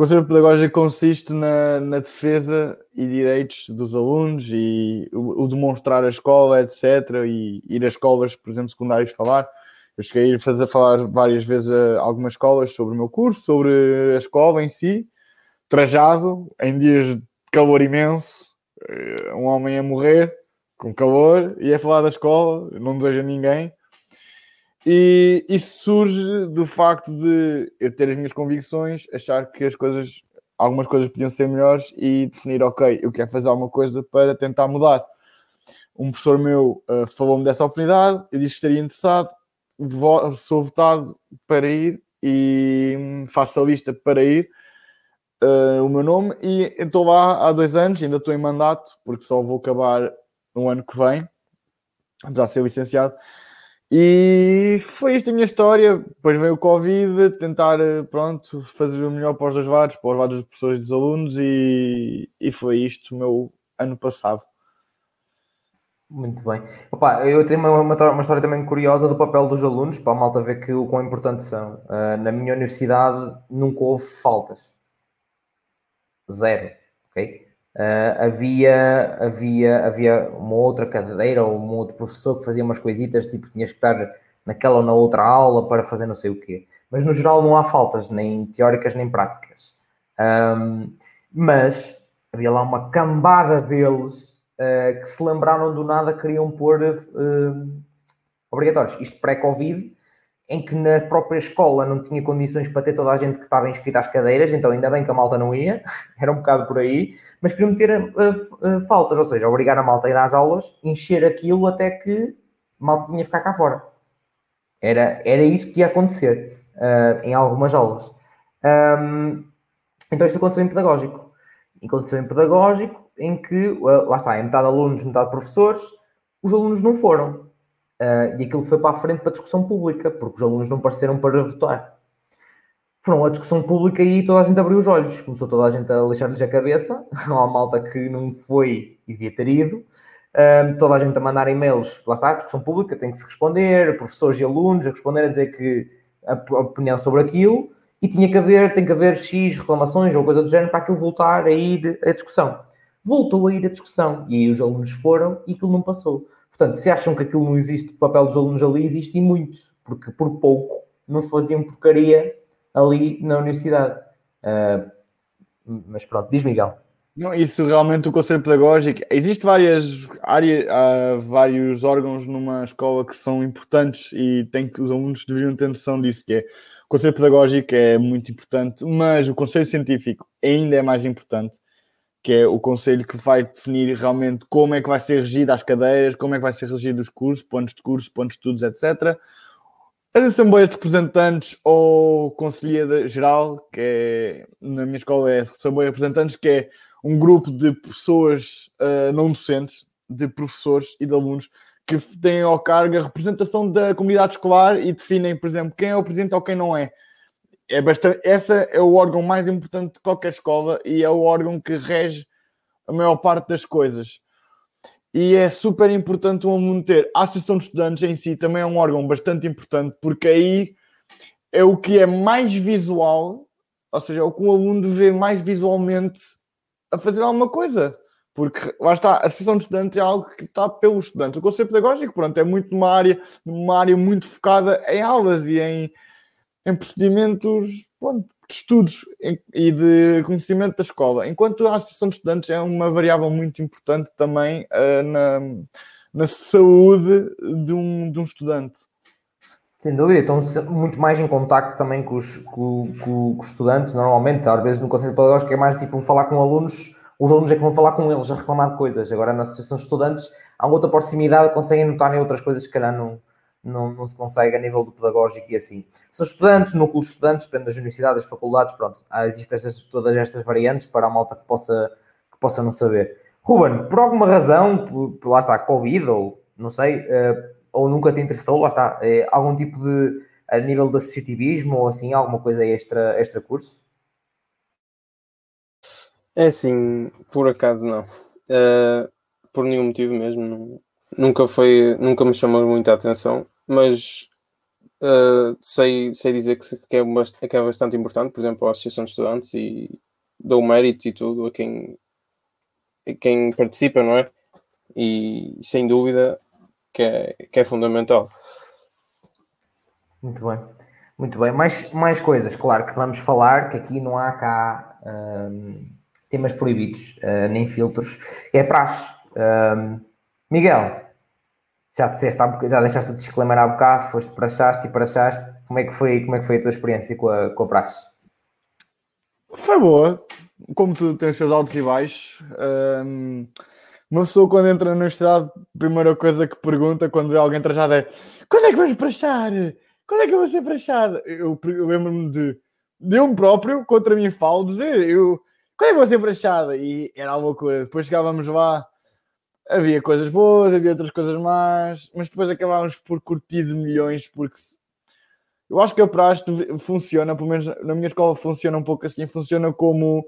Conselho Pedagógico consiste na, na, defesa e direitos dos alunos e o, o, demonstrar a escola, etc. E ir a escolas, por exemplo, secundários falar. Eu cheguei a fazer falar várias vezes a algumas escolas sobre o meu curso, sobre a escola em si, trajado, em dias de calor imenso, eh, um homem a morrer com calor e a falar da escola, não desejo a ninguém. E isso surge do facto de eu ter as minhas convicções, achar que as coisas, algumas coisas podiam ser melhores e definir, ok, eu quero fazer alguma coisa para tentar mudar. Um professor meu uh, falou-me dessa oportunidade, eu disse que estaria interessado, sou votado para ir e hum, faço a lista para ir. Uh, o meu nome e estou lá há dois anos, ainda estou em mandato, porque só vou acabar no ano que vem, de ser licenciado. E foi esta a minha história. Depois veio o Covid, tentar, eh, pronto, fazer o melhor para os dois lados, para os lados dos professores e dos alunos, e, e foi isto o meu ano passado. Muito bem. Opa, eu tenho uma, uma, uma, história também curiosa do papel dos alunos, para a malta ver que o quão importantes são. Uh, na minha universidade nunca houve faltas. Zero. Ok? Uh, havia, havia, havia uma outra cadeira ou um outro professor que fazia umas coisitas, tipo, tinhas que estar naquela ou na outra aula para fazer não sei o quê. Mas no geral não há faltas, nem teóricas nem práticas. Um, mas havia lá uma cambada deles que se lembraram do nada queriam pôr uh, obrigatórios. Isto pré-Covid, em que na própria escola não tinha condições para ter toda a gente que estava inscrita às cadeiras, então ainda bem que a malta não ia, <laughs> era um bocado por aí, mas queriam meter uh, faltas, ou seja, obrigar a malta a ir às aulas, encher aquilo até que a malta tinha que ficar cá fora. Era, era isso que ia acontecer uh, em algumas aulas. Um, então isto aconteceu em pedagógico. Aconteceu em pedagógico, em que, lá está, é metade alunos, metade professores, os alunos não foram Uh, e aquilo foi para a frente para a discussão pública, porque os alunos não pareceram para votar. Foram a discussão pública e toda a gente abriu os olhos. Começou toda a gente a lixar-lhes a cabeça. <laughs> Há malta que não foi e devia ter ido. Uh, toda a gente a mandar e-mails. Lá está, a discussão pública tem que se responder. Professores e alunos a responder a dizer que a, a opinião sobre aquilo. E tinha que haver, tem que haver X reclamações ou coisa do género para aquilo voltar a ir a discussão. Voltou a ir a discussão. E aí os alunos foram e aquilo não passou. Portanto, se acham que aquilo não existe, o papel dos alunos ali existe e muito, porque por pouco não faziam porcaria ali na universidade. Uh, mas pronto, diz Miguel. Não, isso realmente o conselho pedagógico. Existem várias áreas, uh, vários órgãos numa escola que são importantes e tem que, os alunos deveriam ter noção disso, que é o conselho pedagógico é muito importante, mas o conselho científico ainda é mais importante que é o conselho que vai definir realmente como é que vai ser regido as cadeiras, como é que vai ser regido os cursos, pontos de curso, pontos de estudos, etc. As assembleias de representantes ou conselheira geral, que é, na minha escola é assembleia de representantes, que é um grupo de pessoas uh, não docentes, de professores e de alunos que têm ao cargo a representação da comunidade escolar e definem, por exemplo, quem é o presidente ou quem não é. É bastante, essa é o órgão mais importante de qualquer escola e é o órgão que rege a maior parte das coisas. E é super importante um aluno ter. A Associação de Estudantes em si também é um órgão bastante importante, porque aí é o que é mais visual, ou seja, é o que o aluno vê mais visualmente a fazer alguma coisa. Porque lá está, a Associação de Estudantes é algo que está pelos estudantes. O conceito pedagógico, pronto, é muito numa área, numa área muito focada em aulas e em, em procedimentos pronto, de estudos e de conhecimento da escola. Enquanto a Associação de Estudantes é uma variável muito importante também uh, na, na saúde de um, de um estudante. Sem dúvida, estão muito mais em contacto também com os, com, com, com os estudantes, normalmente, às vezes no conceito pedagógico é mais tipo falar com alunos os alunos é que vão falar com eles a reclamar de coisas. Agora, na associação de estudantes, há outra proximidade, conseguem notar em outras coisas que, calhar, não, não, não se consegue a nível do pedagógico e assim. São estudantes, núcleo de estudantes, depende das universidades, das faculdades, pronto. Existem estas, todas estas variantes para a malta que possa, que possa não saber. Ruben, por alguma razão, por, por lá está, Covid, ou não sei, uh, ou nunca te interessou, lá está, uh, algum tipo de, a nível de associativismo ou assim, alguma coisa extra, extra curso? É assim, por acaso não. Uh, por nenhum motivo mesmo. Não, nunca foi, nunca me chamou muita atenção, mas uh, sei, sei dizer que, que, é bastante, que é bastante importante, por exemplo, a Associação de Estudantes e dou mérito e tudo a quem, a quem participa, não é? E sem dúvida que é, que é fundamental. Muito bem. Muito bem. Mais, mais coisas, claro, que vamos falar, que aqui não há cá. Um temas proibidos, uh, nem filtros, é praxe. Um, Miguel, já disseste, já deixaste o disclaimer há bocado, foste praxaste e praxaste, como é que foi, como é que foi a tua experiência com a, com a praxe? Foi boa, como tu tens os seus altos e baixos. Um, uma pessoa quando entra na universidade, a primeira coisa que pergunta quando vê alguém trajado é quando é que vais praxar? Quando é que eu vou ser praxado? Eu, eu lembro-me de, de eu próprio, contra mim falo, dizer, eu quando é que vou ser praxada? E era uma loucura. Depois chegávamos lá, havia coisas boas, havia outras coisas más, mas depois acabávamos por curtir de milhões, porque eu acho que a praxe funciona, pelo menos na minha escola funciona um pouco assim, funciona como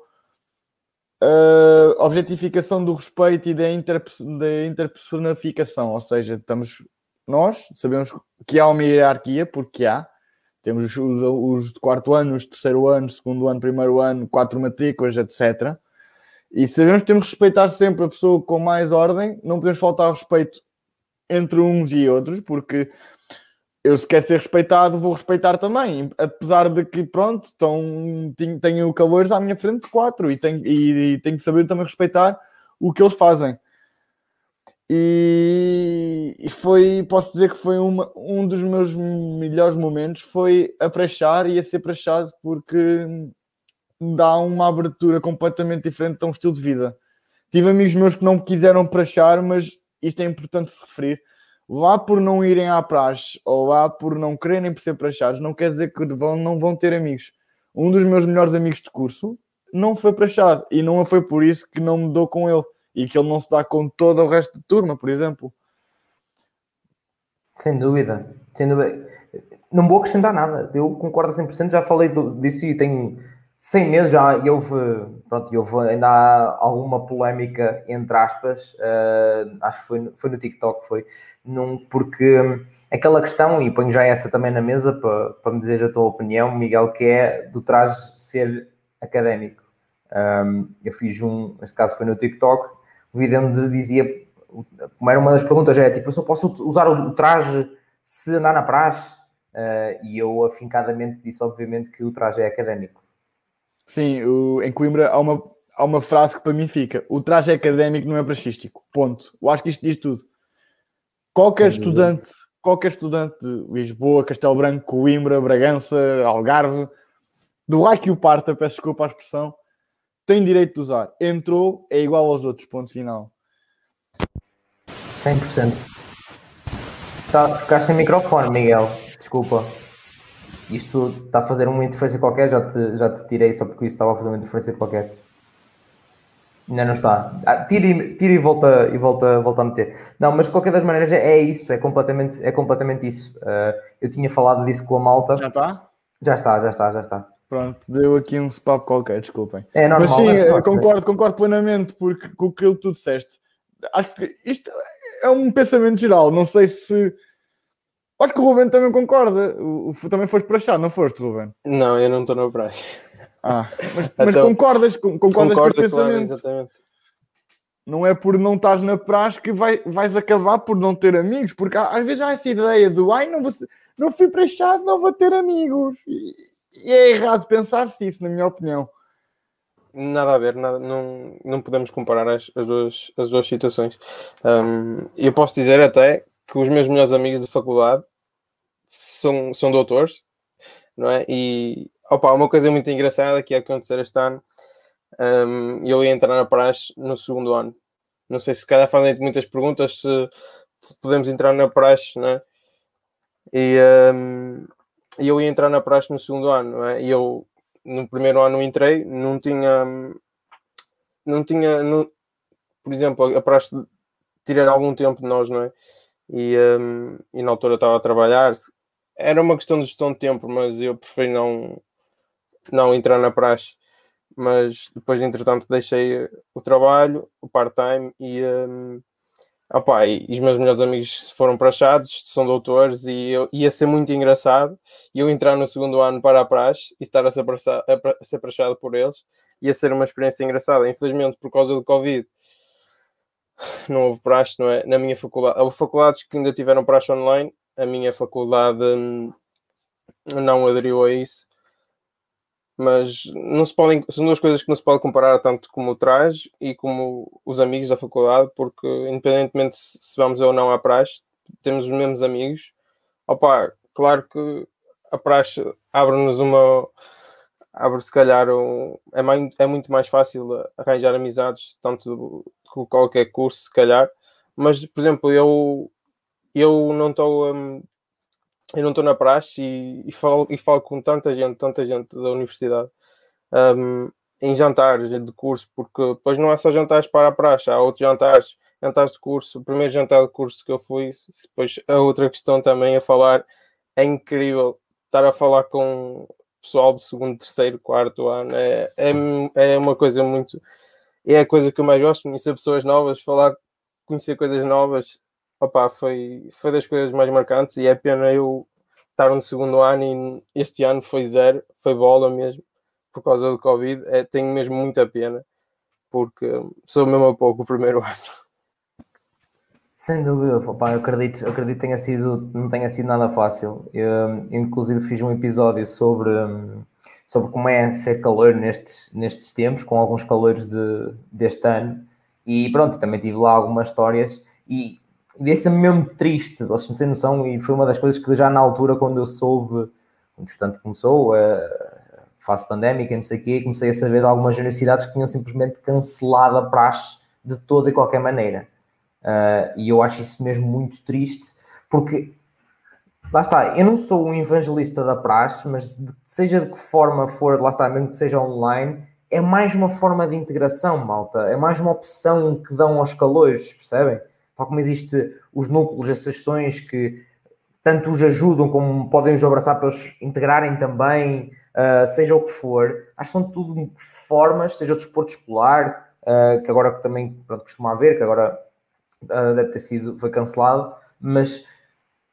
uh, objetificação do respeito e da, da interpersonificação, ou seja, estamos nós sabemos que há uma hierarquia, porque há, temos os, os de quarto ano, os de terceiro ano, segundo ano, primeiro ano, quatro matrículas, etc. E sabemos que temos que respeitar sempre a pessoa com mais ordem, não podemos faltar respeito entre uns e outros, porque eu se quer ser respeitado, vou respeitar também, apesar de que, pronto, estão, tenho calores à minha frente de quatro e tenho, e, e tenho que saber também respeitar o que eles fazem. E, e foi, posso dizer que foi uma, um dos meus melhores momentos, foi a prachar e a ser prachado porque dá uma abertura completamente diferente a um estilo de vida. Tive amigos meus que não quiseram prachar, mas isto é importante se referir. Lá por não irem à praxe ou lá por não quererem ser prachados, não quer dizer que vão, não vão ter amigos. Um dos meus melhores amigos de curso não foi prachado e não foi por isso que não me dou com ele e que ele não se dá com todo o resto de turma, por exemplo. Sem dúvida, sem dúvida. Não vou acrescentar nada, eu concordo 100%, já falei disso e tenho 100 meses já e houve, pronto, houve ainda há alguma polémica, entre aspas, uh, acho que foi, foi no TikTok, foi, num, porque aquela questão, e ponho já essa também na mesa para, para me dizer a tua opinião, Miguel, que é do traje ser académico. Um, eu fiz um, neste caso foi no TikTok, o vídeo onde dizia, como era uma das perguntas, é tipo, eu só posso usar o traje se andar na praxe? Uh, e eu afincadamente disse, obviamente, que o traje é académico. Sim, o, em Coimbra há uma, há uma frase que para mim fica: o traje académico, não é praxístico. Ponto. Eu acho que isto diz tudo. Qualquer Sim, estudante, qualquer estudante de Lisboa, Castelo Branco, Coimbra, Bragança, Algarve, do raio que o parta, peço desculpa a expressão, tem direito de usar. Entrou, é igual aos outros, ponto final. 100%. Tá, ficaste sem microfone, Miguel. Desculpa. Isto está a fazer uma interferência qualquer, já te, já te tirei só porque isso estava a fazer uma interferência qualquer. Ainda não está. Ah, tira, e, tira e volta e volta, volta a meter. Não, mas de qualquer das maneiras é isso, é completamente, é completamente isso. Uh, eu tinha falado disso com a malta. Já está? Já está, já está, já está. Pronto, deu aqui um spam qualquer, desculpem. É normal. Mas sim, é concordo, mas... concordo plenamente porque, com aquilo que tu disseste. Acho que isto é um pensamento geral. Não sei se. Acho que o Ruben também concorda. O, o também foste para achar, não foste, Ruben? Não, eu não estou na praia. Ah, mas, <laughs> mas então, concordas, concordas com o pensamento? Claro, não é por não estás na praia que vai, vais acabar por não ter amigos, porque às vezes há essa ideia do ai, não, vou, não fui para chás, não vou ter amigos. E, e é errado pensar-se isso, na minha opinião. Nada a ver, nada, não, não podemos comparar as, as, duas, as duas situações. Um, eu posso dizer até que os meus melhores amigos de faculdade são, são doutores, não é? E Opa, uma coisa muito engraçada que ia acontecer este ano, um, eu ia entrar na praxe no segundo ano. Não sei se cada fazem muitas perguntas se, se, podemos entrar na praxe, né? E um, eu ia entrar na praxe no segundo ano, não é? E eu no primeiro ano entrei, não tinha, não tinha, não, por exemplo, a praxe tirar algum tempo de nós, não é? E, um, e na altura estava a trabalhar, era uma questão de gestão de tempo, mas eu preferi não não entrar na praxe, mas depois, entretanto, deixei o trabalho, o part-time e, um, e, os meus melhores amigos foram praxados, são doutores e eu, ia ser muito engraçado eu entrar no segundo ano para a praxe e estar a ser, praxado, a ser praxado por eles, ia ser uma experiência engraçada. Infelizmente, por causa do Covid, não houve praxe, não é? Na minha faculdade, houve faculdades que ainda tiveram praxe online, a minha faculdade hum, não aderiu a isso mas não se podem, são duas coisas que não se pode comparar tanto como o traje e como os amigos da faculdade, porque independentemente se vamos ou não à praxe, temos os mesmos amigos. Opa, claro que a praxe abre-nos uma abre se calhar um, é, mais, é muito mais fácil arranjar amizades, tanto qualquer curso, se calhar, mas por exemplo, eu eu não estou um, eu não estou na praxe e, e, falo, e falo com tanta gente, tanta gente da universidade um, em jantares de curso, porque depois não é só jantares para a praxe, há outros jantares, jantares de curso. O primeiro jantar de curso que eu fui, depois a outra questão também a falar, é incrível estar a falar com pessoal do segundo, terceiro, quarto ano, é, é, é uma coisa muito. É a coisa que eu mais gosto, conhecer pessoas novas, falar, conhecer coisas novas, opa, foi, foi das coisas mais marcantes e é pena eu estar no segundo ano e este ano foi zero, foi bola mesmo, por causa do Covid. É, tenho mesmo muita pena, porque sou mesmo a pouco o primeiro <laughs> ano. Sem dúvida, opa, eu acredito, eu acredito que tenha sido, não tenha sido nada fácil. Eu, inclusive fiz um episódio sobre, sobre como é ser calor nestes, nestes tempos, com alguns calores de, deste ano. E pronto, também tive lá algumas histórias e deixa-me mesmo triste, vocês não têm noção, e foi uma das coisas que já na altura, quando eu soube, entretanto começou a fase pandémica, não sei o quê, comecei a saber de algumas universidades que tinham simplesmente cancelado a praxe de toda e qualquer maneira. Uh, e eu acho isso mesmo muito triste, porque lá está, eu não sou um evangelista da praxe, mas de, seja de que forma for, lá está, mesmo que seja online, é mais uma forma de integração, malta, é mais uma opção que dão aos calores, percebem? tal como existe os núcleos, as sessões que tanto os ajudam como podem os abraçar para os integrarem também, uh, seja o que for. Acho que são tudo formas, seja o desporto escolar, uh, que agora também pronto, costuma haver, que agora uh, deve ter sido, foi cancelado, mas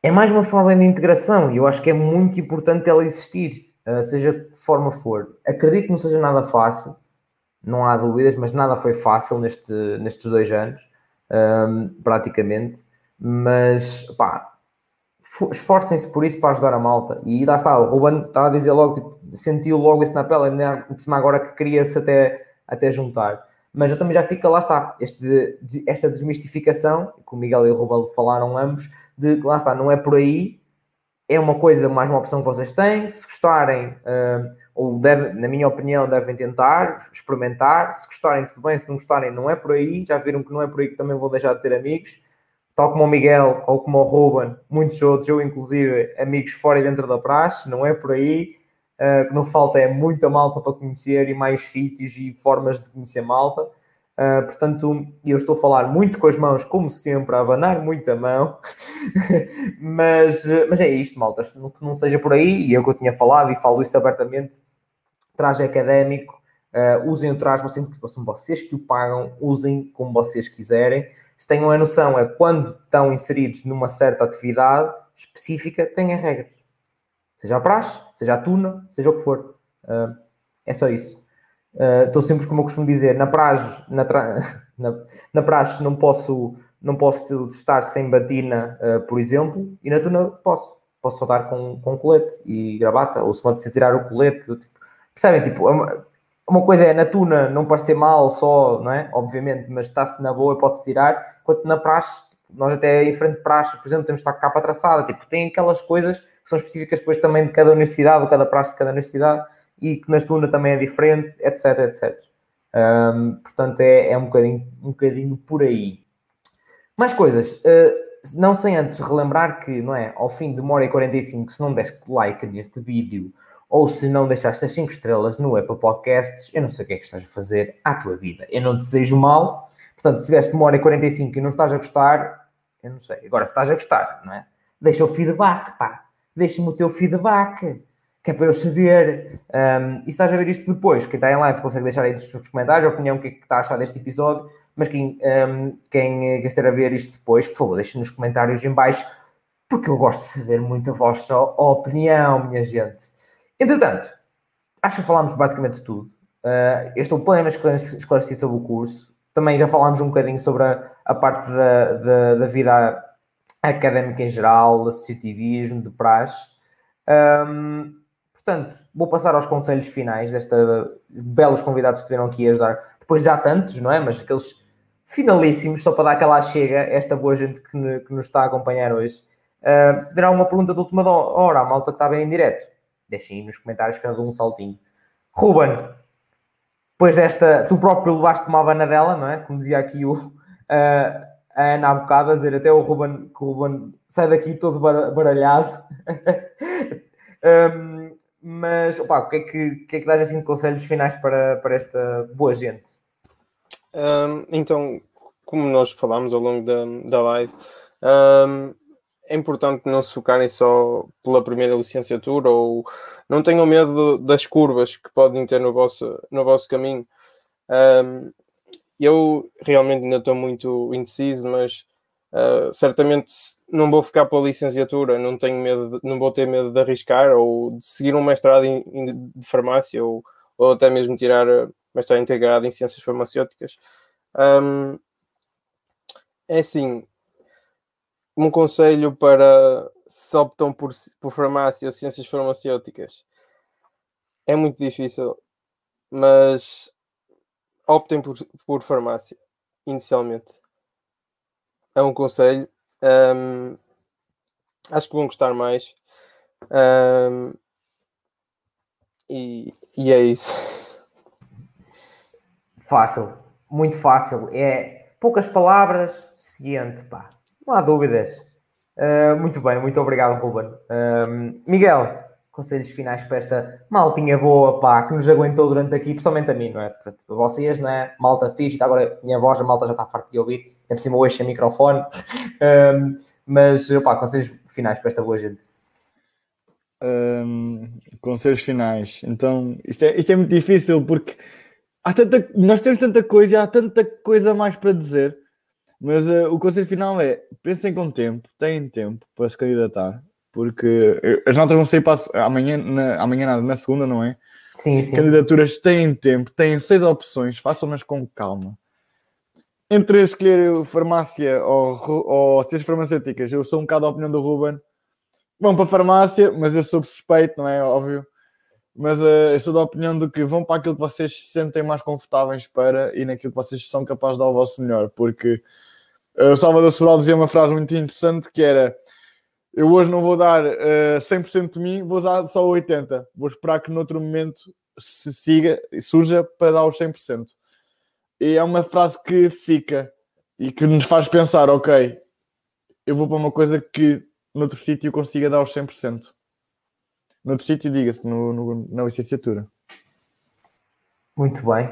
é mais uma forma de integração e eu acho que é muito importante ela existir, seja de que forma for. Acredito que não seja nada fácil, não há dúvidas, mas nada foi fácil neste, nestes dois anos um, praticamente, mas pá, esforcem-se por isso para ajudar a malta. E lá está, o Ruben estava a dizer logo, tipo, sentiu logo isso na pele, né? agora que queria-se até, até juntar. Mas eu também já fica, lá está, este, esta desmistificação, que o Miguel e o Ruben falaram ambos, de que lá está, não é por aí, é uma coisa, mais uma opção que vocês têm. Se gostarem, uh, ou deve, na minha opinião, devem tentar, experimentar. Se gostarem, tudo bem. Se não gostarem, não é por aí. Já viram que não é por aí que também vou deixar de ter amigos. Tal como o Miguel ou como o Ruben, muitos outros, eu inclusive, amigos fora e dentro da praxe, não é por aí. Uh, que não falta é muita malta para conhecer e mais sítios e formas de conhecer malta. Uh, portanto, eu estou a falar muito com as mãos, como sempre, a abanar muito a mão. <laughs> mas, mas é isto, malta. Que não seja por aí, e é o que eu tinha falado, e falo isso abertamente. Traje académico, uh, usem o traje, são vocês que o pagam, usem como vocês quiserem. Se tenham a noção, é quando estão inseridos numa certa atividade específica, têm regras. Seja a praxe, seja a tuna, seja o que for. Uh, é só isso. Uh, estou sempre, como eu costumo dizer, na praxe, na, tra... <laughs> na, na praxe não posso, não posso estar sem batina, uh, por exemplo, e na tuna posso. Posso soltar com, com colete e gravata, ou se pode tirar o colete. Tipo, percebem? Tipo, é uma, uma coisa é na tuna não parecer mal só, não é? Obviamente, mas está-se na boa e pode-se tirar, enquanto na praxe, nós até em frente de praxe, por exemplo, temos de estar com capa traçada, tipo, tem aquelas coisas são específicas depois também de cada universidade, ou cada praxe de cada universidade, e que na Tuna também é diferente, etc, etc. Um, portanto, é, é um, bocadinho, um bocadinho por aí. Mais coisas. Uh, não sem antes relembrar que, não é, ao fim de uma hora e 45, se não deste like neste vídeo, ou se não deixaste as 5 estrelas no Apple Podcasts, eu não sei o que é que estás a fazer à tua vida. Eu não te desejo mal. Portanto, se tiveste uma hora e 45 e não estás a gostar, eu não sei. Agora, se estás a gostar, não é? Deixa o feedback, pá. Deixa-me o teu feedback que é para eu saber. Um, e se estás a ver isto depois, quem está em live consegue deixar aí nos comentários a opinião, o que é que está a achar deste episódio, mas quem, um, quem esteja a ver isto depois, por favor, deixe nos comentários em baixo, porque eu gosto de saber muito a vossa opinião, minha gente. Entretanto, acho que falámos basicamente tudo. Uh, este é o pleno esclarecer sobre o curso. Também já falámos um bocadinho sobre a, a parte da, da, da, vida académica em geral, associativismo, de praxe. Um, Portanto, vou passar aos conselhos finais desta belos convidados que estiveram aqui a ajudar. Depois já tantos, não é? Mas aqueles finalíssimos, só para dar aquela chega, esta boa gente que, que nos está a acompanhar hoje. Uh, se tiver alguma pergunta de última hora, a malta que está bem em direto, deixem aí nos comentários cada um saltinho. Ruben, depois desta, tu próprio levaste uma abanadela, não é? Como dizia aqui o, uh, a Ana há bocado, a dizer até o Ruben, que o Ruben sai daqui todo baralhado. <laughs> um, Mas, opa, o que é que, que, é que dás assim de conselhos finais para, para esta boa gente? Um, então, como nós falámos ao longo da, da live, um, é importante não se focarem só pela primeira licenciatura ou não tenham medo das curvas que podem ter no vosso, no vosso caminho. Um, eu realmente ainda estou muito indeciso, mas uh, certamente não vou ficar para a licenciatura, não tenho medo, de, não vou ter medo de arriscar ou de seguir um mestrado em, em, de farmácia ou, ou até mesmo tirar mestrado integrado em ciências farmacêuticas. Um, é assim, um conselho para se optam por, por farmácia ou ciências farmacêuticas é muito difícil, mas optem por, por farmácia inicialmente. É um conselho um, acho que vão gostar mais. Um, e, e é isso. Fácil, muito fácil. É poucas palavras, seguinte, pá. Não há dúvidas. Uh, muito bem, muito obrigado, Ruben. Miguel, conselhos finais para esta maltinha boa, pá, que nos aguentou durante aqui, principalmente a mim, não é? Portanto, vocês, não é? Malta fixe, agora a minha voz, a malta já está farta de ouvir é por cima hoje sem microfone. <laughs> um, mas, opá, conselhos finais para esta boa gente. Um, conselhos finais. Então, isto é, isto é muito difícil porque há tanta, nós temos tanta coisa e há tanta coisa mais para dizer. Mas uh, o conselho final é: pensem com tempo, têm tempo para se candidatar, porque as notas vão sair para amanhã, na, amanhã nada, na segunda, não é? Sim, sim. Candidaturas têm tempo, têm seis opções, façam-nas com calma entre escolher farmácia ou, ou ciências farmacêuticas, eu sou um bocado a opinião do Ruben. Vão para a farmácia, mas eu sou suspeito, não é? Óbvio. Mas uh, eu sou da opinião de que vão para aquilo que vocês se sentem mais confortáveis para e naquilo que vocês são capazes de dar o vosso melhor. Porque uh, o Salvador Sobral dizia uma frase muito interessante que era eu hoje não vou dar uh, eh, 100% de mim, vou dar só 80%. Vou esperar que noutro momento se siga e surja para dar os 100%. E é uma frase que fica e que nos faz pensar, ok, eu vou para uma coisa que noutro sítio consiga dar os 100%. Noutro sítio, diga-se, no, no, na licenciatura. Muito bem.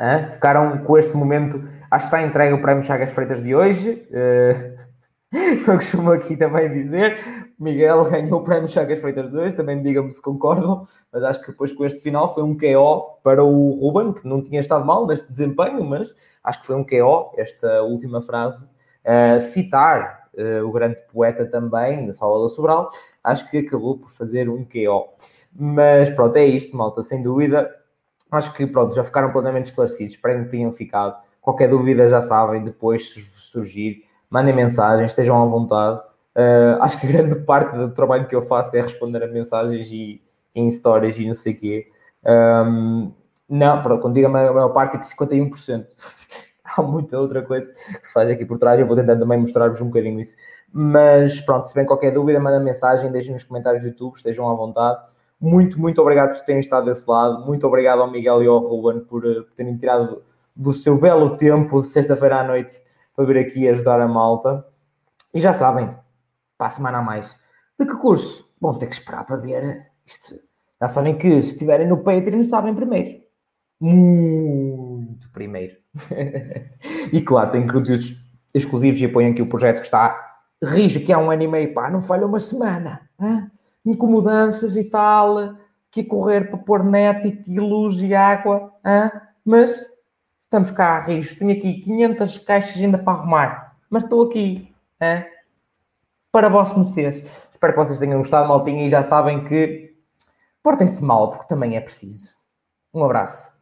Hã? Ficaram com este momento. Acho que está entregue o prémio Chagas Freitas de hoje. Uh, <laughs> eu costumo aqui também dizer. Miguel ganhou o prémio Chagas Freitas de hoje. Também digam-me se concordam. Mas acho que depois com este final foi um KO para o Ruben, que não tinha estado mal neste desempenho, mas acho que foi um KO, esta última frase. Uh, citar uh, o grande poeta também, da Salvador Sobral, acho que acabou por fazer um KO. Mas pronto, é isto, malta, sem dúvida. Acho que pronto, já ficaram plenamente esclarecidos. Espero que tenham ficado. Qualquer dúvida já sabem, depois se surgir, mandem mensagens, estejam à vontade. Uh, acho que grande parte do trabalho que eu faço é responder a mensagens e em stories e não sei o quê. Um, não, pronto, quando digo a maior parte, tipo 51%. <laughs> Há muita outra coisa que se faz aqui por trás. Eu vou tentando também mostrar-vos um bocadinho isso. Mas pronto, se bem qualquer dúvida, mandem mensagem, deixem nos comentários do YouTube, estejam à vontade. Muito, muito obrigado por terem estado desse lado. Muito obrigado ao Miguel e ao Ruben por, eh, por terem tirado do seu belo tempo de sexta-feira à noite para vir aqui ajudar a malta. E já sabem, para a semana a mais. De que curso? Vão ter que esperar para ver. Isto. Já sabem que se estiverem no Patreon, sabem primeiro. Muito primeiro. <laughs> e claro, tem conteúdos exclusivos e apoiam aqui o projeto que está rijo, que há um ano e meio. Pá, não falha uma semana. Hein? incomodanças e tal, que correr para pôr net e luz e água, hein? mas estamos cá, Rios, tenho aqui 500 caixas ainda para arrumar, mas estou aqui, para vós conheceres. Espero que vocês tenham gostado, maltinha, e já sabem que portem-se mal, porque também é preciso. Um abraço.